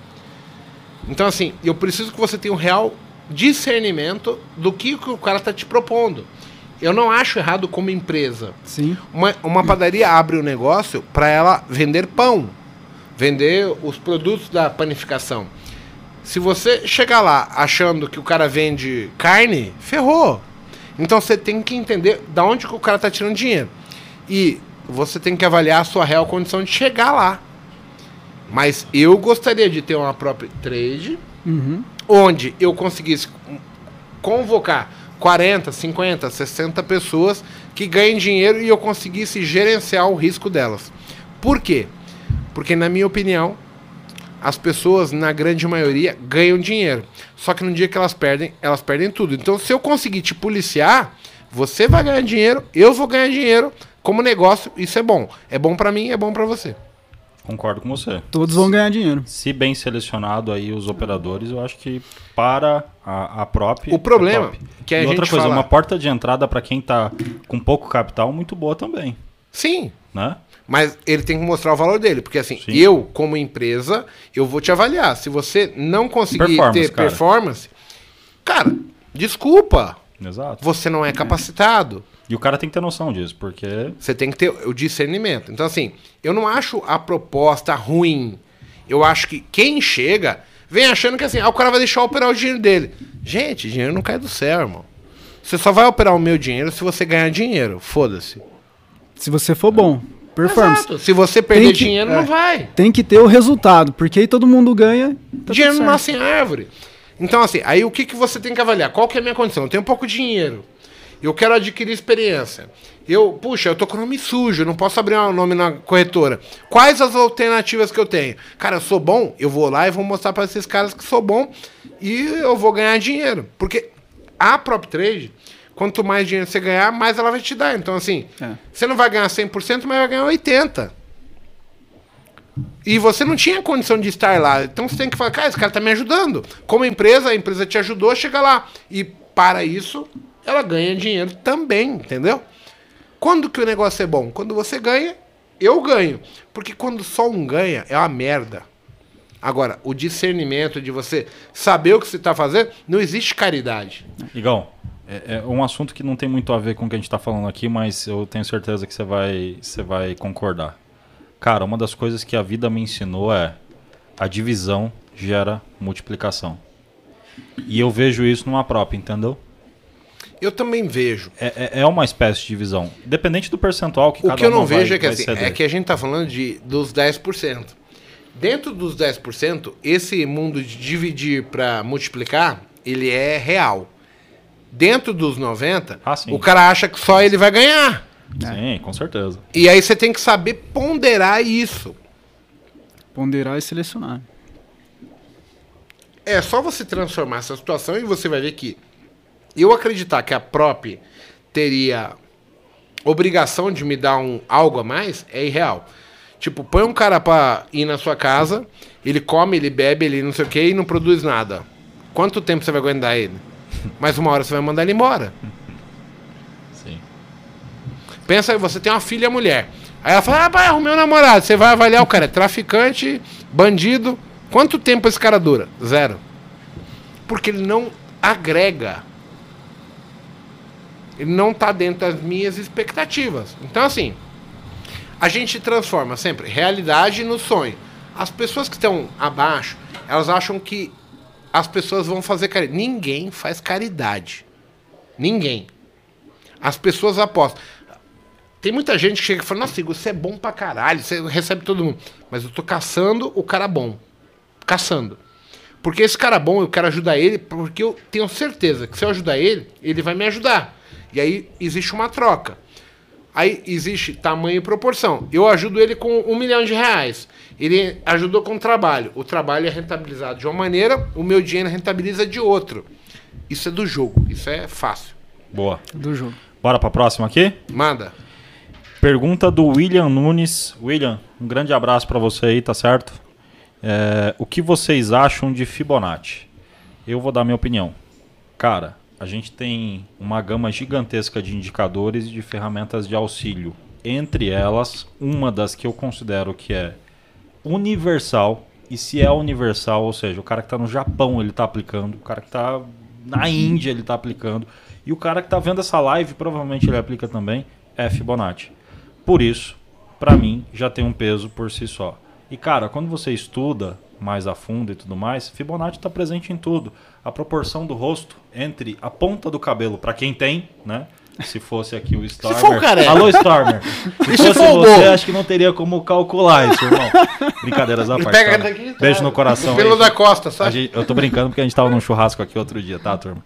Então, assim, eu preciso que você tenha um real discernimento do que, que o cara está te propondo. Eu não acho errado como empresa. Sim. Uma, uma padaria abre o um negócio para ela vender pão, vender os produtos da panificação. Se você chegar lá achando que o cara vende carne, ferrou. Então você tem que entender da onde que o cara está tirando dinheiro. E você tem que avaliar a sua real condição de chegar lá. Mas eu gostaria de ter uma própria trade, uhum. onde eu conseguisse convocar 40, 50, 60 pessoas que ganhem dinheiro e eu conseguisse gerenciar o risco delas. Por quê? Porque, na minha opinião, as pessoas, na grande maioria, ganham dinheiro. Só que no dia que elas perdem, elas perdem tudo. Então, se eu conseguir te policiar, você vai ganhar dinheiro, eu vou ganhar dinheiro como negócio, isso é bom. É bom para mim, é bom para você. Concordo com você. Todos vão ganhar dinheiro. Se bem selecionado aí os operadores, eu acho que para a, a própria. O problema é que a e gente outra coisa, fala... uma porta de entrada para quem tá com pouco capital muito boa também. Sim. Né? Mas ele tem que mostrar o valor dele. Porque assim, Sim. eu, como empresa, eu vou te avaliar. Se você não conseguir performance, ter cara. performance, cara, desculpa. Exato. Você não é capacitado. E o cara tem que ter noção disso, porque. Você tem que ter o discernimento. Então, assim, eu não acho a proposta ruim. Eu acho que quem chega vem achando que assim, ah, o cara vai deixar operar o dinheiro dele. Gente, dinheiro não cai do céu, irmão. Você só vai operar o meu dinheiro se você ganhar dinheiro. Foda-se. Se você for bom. Performance. Exato. Se você perder que, dinheiro, é, não vai. Tem que ter o resultado, porque aí todo mundo ganha. Tá dinheiro não nasce em árvore. Então, assim, aí o que, que você tem que avaliar? Qual que é a minha condição? Eu tenho pouco dinheiro. Eu quero adquirir experiência. Eu, puxa, eu tô com nome sujo, não posso abrir um nome na corretora. Quais as alternativas que eu tenho? Cara, eu sou bom, eu vou lá e vou mostrar para esses caras que sou bom e eu vou ganhar dinheiro. Porque a Prop Trade quanto mais dinheiro você ganhar, mais ela vai te dar. Então, assim, é. você não vai ganhar 100%, mas vai ganhar 80%. E você não tinha condição de estar lá. Então você tem que falar, cara, esse cara tá me ajudando. Como empresa, a empresa te ajudou a chegar lá. E para isso, ela ganha dinheiro também, entendeu? Quando que o negócio é bom? Quando você ganha Eu ganho. Porque quando só um ganha, é uma merda. Agora, o discernimento de você saber o que você está fazendo, não existe caridade. Igão, é, é um assunto que não tem muito a ver com o que a gente está falando aqui, mas eu tenho certeza que você vai, você vai concordar. Cara, uma das coisas que a vida me ensinou é a divisão gera multiplicação. E eu vejo isso numa própria, entendeu? Eu também vejo. É, é, é uma espécie de divisão. Independente do percentual que O cada que eu não uma vai- vejo é que, assim, é que a gente tá falando de, dos 10%. Dentro dos 10%, esse mundo de dividir para multiplicar, ele é real. Dentro dos 90, Ah, sim. o cara acha que só ele vai ganhar. Sim, com certeza. E aí você tem que saber ponderar isso. Ponderar e selecionar. É só você transformar essa situação e você vai ver que eu acreditar que a prop teria obrigação de me dar um algo a mais é irreal. Tipo, põe um cara pra ir na sua casa, ele come, ele bebe, ele não sei o que e não produz nada. Quanto tempo você vai aguentar ele? *laughs* Mais uma hora você vai mandar ele embora. Sim. Pensa aí, você tem uma filha mulher. Aí ela fala, ah, pai, arrumei um namorado. Você vai avaliar o cara, é traficante, bandido. Quanto tempo esse cara dura? Zero. Porque ele não agrega. Ele não tá dentro das minhas expectativas. Então, assim, a gente transforma sempre realidade no sonho. As pessoas que estão abaixo, elas acham que as pessoas vão fazer caridade. Ninguém faz caridade. Ninguém. As pessoas apostam. Tem muita gente que chega e fala, nossa, Igor, você é bom pra caralho, você recebe todo mundo. Mas eu tô caçando o cara bom. Caçando. Porque esse cara bom, eu quero ajudar ele, porque eu tenho certeza que se eu ajudar ele, ele vai me ajudar. E aí existe uma troca. Aí existe tamanho e proporção. Eu ajudo ele com um milhão de reais. Ele ajudou com o trabalho. O trabalho é rentabilizado de uma maneira, o meu dinheiro rentabiliza de outro. Isso é do jogo. Isso é fácil. Boa. Do jogo. Bora pra próxima aqui? Manda. Pergunta do William Nunes. William, um grande abraço pra você aí, tá certo? É, o que vocês acham de Fibonacci? Eu vou dar minha opinião. Cara, a gente tem uma gama gigantesca de indicadores e de ferramentas de auxílio. Entre elas, uma das que eu considero que é universal. E se é universal, ou seja, o cara que está no Japão ele está aplicando, o cara que está na Índia ele está aplicando, e o cara que está vendo essa live provavelmente ele aplica também, é Fibonacci. Por isso, para mim, já tem um peso por si só. E cara, quando você estuda mais a fundo e tudo mais, Fibonacci está presente em tudo. A proporção do rosto entre a ponta do cabelo, para quem tem, né? Se fosse aqui o Stormer. for o careca? Alô, Stormer. *laughs* Se se fosse você, Gol? acho que não teria como calcular isso, irmão. Brincadeiras à parte. pega Stormer. daqui, tá? Beijo no coração. Pelo da costa, A sabe? gente- eu tô brincando porque a gente tava num churrasco aqui outro dia, tá, turma?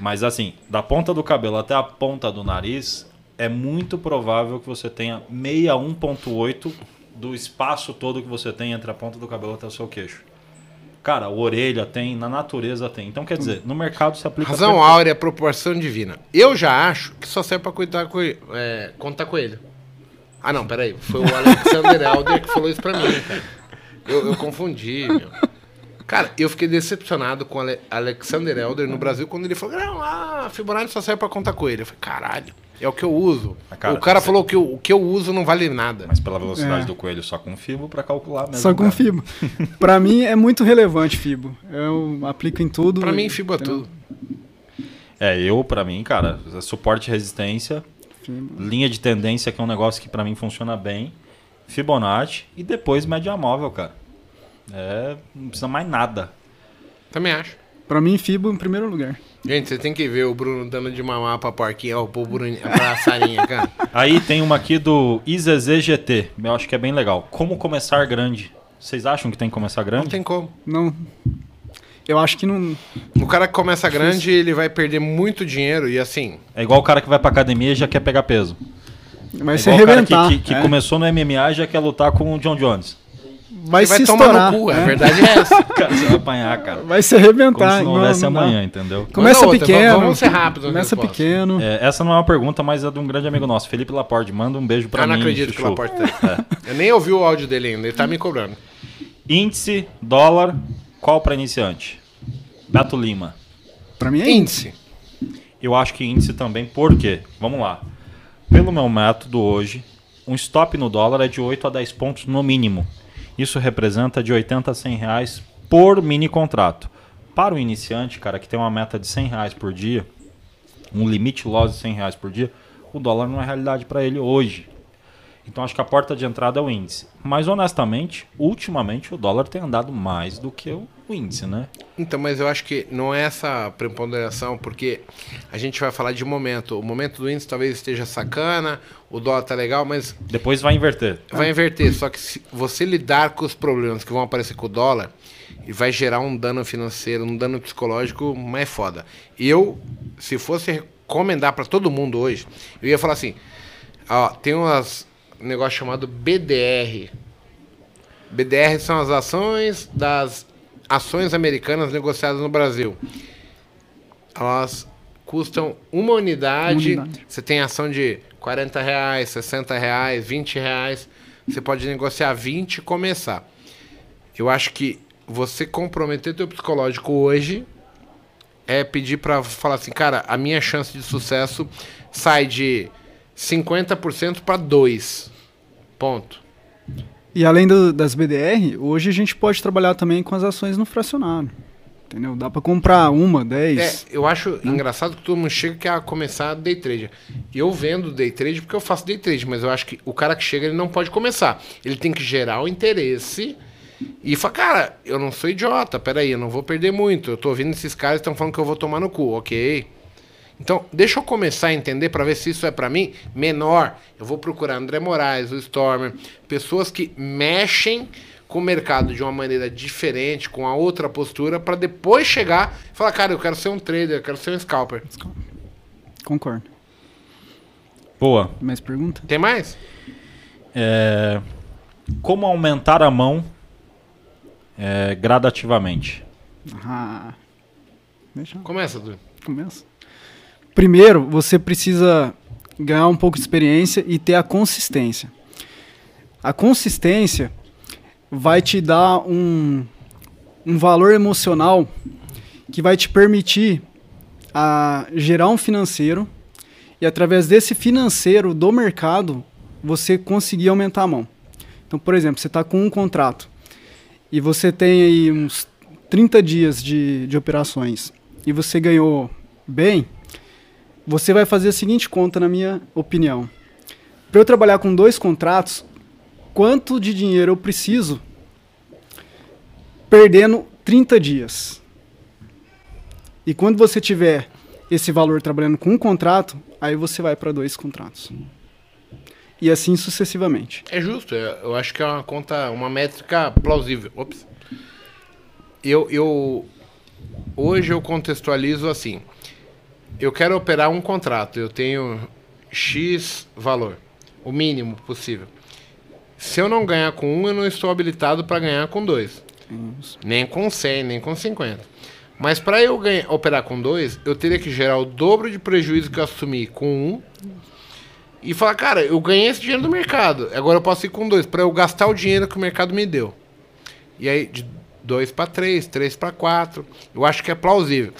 Mas assim, da ponta do cabelo até a ponta do nariz, é muito provável que você tenha 61.8 do espaço todo que você tem entre a ponta do cabelo até o seu queixo. Cara, orelha tem, na natureza tem. Então, quer dizer, no mercado se aplica... Razão perfeito. áurea, proporção divina. Eu já acho que só serve pra cuidar com é, contar com ele. Ah, não, peraí. Foi o Alexander *laughs* Elder que falou isso pra mim, cara. Eu, eu confundi, meu. Cara, eu fiquei decepcionado com o Ale- Alexander Elder no Brasil quando ele falou: Não, ah, Fibonacci só serve pra contar com ele. Eu falei: Caralho, é o que eu uso. Cara, o cara você- falou que o, o que eu uso não vale nada. Mas pela velocidade É. do coelho, só com fibo pra calcular mesmo. Só com cara. Fibo. *laughs* pra mim é muito relevante Fibo. Eu aplico em tudo. Pra mim, Fibo é tudo. É, eu, pra mim, cara, suporte e resistência, Fibo. linha de tendência, que é um negócio que pra mim funciona bem, Fibonacci e depois média móvel, cara. É, não precisa mais nada. Também acho. Pra mim, Fibo em primeiro lugar. Gente, você tem que ver o Bruno dando de mamar pra porquinha, ó, pro Bruno, pra Sarinha, cara. *laughs* Aí tem uma aqui do IZZ GT, eu acho que é bem legal. Como começar grande? Vocês acham que tem que começar Não grande? tem como. Não. Eu acho que não. O cara que começa grande, ele vai perder muito dinheiro e assim. É igual o cara que vai pra academia e já quer pegar peso. Vai é se igual o cara que, que, que é. começou no MMA e já quer lutar com o John Jones. Vai Você vai se tomar estourar. no cu, a é. verdade é essa. *laughs* Cara, você vai apanhar, cara. Vai se Como arrebentar. se não houvesse não amanhã, entendeu? Começa outra, pequeno. vamos ser rápidos na Começa pequeno. É, essa não é uma pergunta, mas é de um grande amigo nosso, Felipe Laporte. Manda um beijo pra eu mim. não acredito que Chuchu. o Laporte tá aí. Eu nem ouvi o áudio dele ainda, ele tá me cobrando. Índice, dólar, qual pra iniciante? Beto Lima. Pra mim é Índice. Eu acho que índice também, por quê? Vamos lá. Pelo meu método hoje, um stop no dólar é de 8 a 10 pontos no mínimo. Isso representa de 80 a 100 reais por mini contrato. Para o iniciante, cara, que tem uma meta de 100 reais por dia, um limite loss de 100 reais por dia, o dólar não é realidade para ele hoje. Então acho que a porta de entrada é o índice. Mas honestamente, ultimamente o dólar tem andado mais do que o índice, né? Então, mas eu acho que não é essa preponderação, porque a gente vai falar de momento. O momento do índice talvez esteja sacana, o dólar tá legal, mas Depois vai inverter. vai inverter. Só que se você lidar com os problemas que vão aparecer com o dólar, e vai gerar um dano financeiro, um dano psicológico mais foda. Eu, se fosse recomendar para todo mundo hoje, eu ia falar assim: ó, tem umas, um negócio chamado BDR. BDR são as ações das ações americanas negociadas no Brasil. Elas custam uma unidade. Unidade. Você tem ação de 40 reais, 60 reais, 20 reais. Você pode negociar 20 e começar. Eu acho que você comprometer teu psicológico hoje é pedir pra falar assim, cara, a minha chance de sucesso sai de 50% para 2. Ponto. E além do- das BDR, hoje a gente pode trabalhar também com as ações no fracionário. Entendeu? Dá para comprar uma, É, dez. eu acho engraçado que todo mundo chega que a começar day trade. Eu vendo day trade porque eu faço day trade, mas eu acho que o cara que chega ele não pode começar. Ele tem que gerar o interesse e falar, cara, eu não sou idiota, peraí, eu não vou perder muito. Eu tô ouvindo esses caras estão falando que eu vou tomar no cu, ok? Então, deixa eu começar a entender para ver se isso é para mim menor. Eu vou procurar André Moraes, o Stormer, pessoas que mexem com o mercado de uma maneira diferente, com a outra postura, para depois chegar e falar, cara, eu quero ser um trader, eu quero ser um scalper. Concordo. Boa. Mais pergunta? Tem mais? É, como aumentar a mão é, gradativamente? Ah, deixa eu Começa, Du. começa. Primeiro, você precisa ganhar um pouco de experiência e ter a consistência. A consistência vai te dar um, um valor emocional que vai te permitir a gerar um financeiro e através desse financeiro do mercado você conseguir aumentar a mão. Então, por exemplo, você está com um contrato e você tem aí uns 30 dias de, de operações e você ganhou bem, você vai fazer a seguinte conta, na minha opinião. Para eu trabalhar com dois contratos, quanto de dinheiro eu preciso perdendo 30 dias? E quando você tiver esse valor trabalhando com um contrato, aí você vai para dois contratos. E assim sucessivamente. É justo, é- eu acho que é uma conta, uma métrica plausível. Ops. Eu, eu hoje eu contextualizo assim. Eu quero operar um contrato, eu tenho X valor, o mínimo possível. Se eu não ganhar com um, eu não estou habilitado para ganhar com dois. Nem com 100, nem com 50. Mas para eu ganhar, operar com dois, eu teria que gerar o dobro de prejuízo que eu assumi com um e falar, cara, eu ganhei esse dinheiro do mercado, agora eu posso ir com dois, para eu gastar o dinheiro que o mercado me deu. E aí, de dois para três, três para quatro, eu acho que é plausível.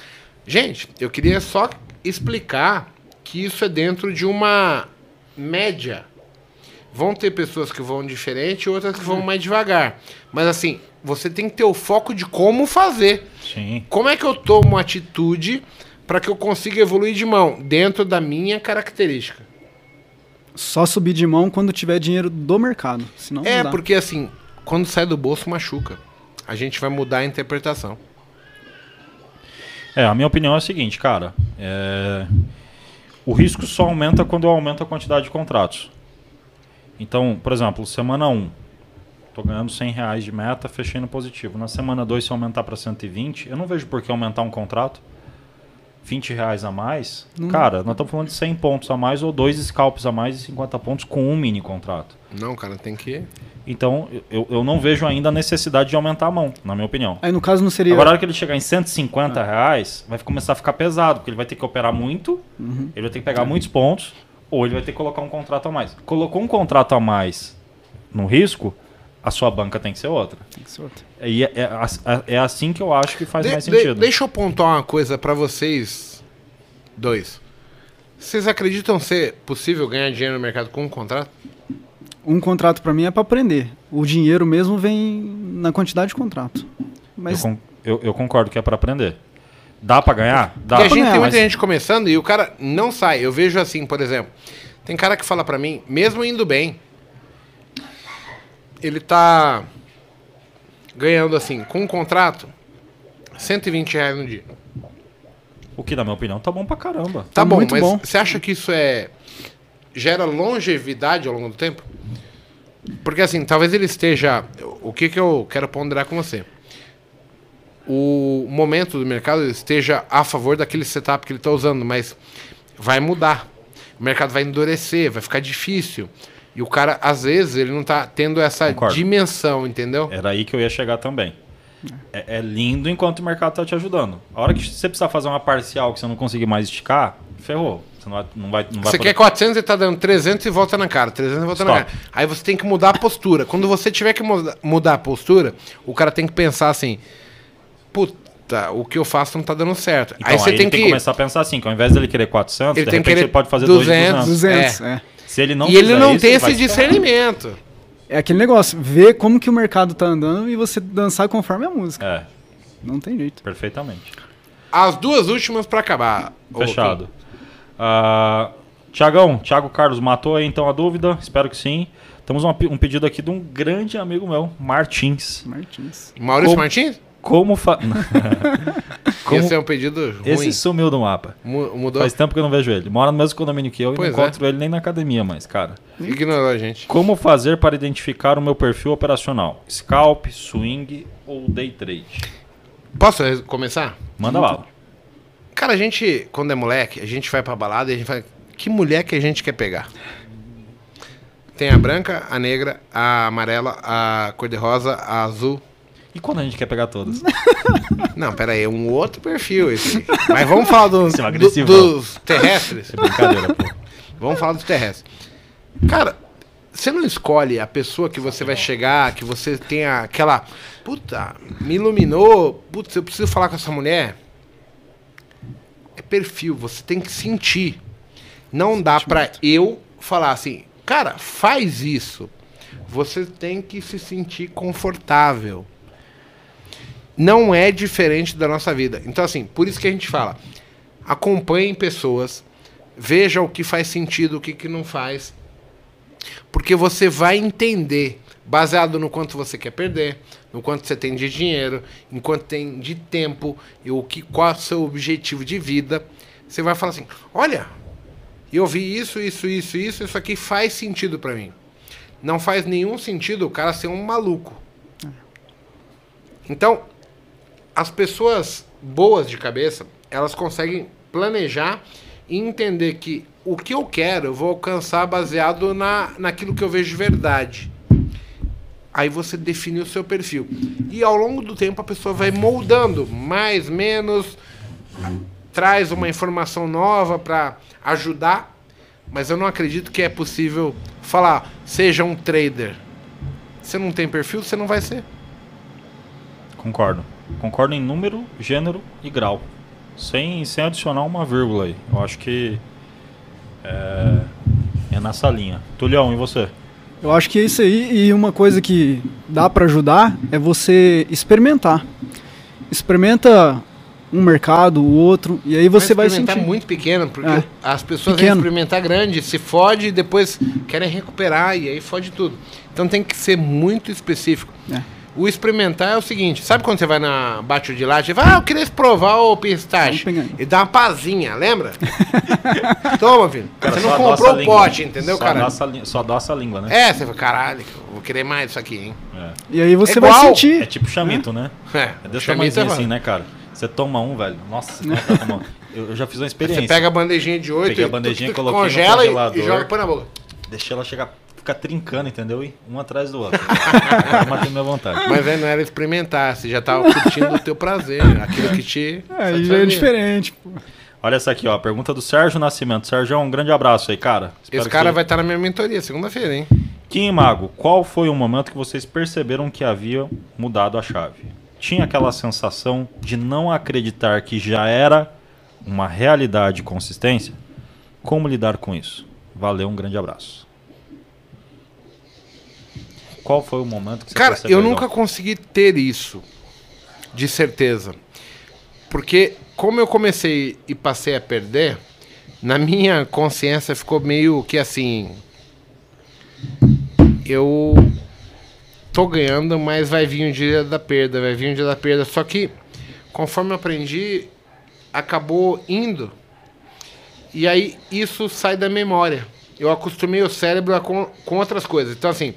Gente, eu queria só explicar que isso é dentro de uma média. Vão ter pessoas que vão diferente e outras que vão mais devagar. Mas assim, você tem que ter o foco de como fazer. Sim. Como é que eu tomo atitude para que eu consiga evoluir de mão dentro da minha característica? Só subir de mão quando tiver dinheiro do mercado. Senão É, não dá. porque assim, quando sai do bolso machuca. A gente vai mudar a interpretação. É, a minha opinião é a seguinte, cara. é, O risco só aumenta quando eu aumento a quantidade de contratos. Então, por exemplo, semana 1, tô ganhando 100 reais de meta, fechei no positivo. Na semana 2, se eu aumentar para 120, eu não vejo por que aumentar um contrato. 20 reais a mais. Cara, nós estamos falando de 100 pontos a mais ou dois scalps a mais e 50 pontos com um mini contrato. Não, cara, tem que. Então, eu, eu não vejo ainda a necessidade de aumentar a mão, na minha opinião. Aí no caso não seria. Agora, na hora que ele chegar em 150 reais, vai começar a ficar pesado, porque ele vai ter que operar muito, ele vai ter que pegar muitos pontos, ou ele vai ter que colocar um contrato a mais. Colocou um contrato a mais no risco, a sua banca tem que ser outra. Tem que ser outra. E é, é as- é assim que eu acho que faz De- mais de- sentido. deixa eu pontuar uma coisa pra vocês dois. Vocês acreditam ser possível ganhar dinheiro no mercado com um contrato? Um contrato pra mim é pra aprender. O dinheiro mesmo vem na quantidade de contrato. Mas Eu, con- eu- eu concordo que é pra aprender. Dá pra ganhar? Dá. Porque a gente ganhar, tem muita mas- gente começando e o cara não sai. Eu vejo assim, por exemplo, tem cara que fala pra mim, mesmo indo bem, ele tá ganhando assim, com um contrato, 120 reais no dia. O que, na minha opinião, tá bom pra caramba. Tá, Tá bom, muito mas bom. você acha que isso é gera longevidade ao longo do tempo? Porque assim, talvez ele esteja. O que, que eu quero ponderar com você? O momento do mercado esteja a favor daquele setup que ele está usando, mas vai mudar. O mercado vai endurecer, vai ficar difícil. E o cara, às vezes, ele não está tendo essa Concordo. dimensão, entendeu? Era aí que eu ia chegar também. É, é lindo enquanto o mercado tá te ajudando. A hora que você precisar fazer uma parcial que você não conseguir mais esticar, ferrou. Você não vai, não vai, não vai Você poder- quer 400 e tá dando 300 e volta na cara, 300 e volta na Stop. cara. Aí você tem que mudar a postura. Quando você tiver que muda- mudar a postura, o cara tem que pensar assim: puta, o que eu faço não tá dando certo. Então, aí você ele tem tem que. que começar a pensar assim, que ao invés dele querer 400, Ele de tem que repente querer ele pode fazer 200. 200. 200, É. é. Se ele não e ele não isso, tem ele esse discernimento. É aquele negócio, ver como que o mercado tá andando e você dançar conforme a música. É, Não tem jeito. perfeitamente. As duas últimas pra acabar. Fechado. Ah, Tiagão, Thiago Carlos matou aí então a dúvida? Espero que sim. Temos uma um pedido aqui de um grande amigo meu, Martins. Martins. Maurício Como- Martins? Como fa... *laughs* Como... Esse é um pedido ruim. Esse sumiu do mapa. Mu- Mudou? Faz tempo que eu não vejo ele. Mora no mesmo condomínio que eu e Pois não é. encontro ele nem na academia mais, cara. Ignorou a gente. Como fazer para identificar o meu perfil operacional? Scalp, swing ou day trade? Posso começar? Manda lá. Cara, a gente, quando é moleque, a gente vai pra balada e a gente fala, que mulher que a gente quer pegar? Tem a branca, a negra, a amarela, a cor-de-rosa, a azul. E quando a gente quer pegar todas? *laughs* Não, pera aí, é um outro perfil esse. aí. Mas vamos falar do, Esse é um do- dos terrestres. É brincadeira, pô. Vamos falar dos terrestres. Cara, você não escolhe a pessoa que você vai chegar, que você tenha aquela. Puta, me iluminou. Putz, eu preciso falar com essa mulher. Perfil, você tem que sentir. Não dá pra eu falar assim, cara, faz isso. Você tem que se sentir confortável. Não é diferente da nossa vida. Então, assim, por isso que a gente fala: acompanhem pessoas, veja o que faz sentido, o que, que não faz. Porque você vai entender, baseado no quanto você quer perder, no quanto você tem de dinheiro, em quanto tem de tempo, e o que, qual é o seu objetivo de vida. Você vai falar assim: olha, eu vi isso, isso, isso, isso, isso aqui faz sentido pra mim. Não faz nenhum sentido o cara ser um maluco. Então, as pessoas boas de cabeça, elas conseguem planejar e entender que o que eu quero eu vou alcançar baseado na, naquilo que eu vejo de verdade. Aí você define o seu perfil. E ao longo do tempo a pessoa vai moldando, mais, menos, traz uma informação nova para ajudar, mas eu não acredito que é possível falar, seja um trader. Você não tem perfil, você não vai ser. Concordo. Concordo em número, gênero e grau. Sem, sem adicionar uma vírgula aí. Eu acho que é, é nessa linha. Tulhão, e você? Eu acho que é isso aí. E uma coisa que dá pra ajudar é você experimentar. Experimenta um mercado, o outro, e aí você vai experimentar sentir. muito pequeno, porque É. as pessoas Pequeno. vão experimentar grande, se fode e depois querem recuperar e aí fode tudo. Então tem que ser muito específico. É. O experimentar é o seguinte, sabe quando você vai na bate de laje e fala, ah, eu queria provar o pistache. E dá uma pazinha, lembra? *laughs* Toma, filho. Cara, você não comprou o língua. pote, entendeu, só cara? Só adoça a língua, né? É, você fala, caralho, vou querer mais disso aqui, hein? E aí você É vai igual. sentir. É tipo chamito, né? É, É desse tamanhozinho é assim, né, cara? Você toma um, velho. Nossa, você tá tomando. eu, já fiz uma experiência. Você pega a bandejinha de oito, Peguei a e bandejinha, tu- tu congela e- e joga põe na boca. Deixei ela chegar, ficar trincando, entendeu? E um atrás do outro. *laughs* Agora matei minha vontade. Mas aí não era experimentar, você já tava curtindo o teu prazer, aquilo que te. Já é satisfazia. diferente. pô. Olha essa aqui, ó. Pergunta do Sérgio Nascimento. Sérgio, um grande abraço aí, cara. Espero Esse que cara você- vai estar na minha mentoria segunda-feira, hein? Kim Mago, qual foi o momento que vocês perceberam que havia mudado a chave? Tinha aquela sensação de não acreditar que já era uma realidade e consistência? Como lidar com isso? Valeu, um grande abraço. Qual foi o momento que você Cara, eu nunca consegui ter isso, de certeza. Porque como eu comecei e passei a perder, na minha consciência ficou meio que assim. Eu tô ganhando, mas vai vir um dia da perda, vai vir um dia da perda. Só que, conforme eu aprendi, acabou indo. E aí isso sai da memória. Eu acostumei o cérebro a com, com outras coisas. Então, assim,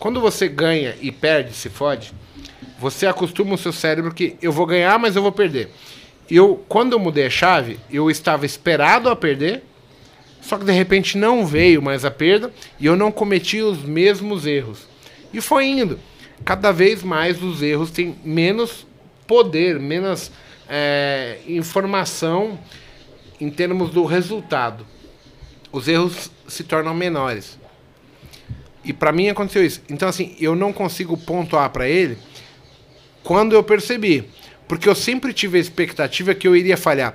quando você ganha e perde, se fode, você acostuma o seu cérebro que eu vou ganhar, mas eu vou perder. Eu, quando eu mudei a chave, eu estava esperado a perder, só que de repente não veio mais a perda e eu não cometi os mesmos erros. E foi indo. Cada vez mais os erros têm menos poder, menos é, informação em termos do resultado. Os erros se tornam menores. E para mim aconteceu isso. Então assim, eu não consigo pontuar para ele quando eu percebi, porque eu sempre tive a expectativa que eu iria falhar.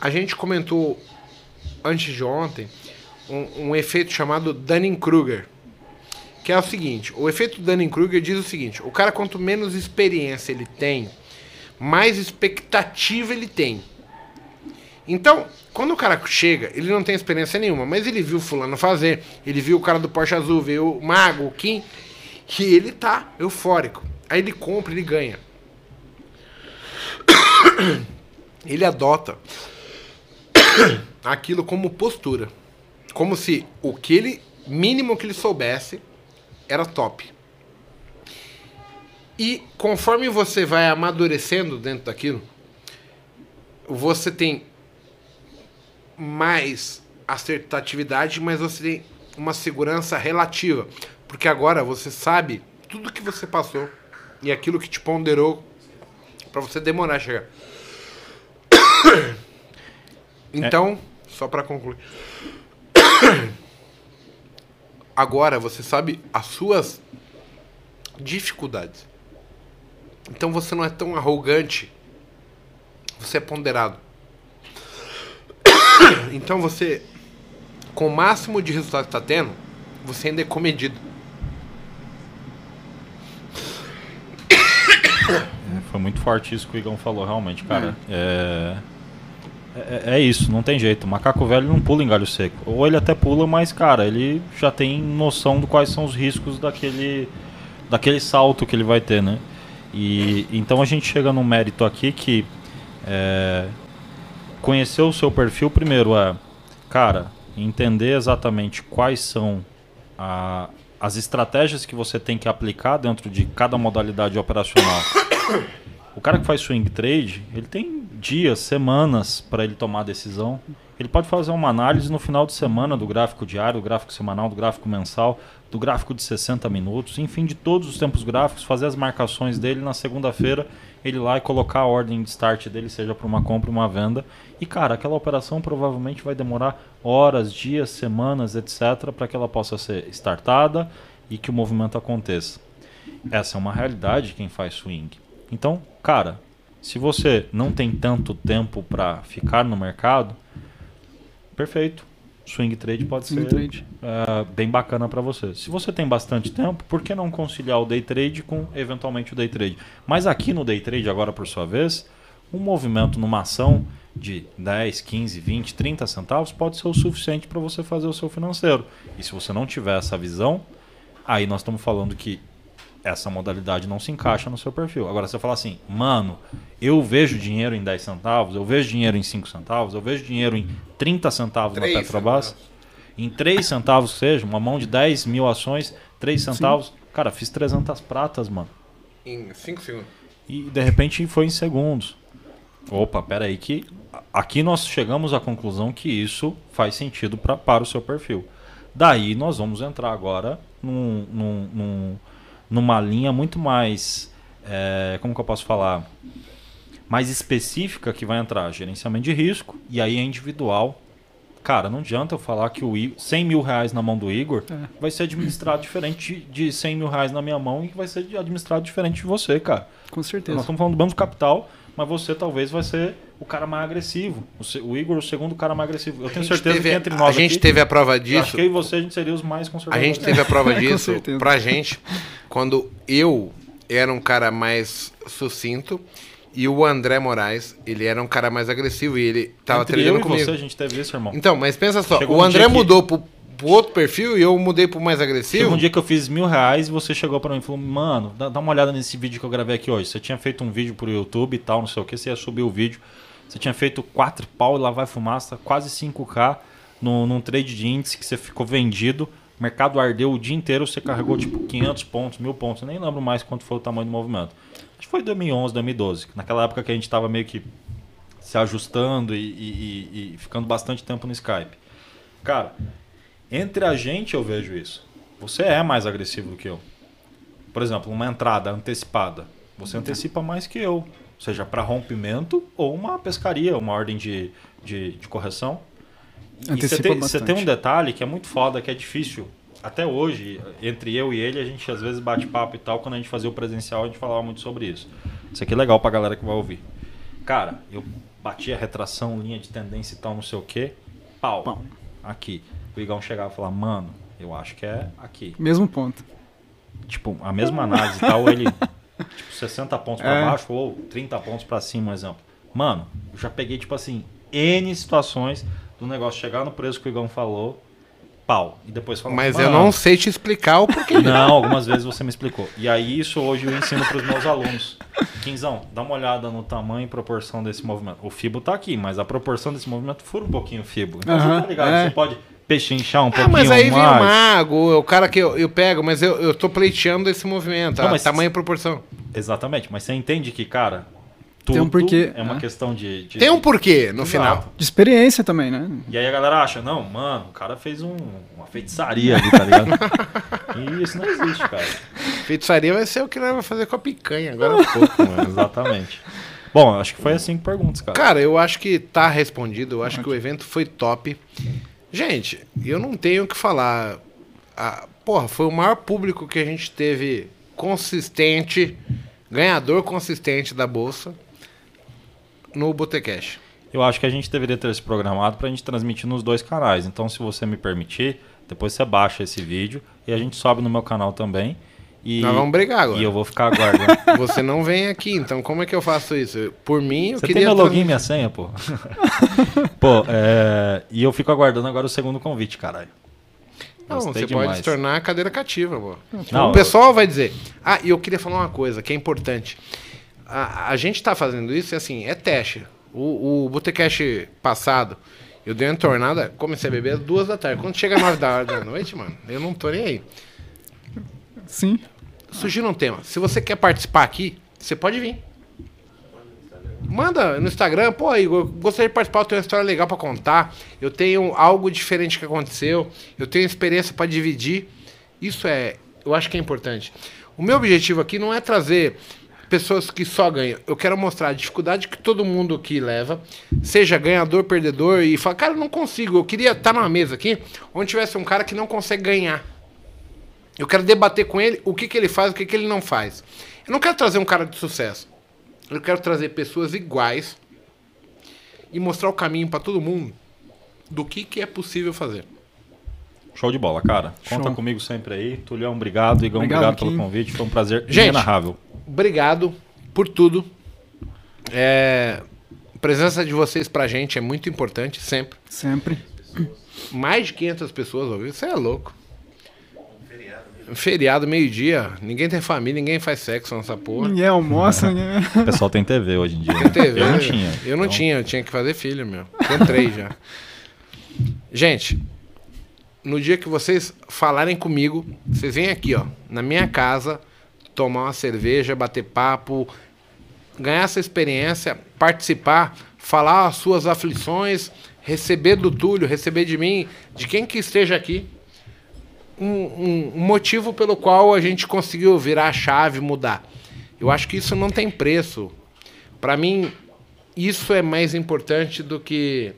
A gente comentou antes de ontem um, um efeito chamado Dunning-Kruger, que é o seguinte: o efeito Dunning-Kruger diz o seguinte: o cara quanto menos experiência ele tem, mais expectativa ele tem. Então, quando o cara chega, ele não tem experiência nenhuma, mas ele viu fulano fazer, ele viu o cara do Porsche Azul, viu o Mago, o Kim, que ele tá eufórico. Aí ele compra, ele ganha. *coughs* Ele adota *coughs* aquilo como postura. Como se o que ele, mínimo que ele soubesse, era top. E conforme você vai amadurecendo dentro daquilo, você tem mais assertividade, mas você tem uma segurança relativa. Porque agora você sabe tudo que você passou e aquilo que te ponderou para você demorar a chegar. *coughs* Então, só para concluir. *coughs* Agora você sabe as suas dificuldades. Então você não é tão arrogante. Você é ponderado. *coughs* Então você, com o máximo de resultado que está tendo, você ainda é comedido. É, foi muito forte isso que o Igão falou, realmente, cara. É... É, é isso, não tem jeito. O macaco velho não pula em galho seco. Ou ele até pula, mas, cara, ele já tem noção de quais são os riscos daquele, daquele salto que ele vai ter, né? E então a gente chega num mérito aqui que é, conhecer o seu perfil primeiro é, cara, entender exatamente quais são a, as estratégias que você tem que aplicar dentro de cada modalidade operacional. O cara que faz swing trade, ele tem dias, semanas para ele tomar a decisão. Ele pode fazer uma análise no final de semana do gráfico diário, do gráfico semanal, do gráfico mensal, do gráfico de 60 minutos, enfim, de todos os tempos gráficos, fazer as marcações dele na segunda-feira, ele lá e colocar a ordem de start dele, seja para uma compra ou uma venda. E cara, aquela operação provavelmente vai demorar horas, dias, semanas, etc, para que ela possa ser startada e que o movimento aconteça. Essa é uma realidade de quem faz swing. Então, cara, se você não tem tanto tempo para ficar no mercado, perfeito. Swing trade pode Swing ser trade. é, bem bacana para você. Se você tem bastante tempo, por que não conciliar o day trade com eventualmente o day trade? Mas aqui no day trade, agora por sua vez, um movimento numa ação de 10, 15, 20, 30 centavos pode ser o suficiente para você fazer o seu financeiro. E se você não tiver essa visão, aí nós estamos falando que essa modalidade não se encaixa no seu perfil. Agora, você fala assim, mano, eu vejo dinheiro em 10 centavos, eu vejo dinheiro em 5 centavos, eu vejo dinheiro em 30 centavos Três na Petrobras, centavos. em 3 centavos seja, uma mão de 10 mil ações, 3 centavos. Cara, fiz 300 pratas, mano. Em 5 segundos. E de repente foi em segundos. Opa, pera aí que aqui nós chegamos à conclusão que isso faz sentido pra, para o seu perfil. Daí nós vamos entrar agora num, num- num- numa linha muito mais, é, como que eu posso falar, mais específica que vai entrar gerenciamento de risco e aí é individual. Cara, não adianta eu falar que o I- 100 mil reais na mão do Igor É. vai ser administrado diferente de 100 mil reais na minha mão e vai ser administrado diferente de você, cara. Com certeza. Nós estamos falando do banco capital, mas você talvez vai ser o cara mais agressivo. O, Igor, o segundo cara mais agressivo. Eu A tenho certeza teve- que entre A nós gente aqui, teve a prova eu acho disso. que eu e você a gente seria os mais A conservadores. gente teve a prova *laughs* disso pra gente quando eu era um cara mais sucinto e o André Moraes, ele era um cara mais agressivo e ele tava Entre eu treinando e comigo. você, a gente teve isso, irmão. Então, mas pensa só, Chegou o um André dia que- mudou pro, pro outro perfil e eu mudei pro mais agressivo. Teve um dia que eu fiz mil reais e você chegou pra mim e falou, mano, dá, dá uma olhada nesse vídeo que eu gravei aqui hoje. Você tinha feito um vídeo pro YouTube e tal, não sei o que, você ia subir o vídeo. Você tinha feito 4 pau e lá vai fumaça, quase 5k no, num trade de índice que você ficou vendido. O mercado ardeu o dia inteiro, você carregou tipo 500 pontos, mil pontos. Eu nem lembro mais quanto foi o tamanho do movimento. Acho que foi 2011, 2012. Naquela época que a gente tava meio que se ajustando e, e- e- e ficando bastante tempo no Skype. Cara, entre a gente eu vejo isso. Você é mais agressivo do que eu. Por exemplo, uma entrada antecipada. Você antecipa mais que eu. Seja para rompimento ou uma pescaria, uma ordem de, de, de correção. E você Antecipa tem, tem um detalhe que é muito foda, que é difícil. Até hoje, entre eu e ele, a gente às vezes bate papo e tal. Quando a gente fazia o presencial, a gente falava muito sobre isso. Isso aqui é legal pra galera que vai ouvir. Cara, eu bati a retração, linha de tendência e tal, não sei o quê. Pau. Pau. Aqui. O Igão chegava e falava, mano, eu acho que é aqui. Mesmo ponto. Tipo, a mesma análise e tal, ele. *laughs* Tipo, 60 pontos pra É. baixo ou 30 pontos pra cima, um exemplo. Mano, eu já peguei, tipo assim, N situações do negócio chegar no preço que o Igão falou, pau. E depois falar. Mas eu "Mano, não sei te explicar o porquê. *laughs* não, algumas vezes você me explicou. E aí isso hoje eu ensino para os meus alunos. Quinzão, dá uma olhada no tamanho e proporção desse movimento. O fibo tá aqui, mas a proporção desse movimento fura um pouquinho o fibo. Então você Aham, tá ligado, é. você pode pechinchar um Ah, pouquinho mas aí vem o mais. mago, o cara que eu, eu pego, mas eu, eu tô pleiteando esse movimento, Não, a mas- tamanho e proporção. Exatamente, mas você entende que, cara, tudo Tem um porquê, é uma né? questão de, de- Tem um porquê no Exato. final. De experiência também, né? E aí a galera acha, não, mano, o cara fez um- uma feitiçaria ali, tá ligado? *laughs* e isso não existe, cara. Feitiçaria vai ser o que nós vamos fazer com a picanha agora há *laughs* pouco, mano. *laughs* Exatamente. Bom, acho que foi assim que perguntas, cara. Cara, eu acho que tá respondido. Eu acho que o evento foi top. Gente, eu não tenho o que falar. Porra, foi o maior público que a gente teve consistente, ganhador consistente da bolsa no Botecash. Eu acho que a gente deveria ter esse programado pra gente transmitir nos dois canais. Então, se você me permitir, depois você baixa esse vídeo e a gente sobe no meu canal também. E, Nós vamos brigar agora. e eu vou ficar aguardando. *laughs* Você não vem aqui, então como é que eu faço isso? Eu- Por mim, eu Você queria. tem meu login e minha senha, pô. *laughs* pô, é... e eu fico aguardando agora o segundo convite, caralho. Não, Gostei você pode demais. se tornar a cadeira cativa, pô. Não, o pessoal vai dizer. Ah, e eu queria falar uma coisa que é importante. A, a gente tá fazendo isso e assim, é teste. O, o Botecash passado, eu dei uma tornada, comecei a beber às duas da tarde. Quando chega às nove da hora da noite, mano, eu não tô nem aí. Sim. Surgiu um tema. Se você quer participar aqui, você pode vir. Manda no Instagram, pô, Igor, gostaria de participar, eu tenho uma história legal pra contar. Eu tenho algo diferente que aconteceu. Eu tenho experiência pra dividir. Isso é, eu acho que é importante. O meu objetivo aqui não é trazer pessoas que só ganham. Eu quero mostrar a dificuldade que todo mundo aqui leva, seja ganhador, perdedor, e falar, cara, eu não consigo. Eu queria estar numa mesa aqui onde tivesse um cara que não consegue ganhar. Eu quero debater com ele o que, que ele faz, o que, que ele não faz. Eu não quero trazer um cara de sucesso. Eu quero trazer pessoas iguais e mostrar o caminho para todo mundo do que, que é possível fazer. Show de bola, cara. Conta Show. comigo sempre aí. Tulhão, obrigado. Igão, Obrigado, obrigado, pelo convite. Foi um prazer Gente, inenarrável. Obrigado por tudo. É, a presença de vocês pra gente é muito importante, sempre. Sempre. Mais de 500 pessoas ouviram. Isso é louco. Feriado, meio-dia. Ninguém tem família, ninguém faz sexo nessa porra. Ninguém almoça, ninguém... *laughs* O pessoal tem TV hoje em dia. né? TV. Eu não tinha. Eu não Então, tinha, eu tinha que fazer filho, meu. Tenho três já. *laughs* Gente, no dia que vocês falarem comigo, vocês vêm aqui, ó, na minha casa, tomar uma cerveja, bater papo, ganhar essa experiência, participar, falar as suas aflições, receber do Túlio, receber de mim, de quem que esteja aqui. Um, um- motivo pelo qual a gente conseguiu virar a chave, mudar. Eu acho que isso não tem preço. Para mim, isso é mais importante do que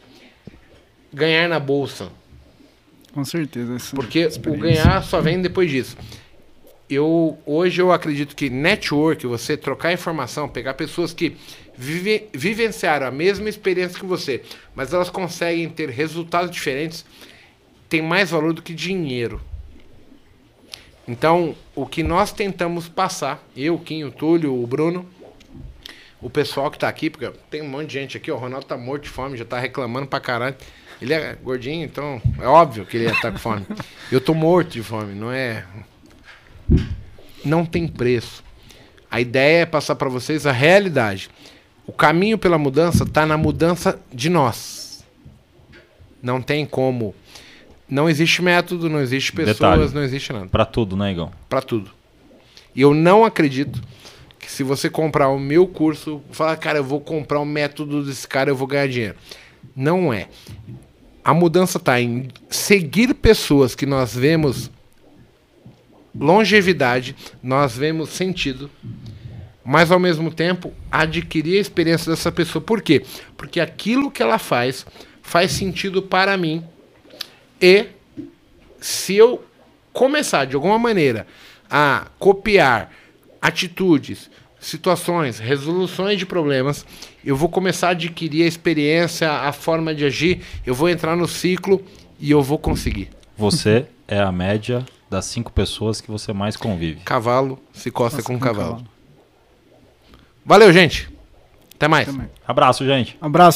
ganhar na bolsa. Com certeza. Porque o ganhar só vem depois disso. Eu, hoje eu acredito que network, você trocar informação, pegar pessoas que vive, vivenciaram a mesma experiência que você, mas elas conseguem ter resultados diferentes, tem mais valor do que dinheiro. Então, o que nós tentamos passar, eu, Kim, o Túlio, o Bruno, o pessoal que tá aqui, porque tem um monte de gente aqui, ó, o Ronaldo tá morto de fome, já tá reclamando pra caralho. Ele é gordinho, então é óbvio que ele ia estar com fome. *laughs* Eu tô morto de fome, não é. Não tem preço. A ideia é passar para vocês a realidade. O caminho pela mudança está na mudança de nós. Não tem como. Não existe método, não existe pessoas, Detalhe. não existe nada. Pra tudo, né, Igão? Para tudo. E eu não acredito que se você comprar o meu curso, falar, cara, eu vou comprar o método desse cara, eu vou ganhar dinheiro. Não é. A mudança está em seguir pessoas que nós vemos longevidade, nós vemos sentido, mas ao mesmo tempo adquirir a experiência dessa pessoa. Por quê? Porque aquilo que ela faz faz sentido para mim e se eu começar de alguma maneira a copiar atitudes, situações, resoluções de problemas, eu vou começar a adquirir a experiência, a forma de agir, eu vou entrar no ciclo e eu vou conseguir. Você *laughs* é a média das cinco pessoas que você mais convive. Cavalo se costa Nossa, com com cavalo. cavalo. Valeu, gente. Até mais. Também. Abraço, gente. Abraço.